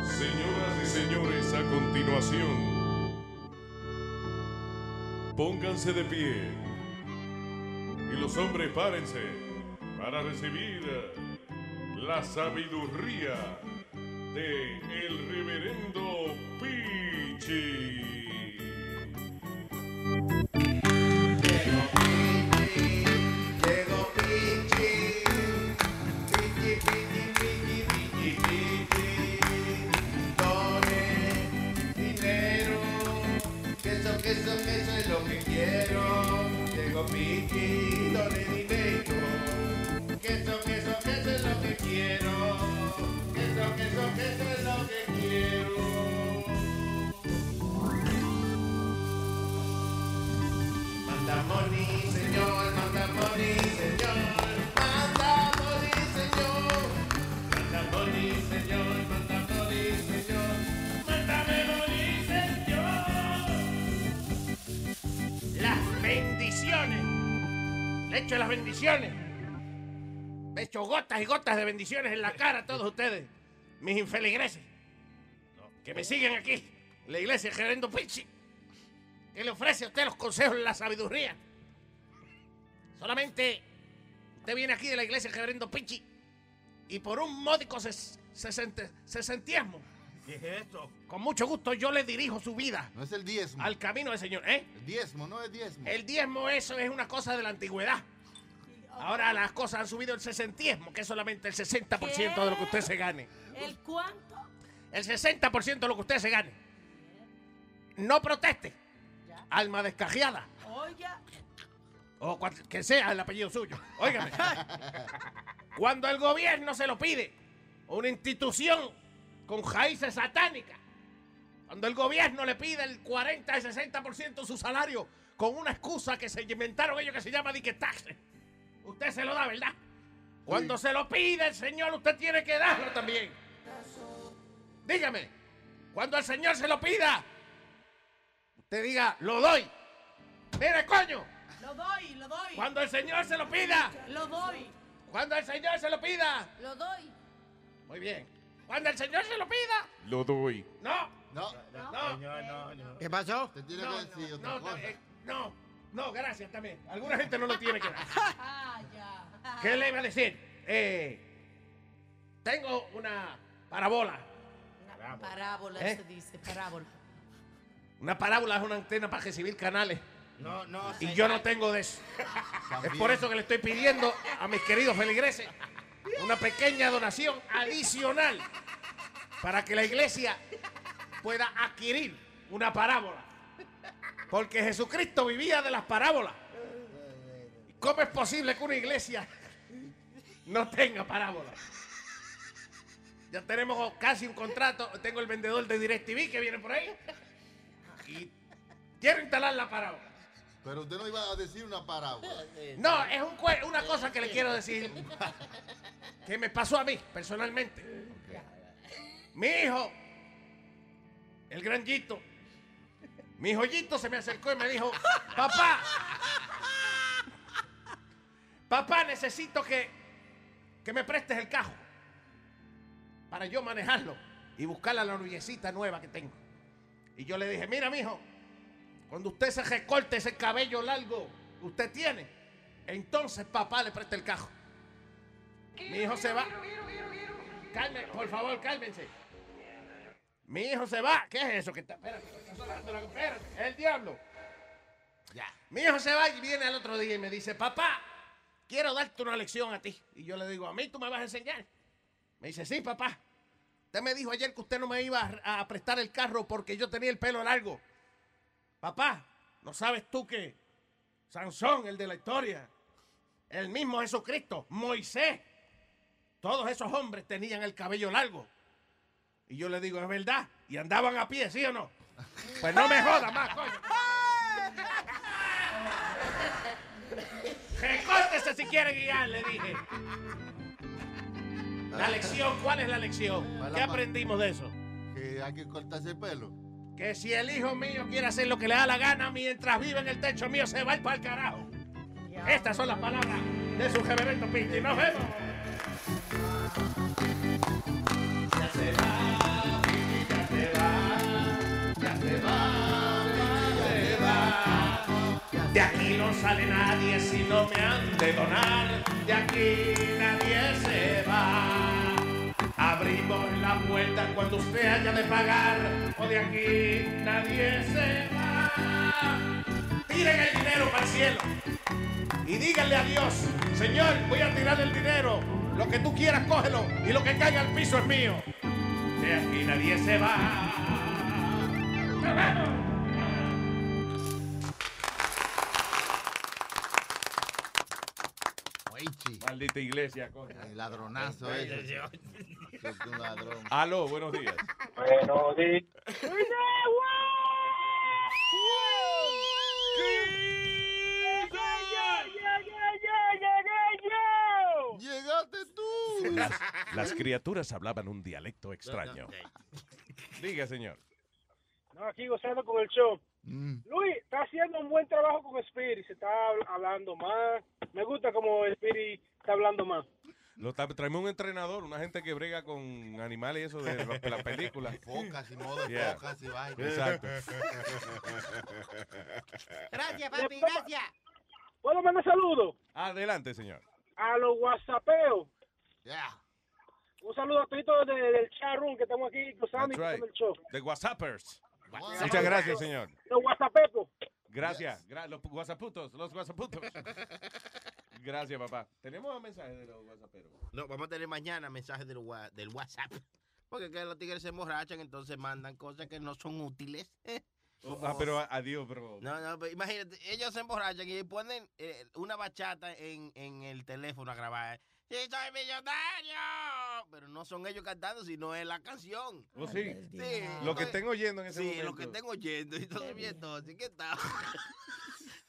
Señoras y señores, a continuación, pónganse de pie y los hombres párense para recibir la sabiduría de el reverendo Pichi. Llegó Le echo las bendiciones. Le echo gotas y gotas de bendiciones en la cara a todos ustedes, mis infeligreses. Que me siguen aquí, la iglesia Gerendo Pichi que le ofrece a usted los consejos de la sabiduría. Solamente usted viene aquí de la iglesia Reverendo Pichi y por un módico ses- sesentiesmo, ¿Qué es esto? con mucho gusto yo le dirijo su vida No es el diezmo. al camino del Señor. ¿eh? El diezmo, no es diezmo. El diezmo, eso es una cosa de la antigüedad. Ahora las cosas han subido el sesentiesmo, que es solamente el 60% de lo que usted se gane. ¿El cuánto? El 60% de lo que usted se gane. No proteste. Alma descajeada. Oiga. O cual- que sea el apellido suyo. Óigame. Cuando el gobierno se lo pide, una institución con raíces satánicas, cuando el gobierno le pide el 40 y 60% de su salario con una excusa que se inventaron ellos que se llama dique taxe, usted se lo da, ¿verdad? Cuando se lo pide el Señor, usted tiene que darlo también. Dígame, cuando el Señor se lo pida, usted diga, lo doy. Mire, coño, Lo doy, lo doy. cuando el Señor se lo pida, Lo doy. cuando el Señor se lo pida. Lo doy. Muy bien. Cuando el Señor se lo pida. Lo doy. No. No. No. ¿Qué pasó? Te tiene No, que decir otra no, cosa. eh, no, no, gracias también. Alguna gente no lo tiene que dar. Ah, ya. ¿Qué le iba a decir? Eh, tengo una parabola. Parábola ¿Eh? se dice, parábola. Una parábola es una antena para recibir canales. No, no. Y yo no tengo de eso. Es por eso que le estoy pidiendo a mis queridos feligreses una pequeña donación adicional para que la iglesia pueda adquirir una parábola. Porque Jesucristo vivía de las parábolas. ¿Cómo es posible que una iglesia no tenga parábola? Ya tenemos casi un contrato. Tengo el vendedor de DirecTV que viene por ahí. Y quiero instalar la parábola. Pero usted no iba a decir una parábola. No, es un una cosa que le quiero decir que me pasó a mí personalmente. Mi hijo, el gran Yito, mi joyito se me acercó y me dijo, papá, papá, necesito que, que me prestes el cajo para yo manejarlo y buscar a la noviecita nueva que tengo. Y yo le dije, mira, mijo, cuando usted se recorte ese cabello largo que usted tiene, entonces papá le presta el cajo. Mi hijo se va. Calme, por favor, cálmense. Mi hijo se va. ¿Qué es eso que está? Espérate, espérate, es el diablo. Ya. Mi hijo se va y viene al otro día y me dice, papá, quiero darte una lección a ti. Y yo le digo, ¿a mí tú me vas a enseñar? Me dice, sí, papá. Usted me dijo ayer que usted no me iba a, a prestar el carro porque yo tenía el pelo largo. Papá, ¿no sabes tú que Sansón, el de la historia, el mismo Jesucristo, Moisés, todos esos hombres tenían el cabello largo? Y yo le digo, es verdad. Y andaban a pie, ¿sí o no? Pues no me joda más, coño. Recórtese si quiere guiar, le dije. La lección, ¿cuál es la lección? ¿Qué aprendimos de eso? Que hay que cortarse el pelo. Que si el hijo mío quiere hacer lo que le da la gana mientras vive en el techo mío, se va a ir para el carajo. Estas son las palabras de su reverendo Pinti. ¡Nos vemos! Sale nadie si no me han de donar. De aquí nadie se va. Abrimos la puerta cuando usted haya de pagar. O de aquí nadie se va. Tiren el dinero para el cielo. Y díganle a Dios, Señor, voy a tirar el dinero. Lo que tú quieras, cógelo. Y lo que caiga al piso es mío. De aquí nadie se va. ¡Nos vemos! Maldita iglesia, coño. El ladronazo ese. Es un ladrón. Aló, buenos días. Buenos días. ¡Llegaste tú! Las, las criaturas hablaban un dialecto extraño. Diga, señor. No, aquí gozando con el show. Mm. Luis, está haciendo un buen trabajo con Spirit. Se está habl- hablando más. Me gusta como Spirit está hablando más. Lo tra- traemos un entrenador, una gente que brega con animales y eso de la, de la película. Focas y modo de Yeah. focas y vaina. Exacto. Gracias, papi, gracias. ¿Puedo mandar saludos? Adelante, señor. A los whatsappeos. Yeah. Un saludo a todos de, del chat room que estamos aquí gozando y right. el show. The WhatsAppers. Muchas gracias, señor. Los whatsappepos. Gracias. Gra- los WhatsApputos, los WhatsApputos. Gracias, papá. Tenemos un mensaje de los WhatsApperos. No, vamos a tener mañana mensajes del, wa- del WhatsApp. Porque que los tigres se emborrachan, entonces mandan cosas que no son útiles. Ah, pero adiós, bro. No, no, pero imagínate, ellos se emborrachan y ponen eh, una bachata en, en el teléfono a grabar. ¡Sí, soy millonario! Pero no son ellos cantando, sino es la canción. ¿Oh, sí? Sí. Lo que estén oyendo en ese Sí, momento. lo que estén oyendo. Entonces, bien, entonces, ¿qué tal?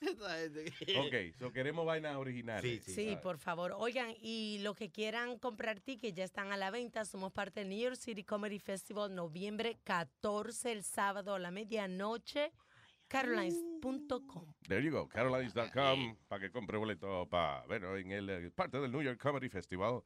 Ok, so queremos vainas originales. Sí, por favor. Oigan, y los que quieran comprar tickets ya están a la venta. Somos parte del New York City Comedy Festival, noviembre 14, el sábado a la medianoche. Carolines.com. There you go, carolines.com, para que compre boleto para, bueno, en el eh, parte del New York Comedy Festival.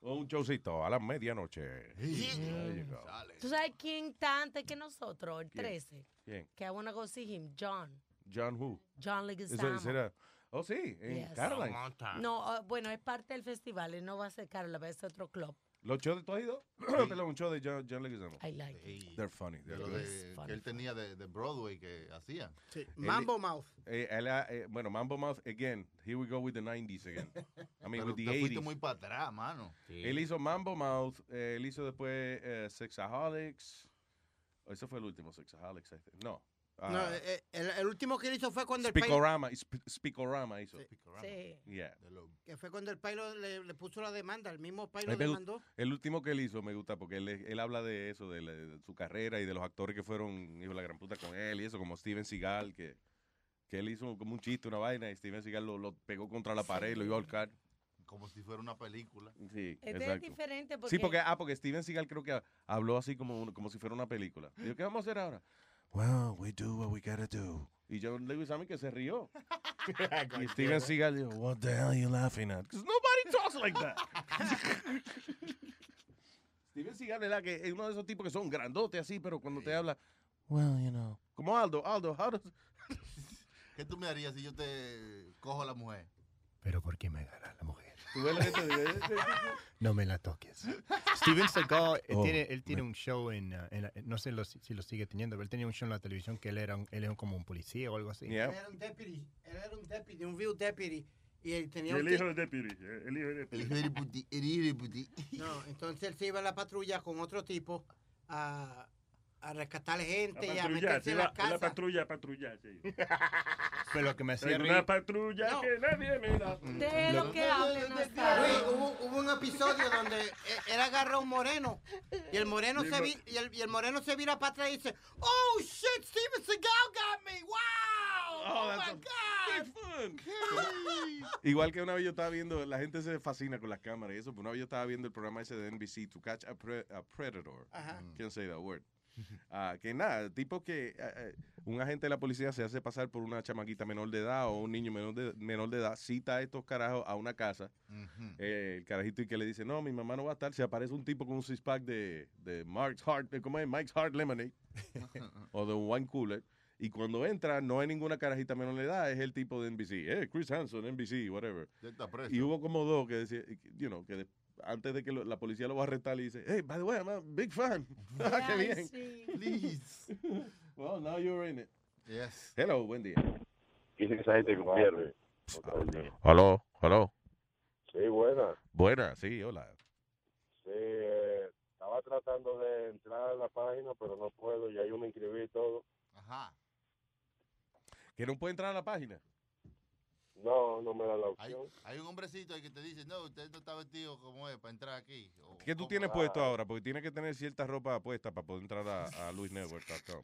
Un showcito a la medianoche. There you go. ¿Tú sabes quién está antes que nosotros? El ¿Quién? 13. ¿Quién? Que I wanna go see him. John. John who? John Leguizamo. ese era- Oh, sí, en Yes. Caroline. No, ah, bueno, es parte del festival, él no va a ser Caroline, va a ser otro club. ¿Los shows de tú has ido? Perdón, un show de John, John Leguizamo. I like it. They're funny. they're Lo de- que él tenía de, de Broadway que hacía. Él- Mambo Mouth. eh, él, eh, bueno, Mambo Mouth, again. Here we go with the 90s again. I mean, Pero with the te fuiste 80s. muy para atrás, mano. Él hizo Mambo Mouth, eh, él hizo después eh, Sexaholics. Oh, ese fue el último, Sexaholics. I think. No. No, ah, eh, el, el último que él hizo fue cuando el país, Speakorama, Sp- Speakorama hizo. Sí. Yeah. que fue cuando el país le, le puso la demanda, el mismo país A lo demandó. El último que él hizo me gusta porque él, él habla de eso, de, la- de su carrera y de los actores que fueron, hijo de la gran puta con él y eso, como Steven Seagal, que, que él hizo como un chiste, una vaina, y Steven Seagal lo, lo pegó contra la pared y lo iba a ahorcar. Como si fuera una película. Sí, Este es diferente porque... Sí, porque, ah, porque Steven Seagal creo que habló así como, como si fuera una película. Digo, ¿qué vamos a hacer ahora? Well, we do what we gotta do. Y John Leguizamo que se rió. y Steven Seagal dijo, what the hell are you laughing at? Because nobody talks like that. Steven Seagal, ¿verdad? Que es uno de esos tipos que son grandotes así, pero cuando te habla, well, you know. Como Aldo, Aldo, how does... ¿Qué tú me harías si yo te cojo a la mujer? Pero ¿por qué me agarra la mujer? De- No me la toques. Steven Seagal, él Oh, tiene, él tiene me- un show en, uh, en la- no sé lo- si lo sigue teniendo, pero él tenía un show en la televisión que él era, un- él era como un policía o algo así. Él era un deputy, él era un deputy, un view deputy. Y él tenía El un hijo de Deputy. eh, El hijo de Deputy. El hijo de. No, entonces él se iba a la patrulla con otro tipo a, a rescatar gente y A a patrullar, meterse se en la a la casa. patrulla a patrullar. sí. Pero lo que me hacía una patrulla No. que nadie mira. De lo que hablen, hubo, hubo un episodio donde e- él agarra a un moreno y el moreno se vi- y el, y el moreno se vira para atrás y dice, "Oh shit, Steven Seagal got me. Wow! Oh, that's my a god." Igual que una vez yo estaba viendo, la gente se fascina con las cámaras y eso, pero una vez yo estaba viendo el programa ese de NBC, To Catch a, Pre- a Predator. Ajá. Can't say that word. Ah, que nada, tipo que eh, eh, un agente de la policía se hace pasar por una chamaquita menor de edad o un niño menor de, menor de edad, cita a estos carajos a una casa. Eh, el carajito y que le dice, no, mi mamá no va a estar. Se aparece un tipo con un six pack de, de Mark's Hard, ¿cómo es? Mike's Hard Lemonade o de un wine cooler. Y cuando entra, no hay ninguna carajita menor de edad, es el tipo de NBC. Eh, Chris Hanson, NBC, whatever. Ya está preso. Y hubo como dos que decían, you know, que antes de que lo- la policía lo va a arrestar, le dice, hey, by the way, I'm a big fan. Ah, ¡Qué bien! sí. Please. Well, now you're in it. Yes. Hello, buen día. Dicen que esa gente convierte. Hello, hello. Sí, buena. Buena, sí, hola. Sí, eh, estaba tratando de entrar a la página, pero no puedo. Ya yo me inscribí y todo. Ajá. ¿Que no puede entrar a la página? No, no me da la Hay, opción. hay un hombrecito ahí que te dice, no, usted no está vestido como es para entrar aquí. O- ¿Qué tú tienes Ah. puesto ahora? Porque tienes que tener cierta ropa puesta para poder entrar a, a luisnetwork.com.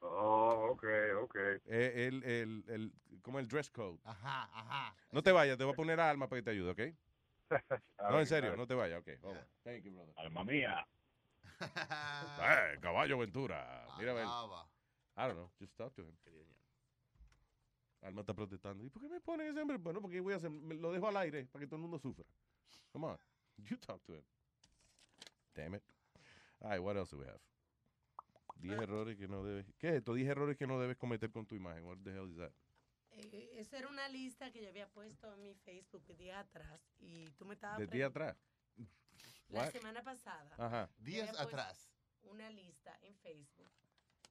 Oh, ok, ok. Eh, el, el, el, como el dress code. Ajá, ajá. No te vayas, te voy a poner a Alma para que te ayude, ¿ok? No, en serio, no te vayas, ok. Vamos. Thank you, brother. Alma mía. Eh, caballo Ventura. Mira, a ver. Alaba. I don't know, just talk to him. Alma está protestando. ¿Y por qué me ponen ese hombre? Bueno, porque voy a hacer, me lo dejo al aire para que todo el mundo sufra. Come on, you talk to him. Damn it. All right, what else do we have? 10 errores que no debes. ¿Qué es esto? 10 errores que no debes cometer con tu imagen. What the hell is that? Eh, esa era una lista que yo había puesto en mi Facebook días atrás y tú me estabas ¿De día atrás? La What? semana pasada. Ajá. Días atrás. Una lista en Facebook.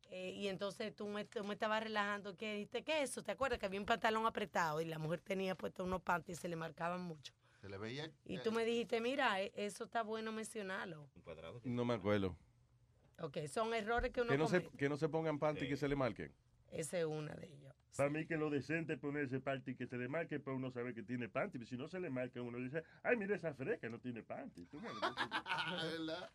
Eh, y entonces tú me, tú me estabas relajando. que dijiste ¿Qué es eso? ¿Te acuerdas que había un pantalón apretado y la mujer tenía puesto unos panties y se le marcaban mucho? Se le veía. Y tú me dijiste, mira, e- eso está bueno mencionarlo. No me acuerdo. Ok, son errores que uno Que no, se, que no se pongan panty y que se le marquen. Esa es una de ellas. Para mí que lo decente es ponerse panty que se le marque para uno saber que tiene panty. Si no se le marca, uno dice, ay, mira esa fresca, no tiene panty. Tú ¿Verdad?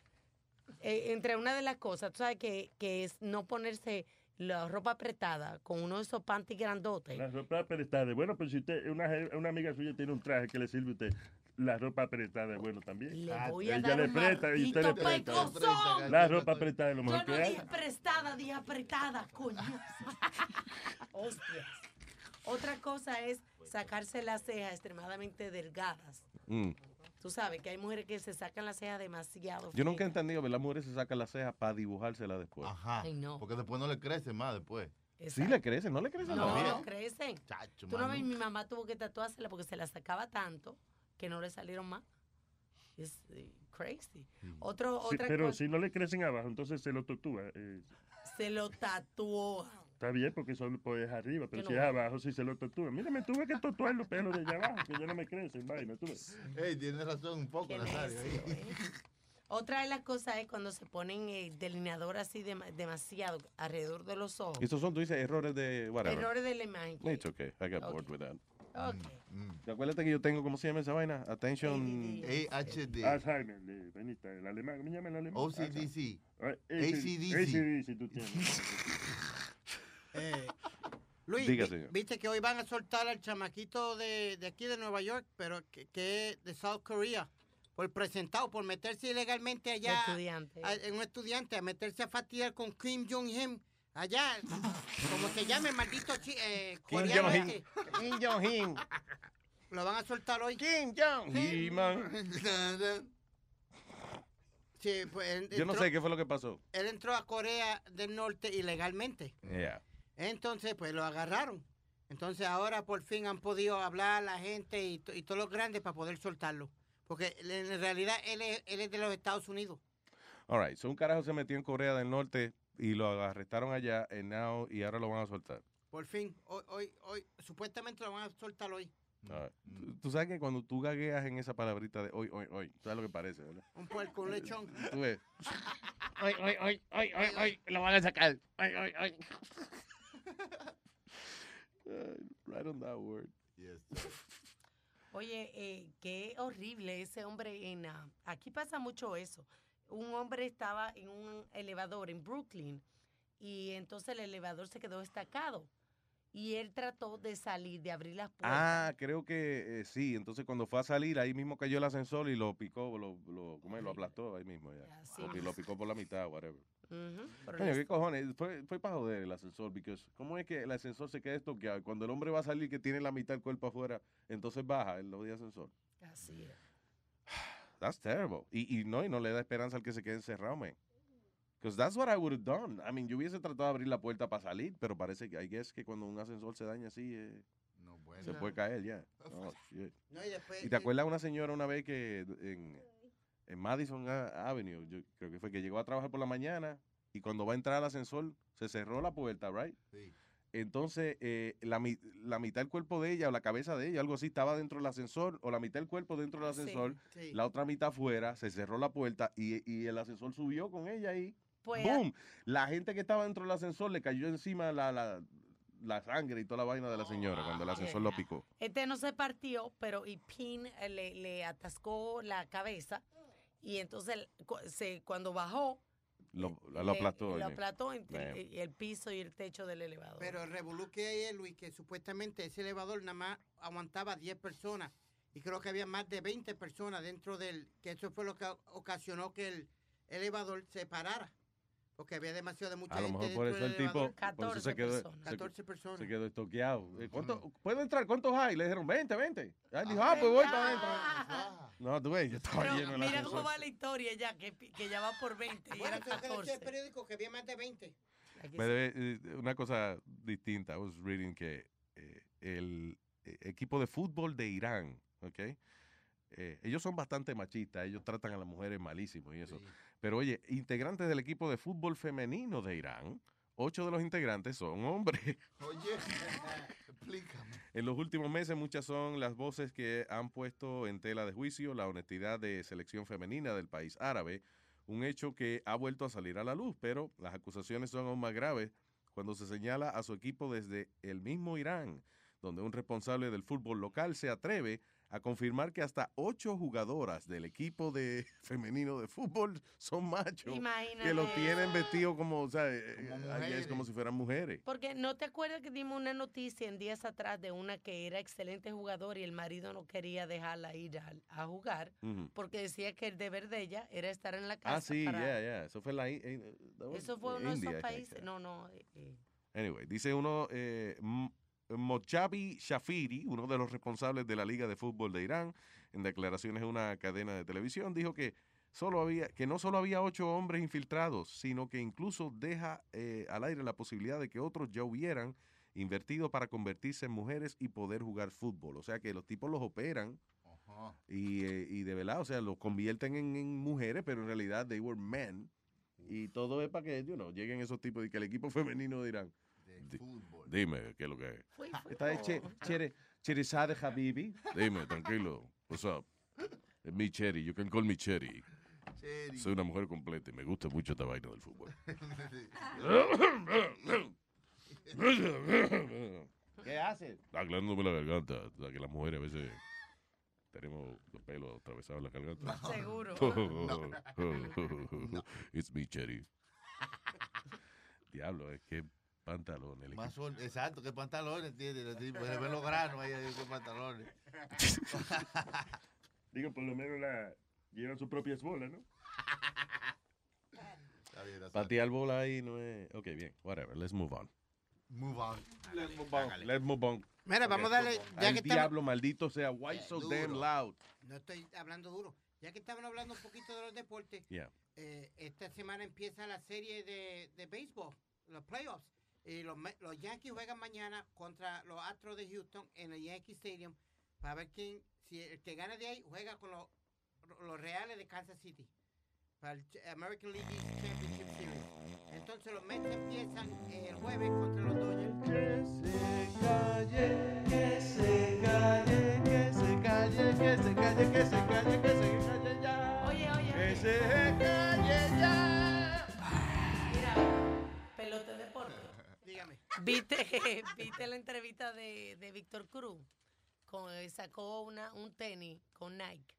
Eh, entre una de las cosas, tú sabes que, que es no ponerse la ropa apretada con uno de esos panties grandotes. La ropa apretada. Bueno, pues si usted, una, una amiga suya tiene un traje que le sirve a usted, la ropa apretada es bueno también. Le voy a Ella dar le un presta y usted le presta. La ropa apretada es lo Yo mejor no que hay. prestada, dije apretada, coño. Hostias. Otra cosa es sacarse las cejas extremadamente delgadas. Mm. Tú sabes que hay mujeres que se sacan las cejas demasiado. Yo nunca he entendido que las mujeres se sacan las cejas para dibujársela después. Ajá. Ay, no. Porque después no le crece más después. Sí le crecen, no le crecen No, no crecen. Tú no ves, mi mamá tuvo que tatuársela porque se la sacaba tanto que no le salieron más. Es eh, crazy. Otro, Sí, otra pero cosa, si no le crecen abajo, entonces se lo tatúa. eh, se lo tatuó. Está bien porque solo pues, es arriba, pero Yo si no es abajo, si se lo tatúa. Mira, me tuve que tatuar los pelos de allá abajo, que ya no me crecen, vaina. Tú ves. Ey, tienes razón un poco, Nazario. ¿eh? Otra de las cosas es cuando se ponen eh, delineador así dema- demasiado alrededor de los ojos. Estos son, tú dices, errores de whatever. Errores de la imagen. It's okay, I got bored with that. Ok. Acuérdate que yo tengo, ¿cómo se llama esa vaina? Attention. AHD. Alzheimer, de, Benita, el alemán, ¿cómo se llama el alemán? OCDC. ACDC. ACDC, tú tienes. Eh, Luis, Diga, vi- viste que hoy van a soltar al chamaquito de, de aquí de Nueva York, pero que, que es de South Korea, por presentado, por meterse ilegalmente allá. estudiante. a- en un estudiante, a meterse a fastidiar con Kim Jong-un. Allá, como se llama el maldito chi- eh, Kim coreano Jong-un. este. Kim Jong-un. Lo van a soltar hoy. Kim Jong-un. Sí, pues Yo no sé qué fue lo que pasó. Él entró a Corea del Norte ilegalmente. Yeah. Entonces, pues lo agarraron. Entonces ahora por fin han podido hablar la gente y, to- y todos los grandes para poder soltarlo. Porque en realidad él es, él es de los Estados Unidos. All right, so un carajo se metió en Corea del Norte y lo arrestaron allá and now, y ahora lo van a soltar. Por fin, hoy, hoy, hoy, supuestamente lo van a soltar hoy. Right. Tú- Tú sabes que cuando tú gagueas en esa palabrita de hoy, hoy, hoy, ¿sabes lo que parece, verdad? Un puerco, un lechón. Tú ves. Ay, ay, ay, ay, ay, ay, lo van a sacar. Ay, ay, ay. Right on that word. Oye, eh, qué horrible ese hombre en... ah, aquí pasa mucho eso. Un hombre estaba en un elevador en Brooklyn y entonces el elevador se quedó destacado. Y él trató de salir, de abrir las puertas. Ah, creo que eh, sí. Entonces cuando fue a salir, ahí mismo cayó el ascensor y lo picó, lo, lo, ¿cómo es? lo aplastó ahí mismo. Ya. Así lo picó por la mitad, whatever. Coño, ¿qué cojones? Fue, fue para joder el ascensor, porque ¿cómo es que el ascensor se queda estoqueado? Y Cuando el hombre va a salir que tiene la mitad del cuerpo afuera, entonces baja el de ascensor. Así es. That's terrible. Y, y no, y no le da esperanza al que se quede encerrado, man. Because that's what I would have done. I mean, yo hubiese tratado de abrir la puerta para salir, pero parece que, I guess que cuando un ascensor se daña así, eh, se No. puede caer ya. Oh, shit. No, y después- ¿Y te acuerdas una señora una vez que en, en Madison A- Avenue, yo creo que fue que llegó a trabajar por la mañana y cuando va a entrar al ascensor se cerró la puerta, right? Sí. Entonces, eh, la, mi- la mitad del cuerpo de ella o la cabeza de ella, algo así, estaba dentro del ascensor o la mitad del cuerpo dentro del ascensor, sí. la otra mitad afuera, se cerró la puerta y, y el ascensor subió con ella ahí. Pues, ¡Boom! La gente que estaba dentro del ascensor le cayó encima la, la, la sangre y toda la vaina de la señora cuando el ascensor lo picó. Este no se partió, pero y Pin eh, le, le atascó la cabeza y entonces se, cuando bajó, Lo, lo aplastó. lo ahí. aplastó entre Man. el, el piso y el techo del elevador. Pero el revolú que hay Luis, que supuestamente ese elevador nada más aguantaba 10 personas. Y creo que había más de 20 personas dentro del... Que eso fue lo que ocasionó que el elevador se parara. Porque había demasiado de mucha A lo gente mejor por eso el tipo elevador. por eso se quedó, se- 14 personas. se quedó estoqueado. Eh, ¿cuánto- ¿Puedo entrar? ¿Cuántos hay? Le dijeron 20, 20. Él dijo, ah, pues voy para adentro. No, tú ves, yo estaba Pero lleno el mira ascensor. cómo va la historia ya, que, que ya va por 20 y decía 14. el periódico que había más de 20. Pero, eh, eh, una cosa distinta, I was reading que eh, el eh, equipo de fútbol de Irán, ¿ok? Eh, ellos son bastante machistas, ellos tratan a las mujeres malísimo y eso. Pero oye, integrantes del equipo de fútbol femenino de Irán, ocho de los integrantes son hombres. Oye, explícame. En los últimos meses muchas son las voces que han puesto en tela de juicio la honestidad de selección femenina del país árabe, un hecho que ha vuelto a salir a la luz, pero las acusaciones son aún más graves cuando se señala a su equipo desde el mismo Irán, donde un responsable del fútbol local se atreve a confirmar que hasta ocho jugadoras del equipo de femenino de fútbol son machos que lo Imagínate. tienen vestido como, o sea, eh, Como ahí es como si fueran mujeres. Porque no te acuerdas que dimos una noticia en días atrás de una que era excelente jugador y el marido no quería dejarla ir a, a jugar porque decía que el deber de ella era estar en la casa. Ah, sí, ya, ya. Eso fue la. eh, was Eso fue uno de India, esos países. yeah. No, no. eh, eh, Anyway, dice uno, eh, M- Mochabi Shafiri, uno de los responsables de la Liga de Fútbol de Irán, en declaraciones a una cadena de televisión, dijo que solo había, que no solo había ocho hombres infiltrados, sino que incluso deja eh, al aire la posibilidad de que otros ya hubieran invertido para convertirse en mujeres y poder jugar fútbol. O sea que los tipos los operan y, eh, y de verdad, o sea, los convierten en, en mujeres, pero en realidad they were men. Y todo es para que, you know, lleguen esos tipos y que el equipo femenino dirán, "Di- dime, ¿qué es lo que es? Esta es che, Chere, Cherizade Habibi. Dime, tranquilo. What's up? Es mi Cherry, you can call me Cherry. Cherry. Soy una mujer completa y me gusta mucho esta vaina del fútbol. ¿Qué haces? Aclarándome la garganta, o sea, que las mujeres a veces tenemos los pelos atravesados en la garganta. No. Seguro. It's me, Cherry. Diablo, es que pantalones. Más son- exacto, qué pantalones tiene el tipo. Se ven los granos ahí, qué pantalones. Digo, por lo menos la llevan sus propias bolas, ¿no? Está bien, está Patear bola ahí no es. Ok, bien, whatever, let's move on. Move on. Let's move on. Let's move on. Mira, vamos a darle- ya Al que estamos- diablo maldito sea, why so damn loud? No estoy hablando duro. Ya que estaban hablando un poquito de los deportes, Yeah. eh, esta semana empieza la serie de, de béisbol, los playoffs. Y los, los Yankees juegan mañana contra los Astros de Houston en el Yankee Stadium para ver quién, si el que gane de ahí juega con los, los Reales de Kansas City para el American League East Championship Series. Entonces los Mets empiezan el jueves contra los Dodgers. Que se calle, que se calle, que se calle, que se calle, que se calle, que se calle ya. Oye, oye. Que se calle ya. ¿Viste, viste la entrevista de, de Víctor Cruz? Con, eh, sacó una, un tenis con Nike.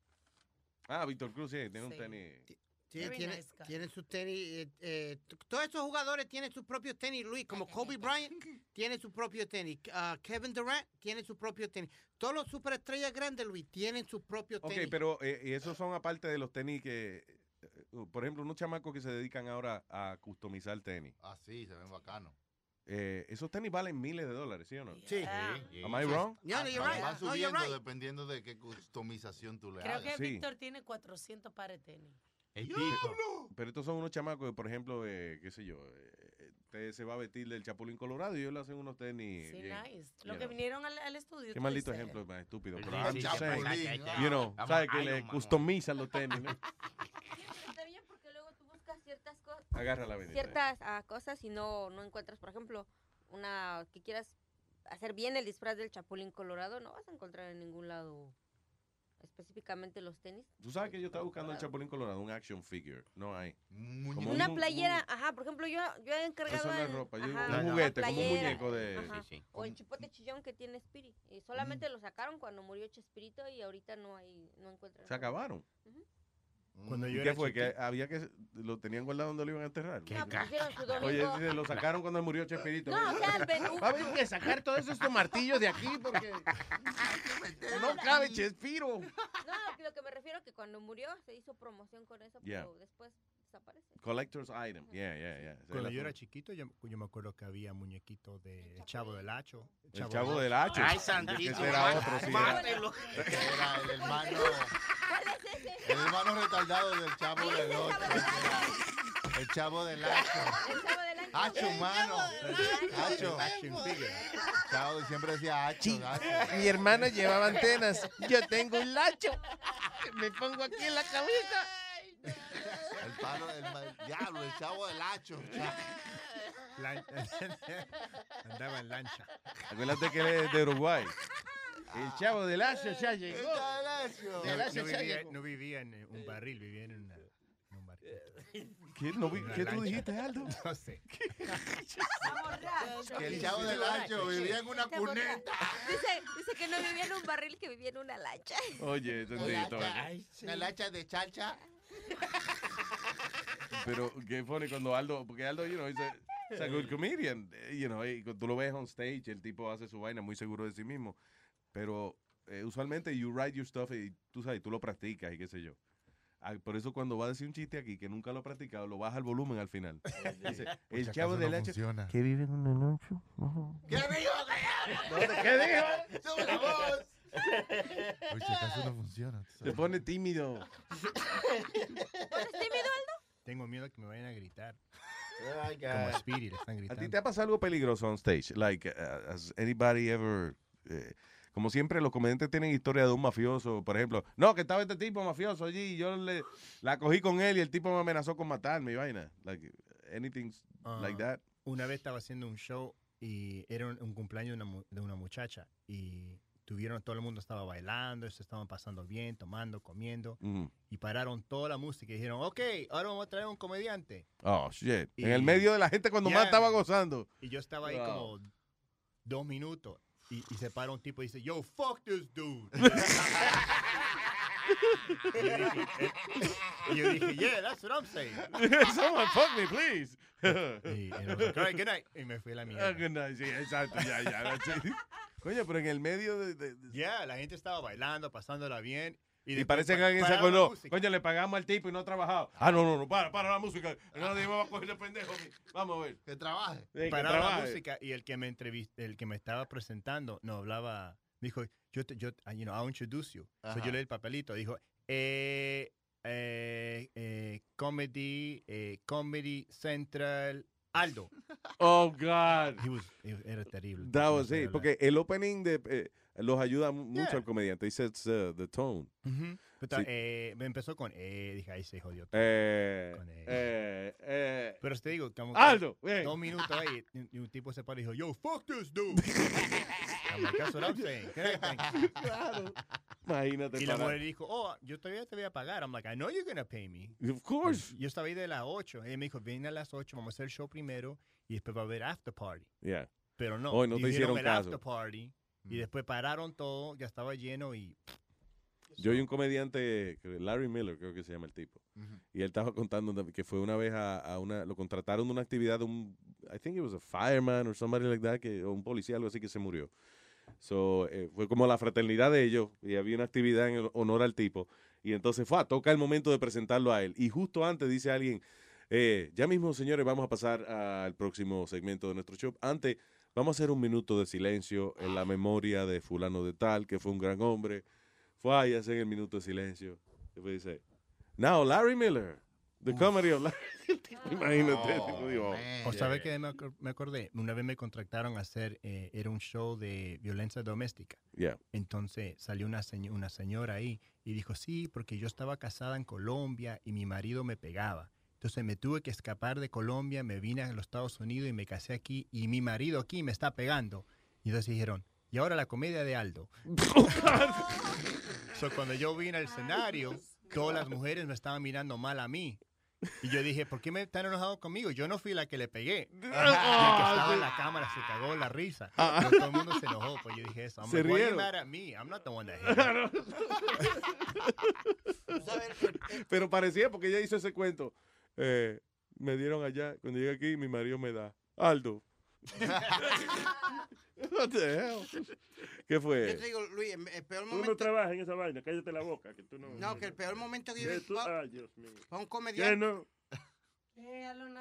Ah, Víctor Cruz, sí, tiene un tenis. Sí, Very tiene- nice guy. tienen sus tenis. eh, eh, todos esos jugadores tienen sus propios tenis, Luis. Como Kobe Bryant tiene su propio tenis. ah, Kevin Durant tiene su propio tenis. Todos los superestrellas grandes, Luis, tienen sus propios Ok, tenis. pero eh, y esos son aparte de los tenis que, por ejemplo, unos chamacos que se dedican ahora a customizar tenis. Ah, sí, se ven bacanos. Eh, esos tenis valen miles de dólares, ¿sí o no? Sí. Am I wrong? Yeah, you're right. Van No, you're subiendo right. dependiendo de qué customización tú le Creo hagas. que Víctor tiene 400 pares de tenis. Pero estos son unos chamacos que, por ejemplo, eh, qué sé yo, eh, usted se va a vestir del Chapulín Colorado y ellos le hacen unos tenis. Sí, bien, nice. Los que know. vinieron al, al estudio. Qué maldito dices. ejemplo más estúpido. Pero de I'm just Chapulín, saying, you know, ¿sabes que le customizan los tenis, no? Está bien porque luego tú buscas ciertas cosas. Agarra la. Ciertas ah, cosas y no, no encuentras, por ejemplo, una que quieras hacer bien el disfraz del Chapulín Colorado, no vas a encontrar en ningún lado específicamente los tenis. Tú sabes que yo estaba buscando el Chapulín Colorado, un action figure. No hay. Como Una un- playera, ajá, por ejemplo, yo, yo he encargado Eso no es ropa, yo- ajá, un juguete, como un muñeco de- ajá, Sí, sí. O el chipote chillón que tiene Spirit. Y Mm. solamente lo sacaron cuando murió Chespirito y ahorita no hay, no encuentran. Se acabaron. Cuando ¿Y yo ¿Qué era fue? ¿Que había que lo tenían guardado donde lo iban a enterrar? No, pues domingo. Oye, dice, lo sacaron cuando murió Chespirito. No, o sea, el menú. Va a haber que sacar todos estos martillos de aquí porque no cabe Chespiro. No, lo que me refiero es que cuando murió se hizo promoción con eso, Yeah. pero después desaparece. Collector's item. Yeah, yeah, yeah. Ese Cuando yo era chiquito, yo, yo me acuerdo que había muñequitos de El Chavo del Hacho. El Chavo del Hacho. Ay, Ese santísimo. era otro, sí. Mátelo. Era el hermano. El hermano retardado del chavo del ocho. El chavo del hacho. Hacho, humano. Hacho. Chavo siempre decía hacho. hacho. Mi hermano llevaba antenas. Yo tengo un lacho. Me pongo aquí en la cabeza. Palo del diablo, el chavo del hacho. Lan- Andaba en lancha. Acuérdate que él es de Uruguay. El chavo del Hacho ya llegó. El chavo del hacho. No, vivía, llegó. no vivía en eh, un barril, vivía en, una- en un barril. ¿Qué, no vi- Una ¿qué tú dijiste, Aldo? No sé. Que el chavo del hacho vivía en una cuneta. Dice, dice que no vivía en un barril, que vivía en una lancha. Oye, entendito. Una lancha de chalcha. Pero qué funny cuando Aldo, porque Aldo, you know, is a, good comedian, you know, y cuando tú lo ves on stage, el tipo hace su vaina muy seguro de sí mismo, pero eh, usualmente you write your stuff y tú sabes, tú lo practicas y qué sé yo. Ah, por eso cuando va a decir un chiste aquí que nunca lo ha practicado, lo baja el volumen al final. Dice, el chavo del no funciona. que vive en un anuncio. ¿Qué dijo? ¿Qué dijo? ¡Sube la voz! Si acaso no funciona. Se pone tímido. ¿Pones tímido? Tengo miedo que me vayan a gritar. Ay, Como. Speedy le están ¿A gritando. ti te ha pasado algo peligroso on stage? Like, uh, has anybody ever... eh, como siempre, los comediantes tienen historia de un mafioso, por ejemplo. No, que estaba este tipo mafioso allí y yo le, la cogí con él y el tipo me amenazó con matarme y vaina. Like, anything like Ah, that. Una vez estaba haciendo un show y era un, un cumpleaños de una, mu- de una muchacha y tuvieron, todo el mundo estaba bailando, se estaban pasando bien, tomando, comiendo Ujú. y pararon toda la música y dijeron, ok, ahora vamos a traer un comediante. Oh, shit. Y- en el medio de la gente cuando Yeah, más estaba gozando. Y yo estaba ahí Wow. como dos minutos y, y se para un tipo y dice, yo, fuck this dude. y, yo dije, eh, y yo dije, yeah, that's what I'm saying. Someone fuck me, please. y, was like, "All right, good night. Y me fui a la mierda. Ah, good night, sí, exacto, ya, ya. Coño, pero en el medio de... de- de- Ya, la gente estaba bailando, pasándola bien. y después parece que alguien se la acordó. Coño, le pagamos al tipo y no ha trabajado. Ah, no, no, no, para, para la música. Nadie me va a coger de pendejo. Vamos a ver. Que trabaje. Sí, que la trabaje. música y el que me entrevist- el que me estaba presentando no hablaba, dijo, yo, te, yo, ah, you know, I'll introduce you. So yo leí el papelito, dijo, eh, eh, eh, comedy, eh, comedy central, Aldo. Oh, God. He was- he was- era terrible. That was it. Porque el opening de, eh, los ayuda mu- mucho Yeah. al comediante. He sets uh, the tone. Ujú. Pero, Sí. eh, me empezó con, eh, dije, ahí se jodió. todo". Eh, Con E. eh, eh. Pero te digo, como que Aldo, ven. dos minutos ahí, y, y un tipo se paró y dijo, yo, fuck this dude. I'm like, "That's what I'm saying." Claro. Imagínate. Y la para- mujer dijo, oh, yo todavía te voy a pagar. I'm like, I know you're gonna pay me. Of course. Yo estaba ahí de las 8. Ella me dijo, ven a las 8, vamos a hacer el show primero y después va a haber after party. Yeah. Pero no, Hoy no te hicieron el caso. after party Mm. y después pararon todo, ya estaba lleno y... Yo oí un comediante, Larry Miller, creo que se llama el tipo. Y él estaba contando que fue una vez a, a una, lo contrataron de una actividad de un, I think it was a fireman or somebody like that, que, o un policía, algo así que se murió. So, eh, fue como la fraternidad de ellos y había una actividad en honor al tipo. Y entonces fue, a toca el momento de presentarlo a él. Y justo antes dice alguien, eh, ya mismo señores vamos a pasar al próximo segmento de nuestro show. Antes vamos a hacer un minuto de silencio en la memoria de fulano de tal, que fue un gran hombre. Fue ahí a hacer el minuto de silencio. Después dice, now Larry Miller, the comedy of tipo, Imagínate. tipo dijo, ¿O sabe que me, me acordé? Una vez me contrataron a hacer, eh, era un show de violencia doméstica. Yeah. Entonces salió una, señ- una señora ahí y dijo, sí, porque yo estaba casada en Colombia y mi marido me pegaba. Entonces me tuve que escapar de Colombia, me vine a los Estados Unidos y me casé aquí y mi marido aquí me está pegando. Y entonces dijeron, y ahora la comedia de Aldo. so, cuando yo vine al escenario, todas las mujeres me estaban mirando mal a mí. Y yo dije, ¿por qué me están enojados conmigo? Yo no fui la que le pegué. Y el que estaba en la cámara se cagó la risa. Pero todo el mundo se enojó. Pues yo dije eso. I'm Se like, Why you rieron. mad at me? I'm not the one that hit you. Pero parecía porque ella hizo ese cuento. Eh, me dieron allá, cuando llegué aquí, mi marido me da. Aldo. What the hell? ¿Qué Yo fue? te digo, Luis, el- el peor Tú no momento... trabajas en esa vaina, cállate la boca, que tú no... No, que el peor momento que yo vi Ay, Dios mío. fue un ¿Qué comediante. no?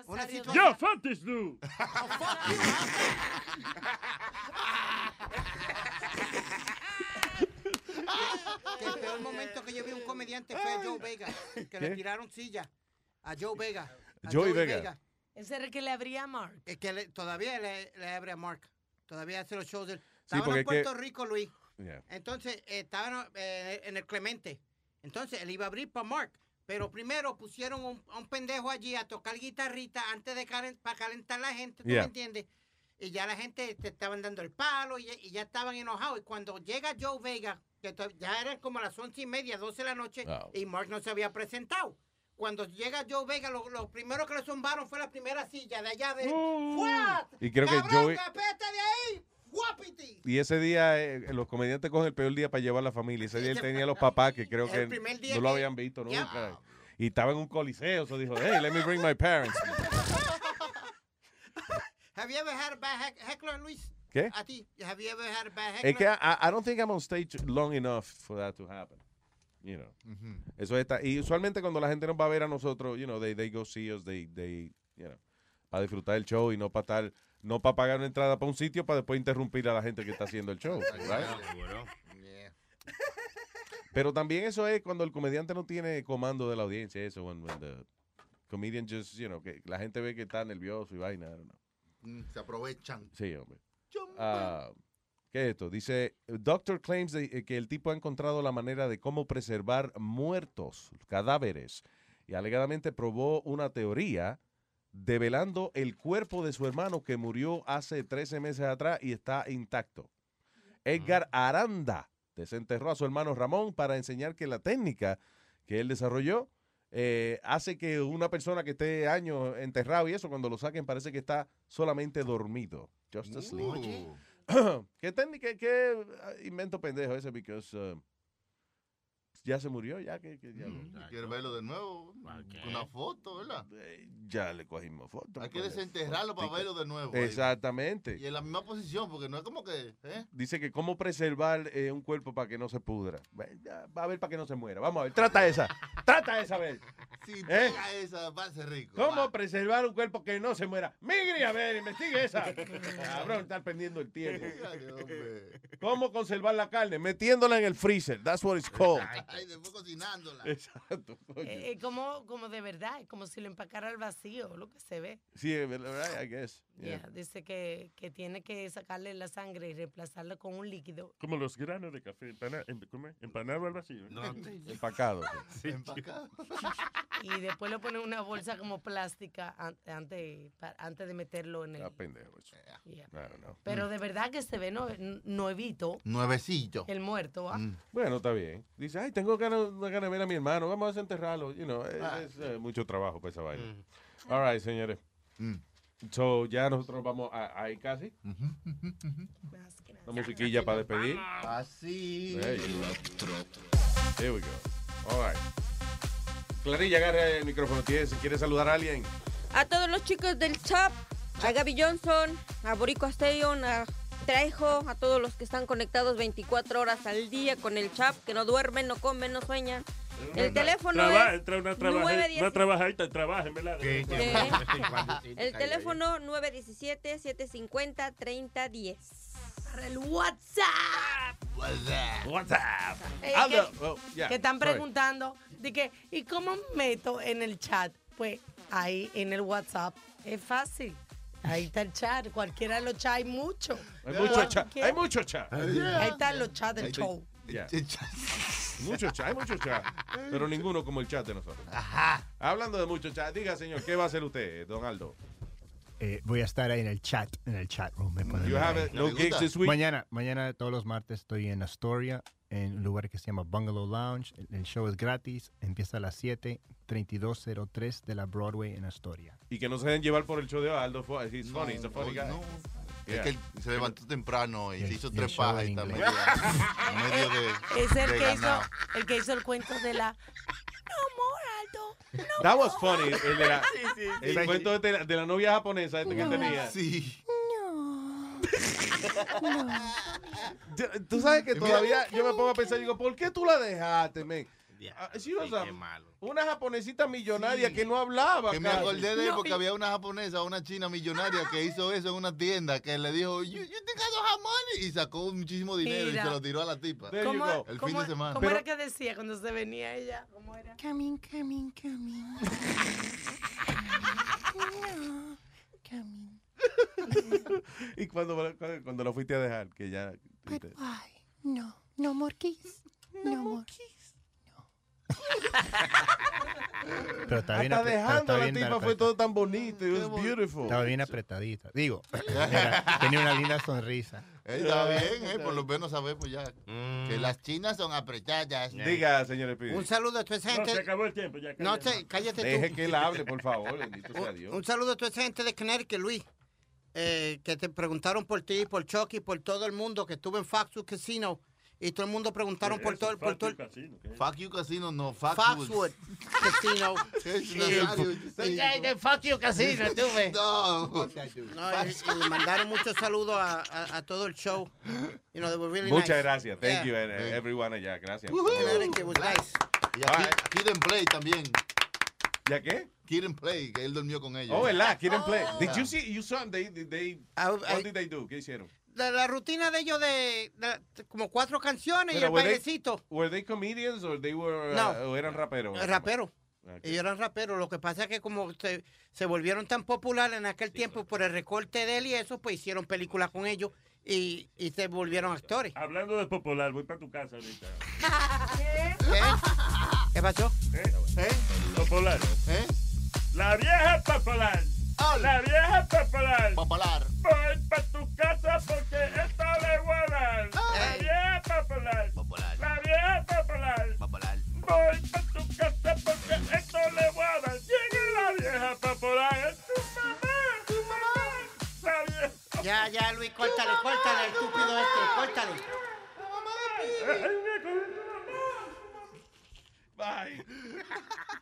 Una situación... Yo, fuck this dude. que el peor momento que yo vi un comediante fue a Joe Vega, que le ¿Qué? tiraron silla a Joe Vega. a Joey Vega. Ese era el que le abría a Mark. Es que le- todavía le, le abre a Mark. Todavía hace los shows del... Sí, Estaban en que- Puerto Rico, Luis. Yeah. Entonces, eh, estaban eh, en el Clemente. Entonces, él iba a abrir para Mark. Pero primero pusieron un, a un pendejo allí a tocar guitarrita antes de para calentar la gente, ¿tú Yeah. me entiendes? Y ya la gente te estaban dando el palo y, y ya estaban enojados. Y cuando llega Joe Vega, que ya eran como las once y media, doce de la noche, y Mark no se había presentado. Cuando llega Joe Vega, lo, lo primero que le zumbaron fue la primera silla de allá de... ¡Fuera! Y creo que ¡Cabrón, Joey- capete de ahí! ¡Guapiti! Y ese día, eh, los comediantes cogen el peor día para llevar a la familia. Ese día él tenía a los papás que creo que no lo habían visto Yeah. nunca. Y estaba en un coliseo. So dijo, hey, let me bring my parents. Have you ever had a bad heck- heckler, Luis? ¿Qué? A ti, have you ever had a bad heckler? Es que I, I don't think I'm on stage long enough for that to happen. You know. Eso está. Y usualmente cuando la gente nos va a ver a nosotros, you know, they, they go see us, they, they, you know, para disfrutar el show y no para estar, no para pagar una entrada para un sitio para después interrumpir a la gente que está haciendo el show. right? Pero también eso es cuando el comediante no tiene comando de la audiencia, eso, when, when the comedian just, you know, que la gente ve que está nervioso y vaina, I don't know. Mm, Se aprovechan. Sí, hombre. ¿Qué es esto? Dice, doctor claims de- eh, que el tipo ha encontrado la manera de cómo preservar muertos, cadáveres, y alegadamente probó una teoría develando el cuerpo de su hermano que murió hace 13 meses atrás y está intacto. Edgar Aranda desenterró a su hermano Ramón para enseñar que la técnica que él desarrolló eh, hace que una persona que esté años enterrado y eso, cuando lo saquen, parece que está solamente dormido. Just asleep. ¿Qué técnica, qué ah, invento pendejo ese? Because uh, ya se murió, ya que, que ya, lo- ¿Quieres verlo de nuevo? Una foto, ¿verdad? ya le cogimos foto. Hay que desenterrarlo para verlo de nuevo. ahí. Exactamente. Y en la misma posición, porque no es como que. ¿eh? Dice que cómo preservar eh, un cuerpo para que no se pudra. Va a ver para que no se muera. Vamos a ver. Trata esa. Trata esa, a ver. Si ¿Eh? pega esa, va a ser rico. ¿Cómo preservar un cuerpo que no se muera? Migri, a ver, investigue esa. Cabrón, estar perdiendo el tiempo. ¿Cómo conservar la carne? Metiéndola en el freezer. That's what it's called. Ay, después cocinándola. Exacto. Eh, eh, como, como de verdad, es como si lo empacara al vacío, lo que se ve. Sí, es verdad, I guess. Yeah. Yeah, dice que, que tiene que sacarle la sangre y reemplazarla con un líquido. Como los granos de café, empana- em- ¿cómo es? empanado al vacío. Empacado. Sí. Empacado. Y después le ponen una bolsa como plástica an- antes, antes de meterlo en el... Ah, pendejo eso. Yeah. I don't know. Pero de verdad que se ve no, nuevito Nuevecito. el muerto, ¿ah? Bueno, está bien. Dice, ay, tengo ganas, ganas de ver a mi hermano, vamos a desenterrarlo. You know, es, Ah. es, eh, mucho trabajo para esa vaina. All right, señores. So, ya nosotros vamos a- ahí casi. La musiquilla para despedir. Así. There we go. All right. Clarilla, agarra el micrófono. ¿Quieres, ¿Quieres saludar a alguien? A todos los chicos del chat, a Gaby Johnson, a Borico Asterion, a Trejo, a todos los que están conectados 24 horas al día con el chat, que no duermen, no comen, no sueñan. El teléfono Traba- es tra- una, trabaja, 910 una trabajadita, trabajen, ¿verdad? El teléfono 917-750-3010. Para el WhatsApp. WhatsApp. Eh, Aldo, que, oh, yeah, que están sorry. preguntando de que, ¿y cómo meto en el chat? Pues ahí en el WhatsApp es fácil. Ahí está el chat, cualquiera de los chats hay mucho. Hay mucho chat. Hay mucho chat. Ahí están los chats del show. Yeah. Mucho chat, hay mucho chat. Pero ninguno como el chat de nosotros. Hablando de mucho chat, diga, señor, ¿qué va a hacer usted, don Aldo? Eh, voy a estar ahí en el chat, en el chat room. me You have no gigs this week? Mañana, mañana todos los martes estoy en Astoria, en un lugar que se llama Bungalow Lounge. El, el show es gratis, empieza a las 7, 3203 de la Broadway en Astoria. Y que no se dejen llevar por el show de Aldo. He's funny, he's a funny guy. Es Yeah. que él se levantó temprano y Y el- se hizo y el tres pajas y medio, medio de, Es el de que, hizo, el que hizo el cuento de la... No, amor, Aldo. No, That was funny. El, de la, Sí, sí, el sí. cuento de la, de la novia japonesa este que No. tenía. Sí. Yo- Tú sabes que todavía yo me pongo a pensar, digo, ¿por qué tú la dejaste, men? Ah, she was a- qué malo. una japonesita millonaria que no hablaba. Que me casi. acordé de él porque había una japonesa, una china millonaria que hizo eso en una tienda que le dijo, don't have money? Y sacó muchísimo dinero Mira. y se lo tiró a la tipa. There you ¿Cómo, go. El cómo- fin de semana. ¿Cómo era que decía cuando se venía ella? ¿Cómo era? Coming, coming, coming. No, coming. y cuando, cuando, cuando lo fuiste a dejar, que ya... But why? No, no more kiss. No, more kiss. Pero está bien, Hasta dejando la tipa fue todo tan bonito. It was beautiful. Estaba bien apretadita. Digo, era- tenía una linda sonrisa. Eh, Está bien, eh, por lo menos sabemos ya que las chinas son apretadas. Diga, señor Espíritu. Un saludo a toda esa No, gente. se acabó el tiempo, ya. No, cállate. te- cállate Deje tú. que él hable, por favor. Bendito sea Dios. Un saludo a toda esa gente de Connecticut, Luis. eh, que te preguntaron por ti, por Chucky, por todo el mundo que estuvo en Foxwood Casino. Y todo el mundo preguntaron por todo, por todo el Fuck you casino, no, fuck Foxwood Casino. Fuck You Casino, tú ves. No. No, y, y mandaron muchos saludos a, a, a todo el show. You know, they were really Muchas nice. gracias. Thank Yeah. you, eh, everyone allá. Gracias. Connecticut was nice. Y a Kid, Kid and Play también. ¿Ya qué? Kid and Play, que él durmió con ellos. Oh, ¿verdad? Quieren play. Did you see? You saw them? They, they, they- I- what did they do? ¿Qué hicieron? De la rutina de ellos de, de- como cuatro canciones y el they- bailecito. Were they comedians or they were, uh, No. o eran raperos? Rapero. Ok. Ellos eran raperos. Lo que pasa es que como se, se volvieron tan populares en aquel tiempo por el recorte de él y eso, pues hicieron películas con ellos y, y se volvieron actores. Hablando de popular, voy para tu casa ahorita. ¿Eh? ¿Qué pasó? ¿Eh? Popular. ¿Eh? La vieja popular. La vieja popular. Popular. Voy para tu casa porque esta le dar. La vieja popular. Popular. La vieja popular. Popular. Voy para tu casa porque esto le voy a dar. Llegue la vieja popular. Es tu mamá. Tu mamá. La vieja. Ya, ya, Luis, córtale, córtale, estúpido este, córtale. Bye.